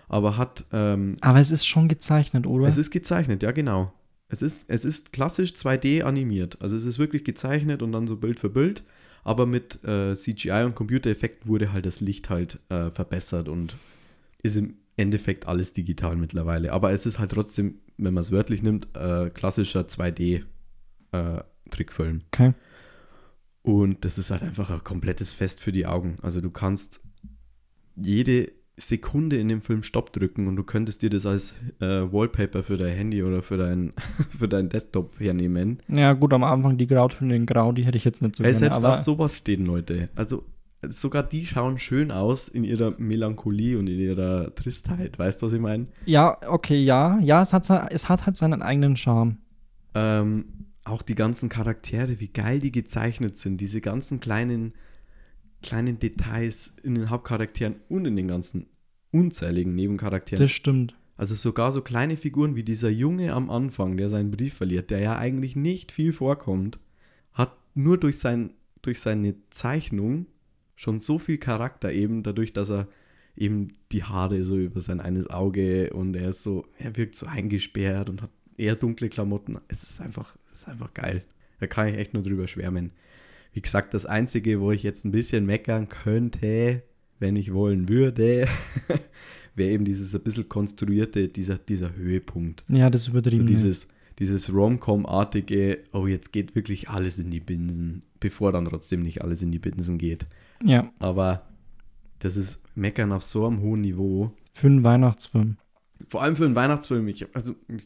aber hat, ähm, Aber es ist schon gezeichnet, oder? es ist gezeichnet, ja genau. Es ist, es ist klassisch 2D animiert. Also es ist wirklich gezeichnet und dann so Bild für Bild. Aber mit äh, CGI und Computereffekten wurde halt das Licht halt äh, verbessert und ist im Endeffekt alles digital mittlerweile. Aber es ist halt trotzdem, wenn man es wörtlich nimmt, äh, klassischer 2D-Trickfilm. okay. Und das ist halt einfach ein komplettes Fest für die Augen. Also du kannst jede Sekunde in dem Film Stopp drücken und du könntest dir das als äh, Wallpaper für dein Handy oder für dein, für deinen Desktop hernehmen. Ja, gut, am Anfang die Grautöne in Grau, die hätte ich jetzt nicht so Weil gerne, selbst auf sowas stehen Leute. Also sogar die schauen schön aus in ihrer Melancholie und in ihrer Tristheit. Weißt du, was ich meine? Ja, okay, ja. Ja, es hat, es hat halt seinen eigenen Charme. Ähm, auch die ganzen Charaktere, wie geil die gezeichnet sind, diese ganzen kleinen, kleinen Details in den Hauptcharakteren und in den ganzen unzähligen Nebencharakteren. Das stimmt. also sogar so kleine Figuren wie dieser Junge am Anfang, der seinen Brief verliert, der ja eigentlich nicht viel vorkommt, hat nur durch, sein, durch seine Zeichnung schon so viel Charakter eben, dadurch, dass er eben die Haare so über sein eines Auge und er ist so, er wirkt so eingesperrt und hat eher dunkle Klamotten. Es ist einfach, es ist einfach geil. Da kann ich echt nur drüber schwärmen. Wie gesagt, das Einzige, wo ich jetzt ein bisschen meckern könnte, wenn ich wollen würde, wäre eben dieses ein bisschen konstruierte, dieser, dieser Höhepunkt. Ja, das ist So übertrieben. dieses, dieses Rom-Com-artige, oh, jetzt geht wirklich alles in die Binsen, bevor dann trotzdem nicht alles in die Binsen geht. ja, Aber das ist Meckern auf so einem hohen Niveau. für einen Weihnachtsfilm. Vor allem für einen Weihnachtsfilm. Ich, also, ich,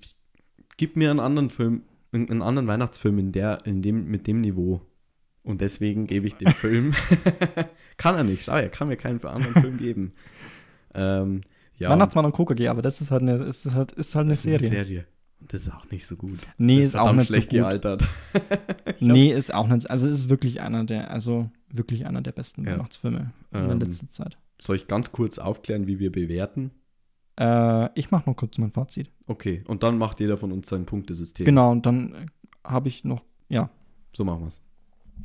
gib mir einen anderen Film, einen anderen Weihnachtsfilm in der, in dem, mit dem Niveau. Und deswegen gebe ich dem Film. kann er nicht, schau, er kann mir keinen anderen Film geben. Ähm, ja, Weihnachtsmann und KKG, aber das ist halt eine, ist halt, ist halt eine ist Serie. Serie. Und das ist auch nicht so gut. Nee, das ist auch nicht so schlecht gut. gealtert. Nee, ist auch nicht. Also es ist wirklich einer der, also wirklich einer der besten Ja. Weihnachtsfilme in der Ähm, letzten Zeit. Soll ich ganz kurz aufklären, wie wir bewerten? Äh, ich mache noch kurz mein Fazit. Okay, und dann macht jeder von uns sein Punktesystem. Genau, und dann habe ich noch, ja, So machen wir es.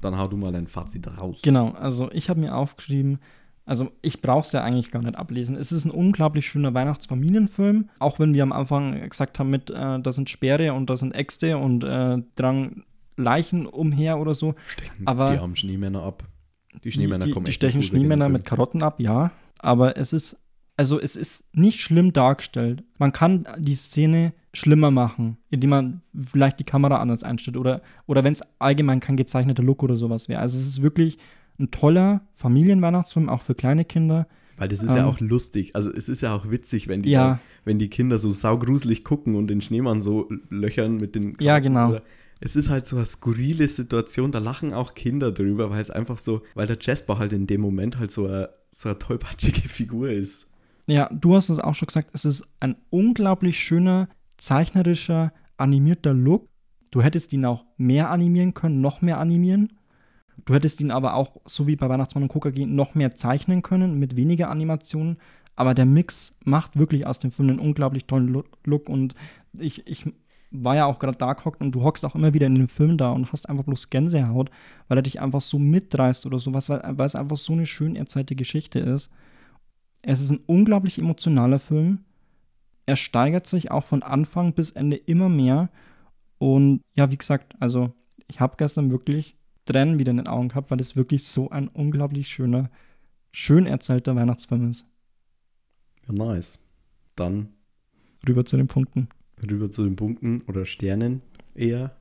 Dann hau du mal dein Fazit raus. genau. Also ich habe mir aufgeschrieben, also ich brauche es ja eigentlich gar nicht ablesen. Es ist ein unglaublich schöner Weihnachtsfamilienfilm, auch wenn wir am Anfang gesagt haben, mit, äh, da sind Speere und da sind Äxte und äh, dran Leichen umher oder so. Stechen Aber- die armen Schneemänner ab. Die Schneemänner die, kommen die stechen Schneemänner mit Karotten ab, ja. Aber es ist, also es ist nicht schlimm dargestellt. Man kann die Szene schlimmer machen, indem man vielleicht die Kamera anders einstellt oder, oder wenn es allgemein kein gezeichneter Look oder sowas wäre. Also es ist wirklich ein toller Familienweihnachtsfilm, auch für kleine Kinder. Weil das ist ja Ähm, auch lustig. Also es ist ja auch witzig, wenn die, Ja. dann, wenn die Kinder so saugruselig gucken und den Schneemann so löchern mit den Ja, Karten genau. oder- Es ist halt so eine skurrile Situation, da lachen auch Kinder drüber, weil es einfach so, weil der Jasper halt in dem Moment halt so eine, so eine tollpatschige Figur ist. Ja, du hast es auch schon gesagt, es ist ein unglaublich schöner, zeichnerischer, animierter Look. Du hättest ihn auch mehr animieren können, noch mehr animieren. Du hättest ihn aber auch, so wie bei Weihnachtsmann und KKG, noch mehr zeichnen können mit weniger Animationen. Aber der Mix macht wirklich aus dem Film einen unglaublich tollen Lo- Look. Und ich, ich war ja auch gerade da gehockt und du hockst auch immer wieder in dem Film da und hast einfach bloß Gänsehaut, weil er dich einfach so mitreißt oder sowas, weil, weil es einfach so eine schön erzählte Geschichte ist. Es ist ein unglaublich emotionaler Film. Er steigert sich auch von Anfang bis Ende immer mehr. Und ja, wie gesagt, also ich habe gestern wirklich Tränen wieder in den Augen gehabt, weil es wirklich so ein unglaublich schöner, schön erzählter Weihnachtsfilm ist. Ja, nice. Dann Rüber zu den Punkten. rüber zu den Punkten oder Sternen eher.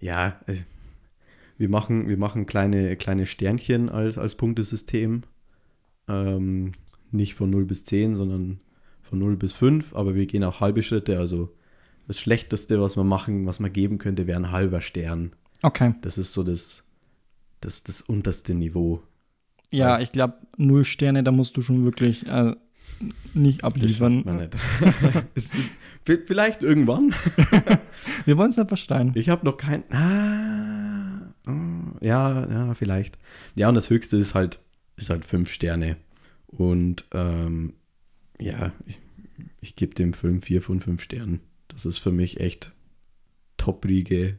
Ja, also, wir machen, wir machen kleine, kleine Sternchen als, als Punktesystem. Ähm, nicht von 0 bis 10, sondern von 0 bis 5, aber wir gehen auch halbe Schritte. Also das Schlechteste, was wir machen, was man geben könnte, wäre ein halber Stern. Okay. Das ist so das, das, das unterste Niveau. Ja, ich glaube, null Sterne, da musst du schon wirklich äh, nicht Das abliefern. man nicht. Ist- Vielleicht irgendwann. Wir wollen es nicht verstehen. Ich habe noch kein. Ah, oh, ja, ja, vielleicht. Ja, und das Höchste ist halt, ist halt fünf Sterne. Und ähm, ja, ich, ich gebe dem Film vier von fünf Sternen. Das ist für mich echt Top-Riege.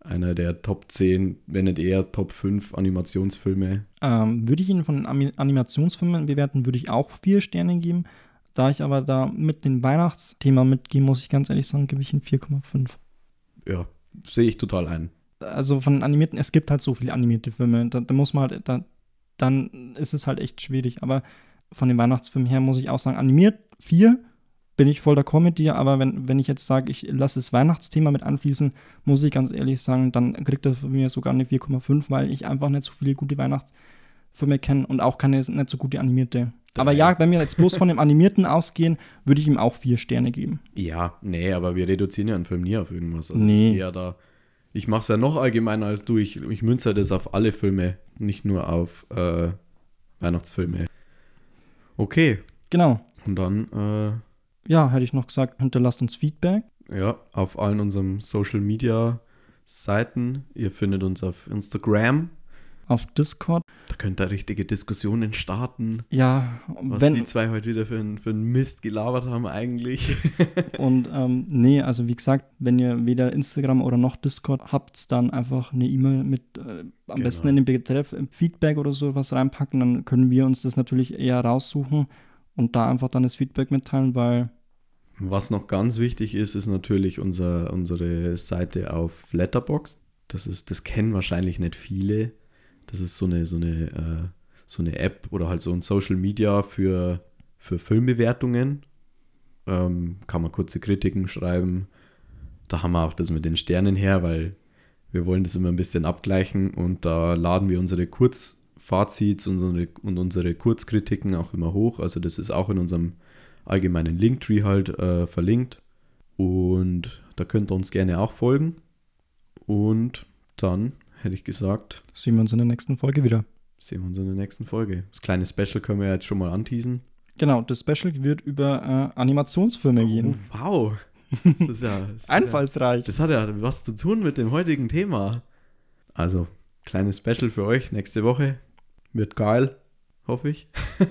Einer der Top 10, wenn nicht eher Top 5 Animationsfilme. Ähm, würde ich ihn von Animationsfilmen bewerten, würde ich auch vier Sterne geben. Da ich aber da mit dem Weihnachtsthema mitgehe, muss ich ganz ehrlich sagen, gebe ich ihn 4,5. Ja, sehe ich total ein. Also von animierten, es gibt halt so viele animierte Filme, da, da muss man halt, da, dann ist es halt echt schwierig. Aber von den Weihnachtsfilmen her muss ich auch sagen, animiert vier bin ich voll d'accord mit dir, aber wenn, wenn ich jetzt sage, ich lasse das Weihnachtsthema mit anfließen, muss ich ganz ehrlich sagen, dann kriegt das von mir sogar eine 4,5, weil ich einfach nicht so viele gute Weihnachtsfilme kenne und auch keine nicht so gute animierte. Aber Drei. ja, wenn wir jetzt bloß von dem Animierten ausgehen, würde ich ihm auch vier Sterne geben. Ja, nee, aber wir reduzieren ja einen Film nie auf irgendwas. Also Nee. ich gehe ja da. Ich mache es ja noch allgemeiner als du. Ich, ich münze das auf alle Filme, nicht nur auf äh, Weihnachtsfilme. Okay, Genau. und dann Ja, hätte ich noch gesagt, hinterlasst uns Feedback. äh, ja, auf allen unseren Social Media Seiten. Ihr findet uns auf Instagram. Auf Discord. Da könnt ihr richtige Diskussionen starten. Ja, Was wenn, die zwei heute wieder für, ein- für einen Mist gelabert haben eigentlich. und ähm, nee, also wie gesagt, wenn ihr weder Instagram oder noch Discord habt, dann einfach eine E-Mail mit äh, am Genau. besten in den Betreff Feedback oder sowas reinpacken, dann können wir uns das natürlich eher raussuchen und da einfach dann das Feedback mitteilen, weil Was noch ganz wichtig ist, ist natürlich unser, unsere Seite auf Letterboxd. Das ist, das kennen wahrscheinlich nicht viele. Das ist so eine, so eine, äh, so eine App oder halt so ein Social Media für, für Filmbewertungen. Ähm, kann man kurze Kritiken schreiben. Da haben wir auch das mit den Sternen her, weil wir wollen das immer ein bisschen abgleichen und da laden wir unsere Kurzfazits und unsere, und unsere Kurzkritiken auch immer hoch. Also das ist auch in unserem allgemeinen Linktree halt äh, verlinkt. Und da könnt ihr uns gerne auch folgen. Und dann hätte ich gesagt, sehen wir uns in der nächsten Folge wieder. sehen wir uns in der nächsten Folge. Das kleine Special können wir jetzt schon mal anteasen. Genau, das Special wird über äh, Animationsfilme gehen. Oh, wow. Das ist ja. Das ist ja Einfallsreich. das hat ja was zu tun mit dem heutigen Thema. Also, kleines Special für euch nächste Woche. Wird geil, hoffe ich.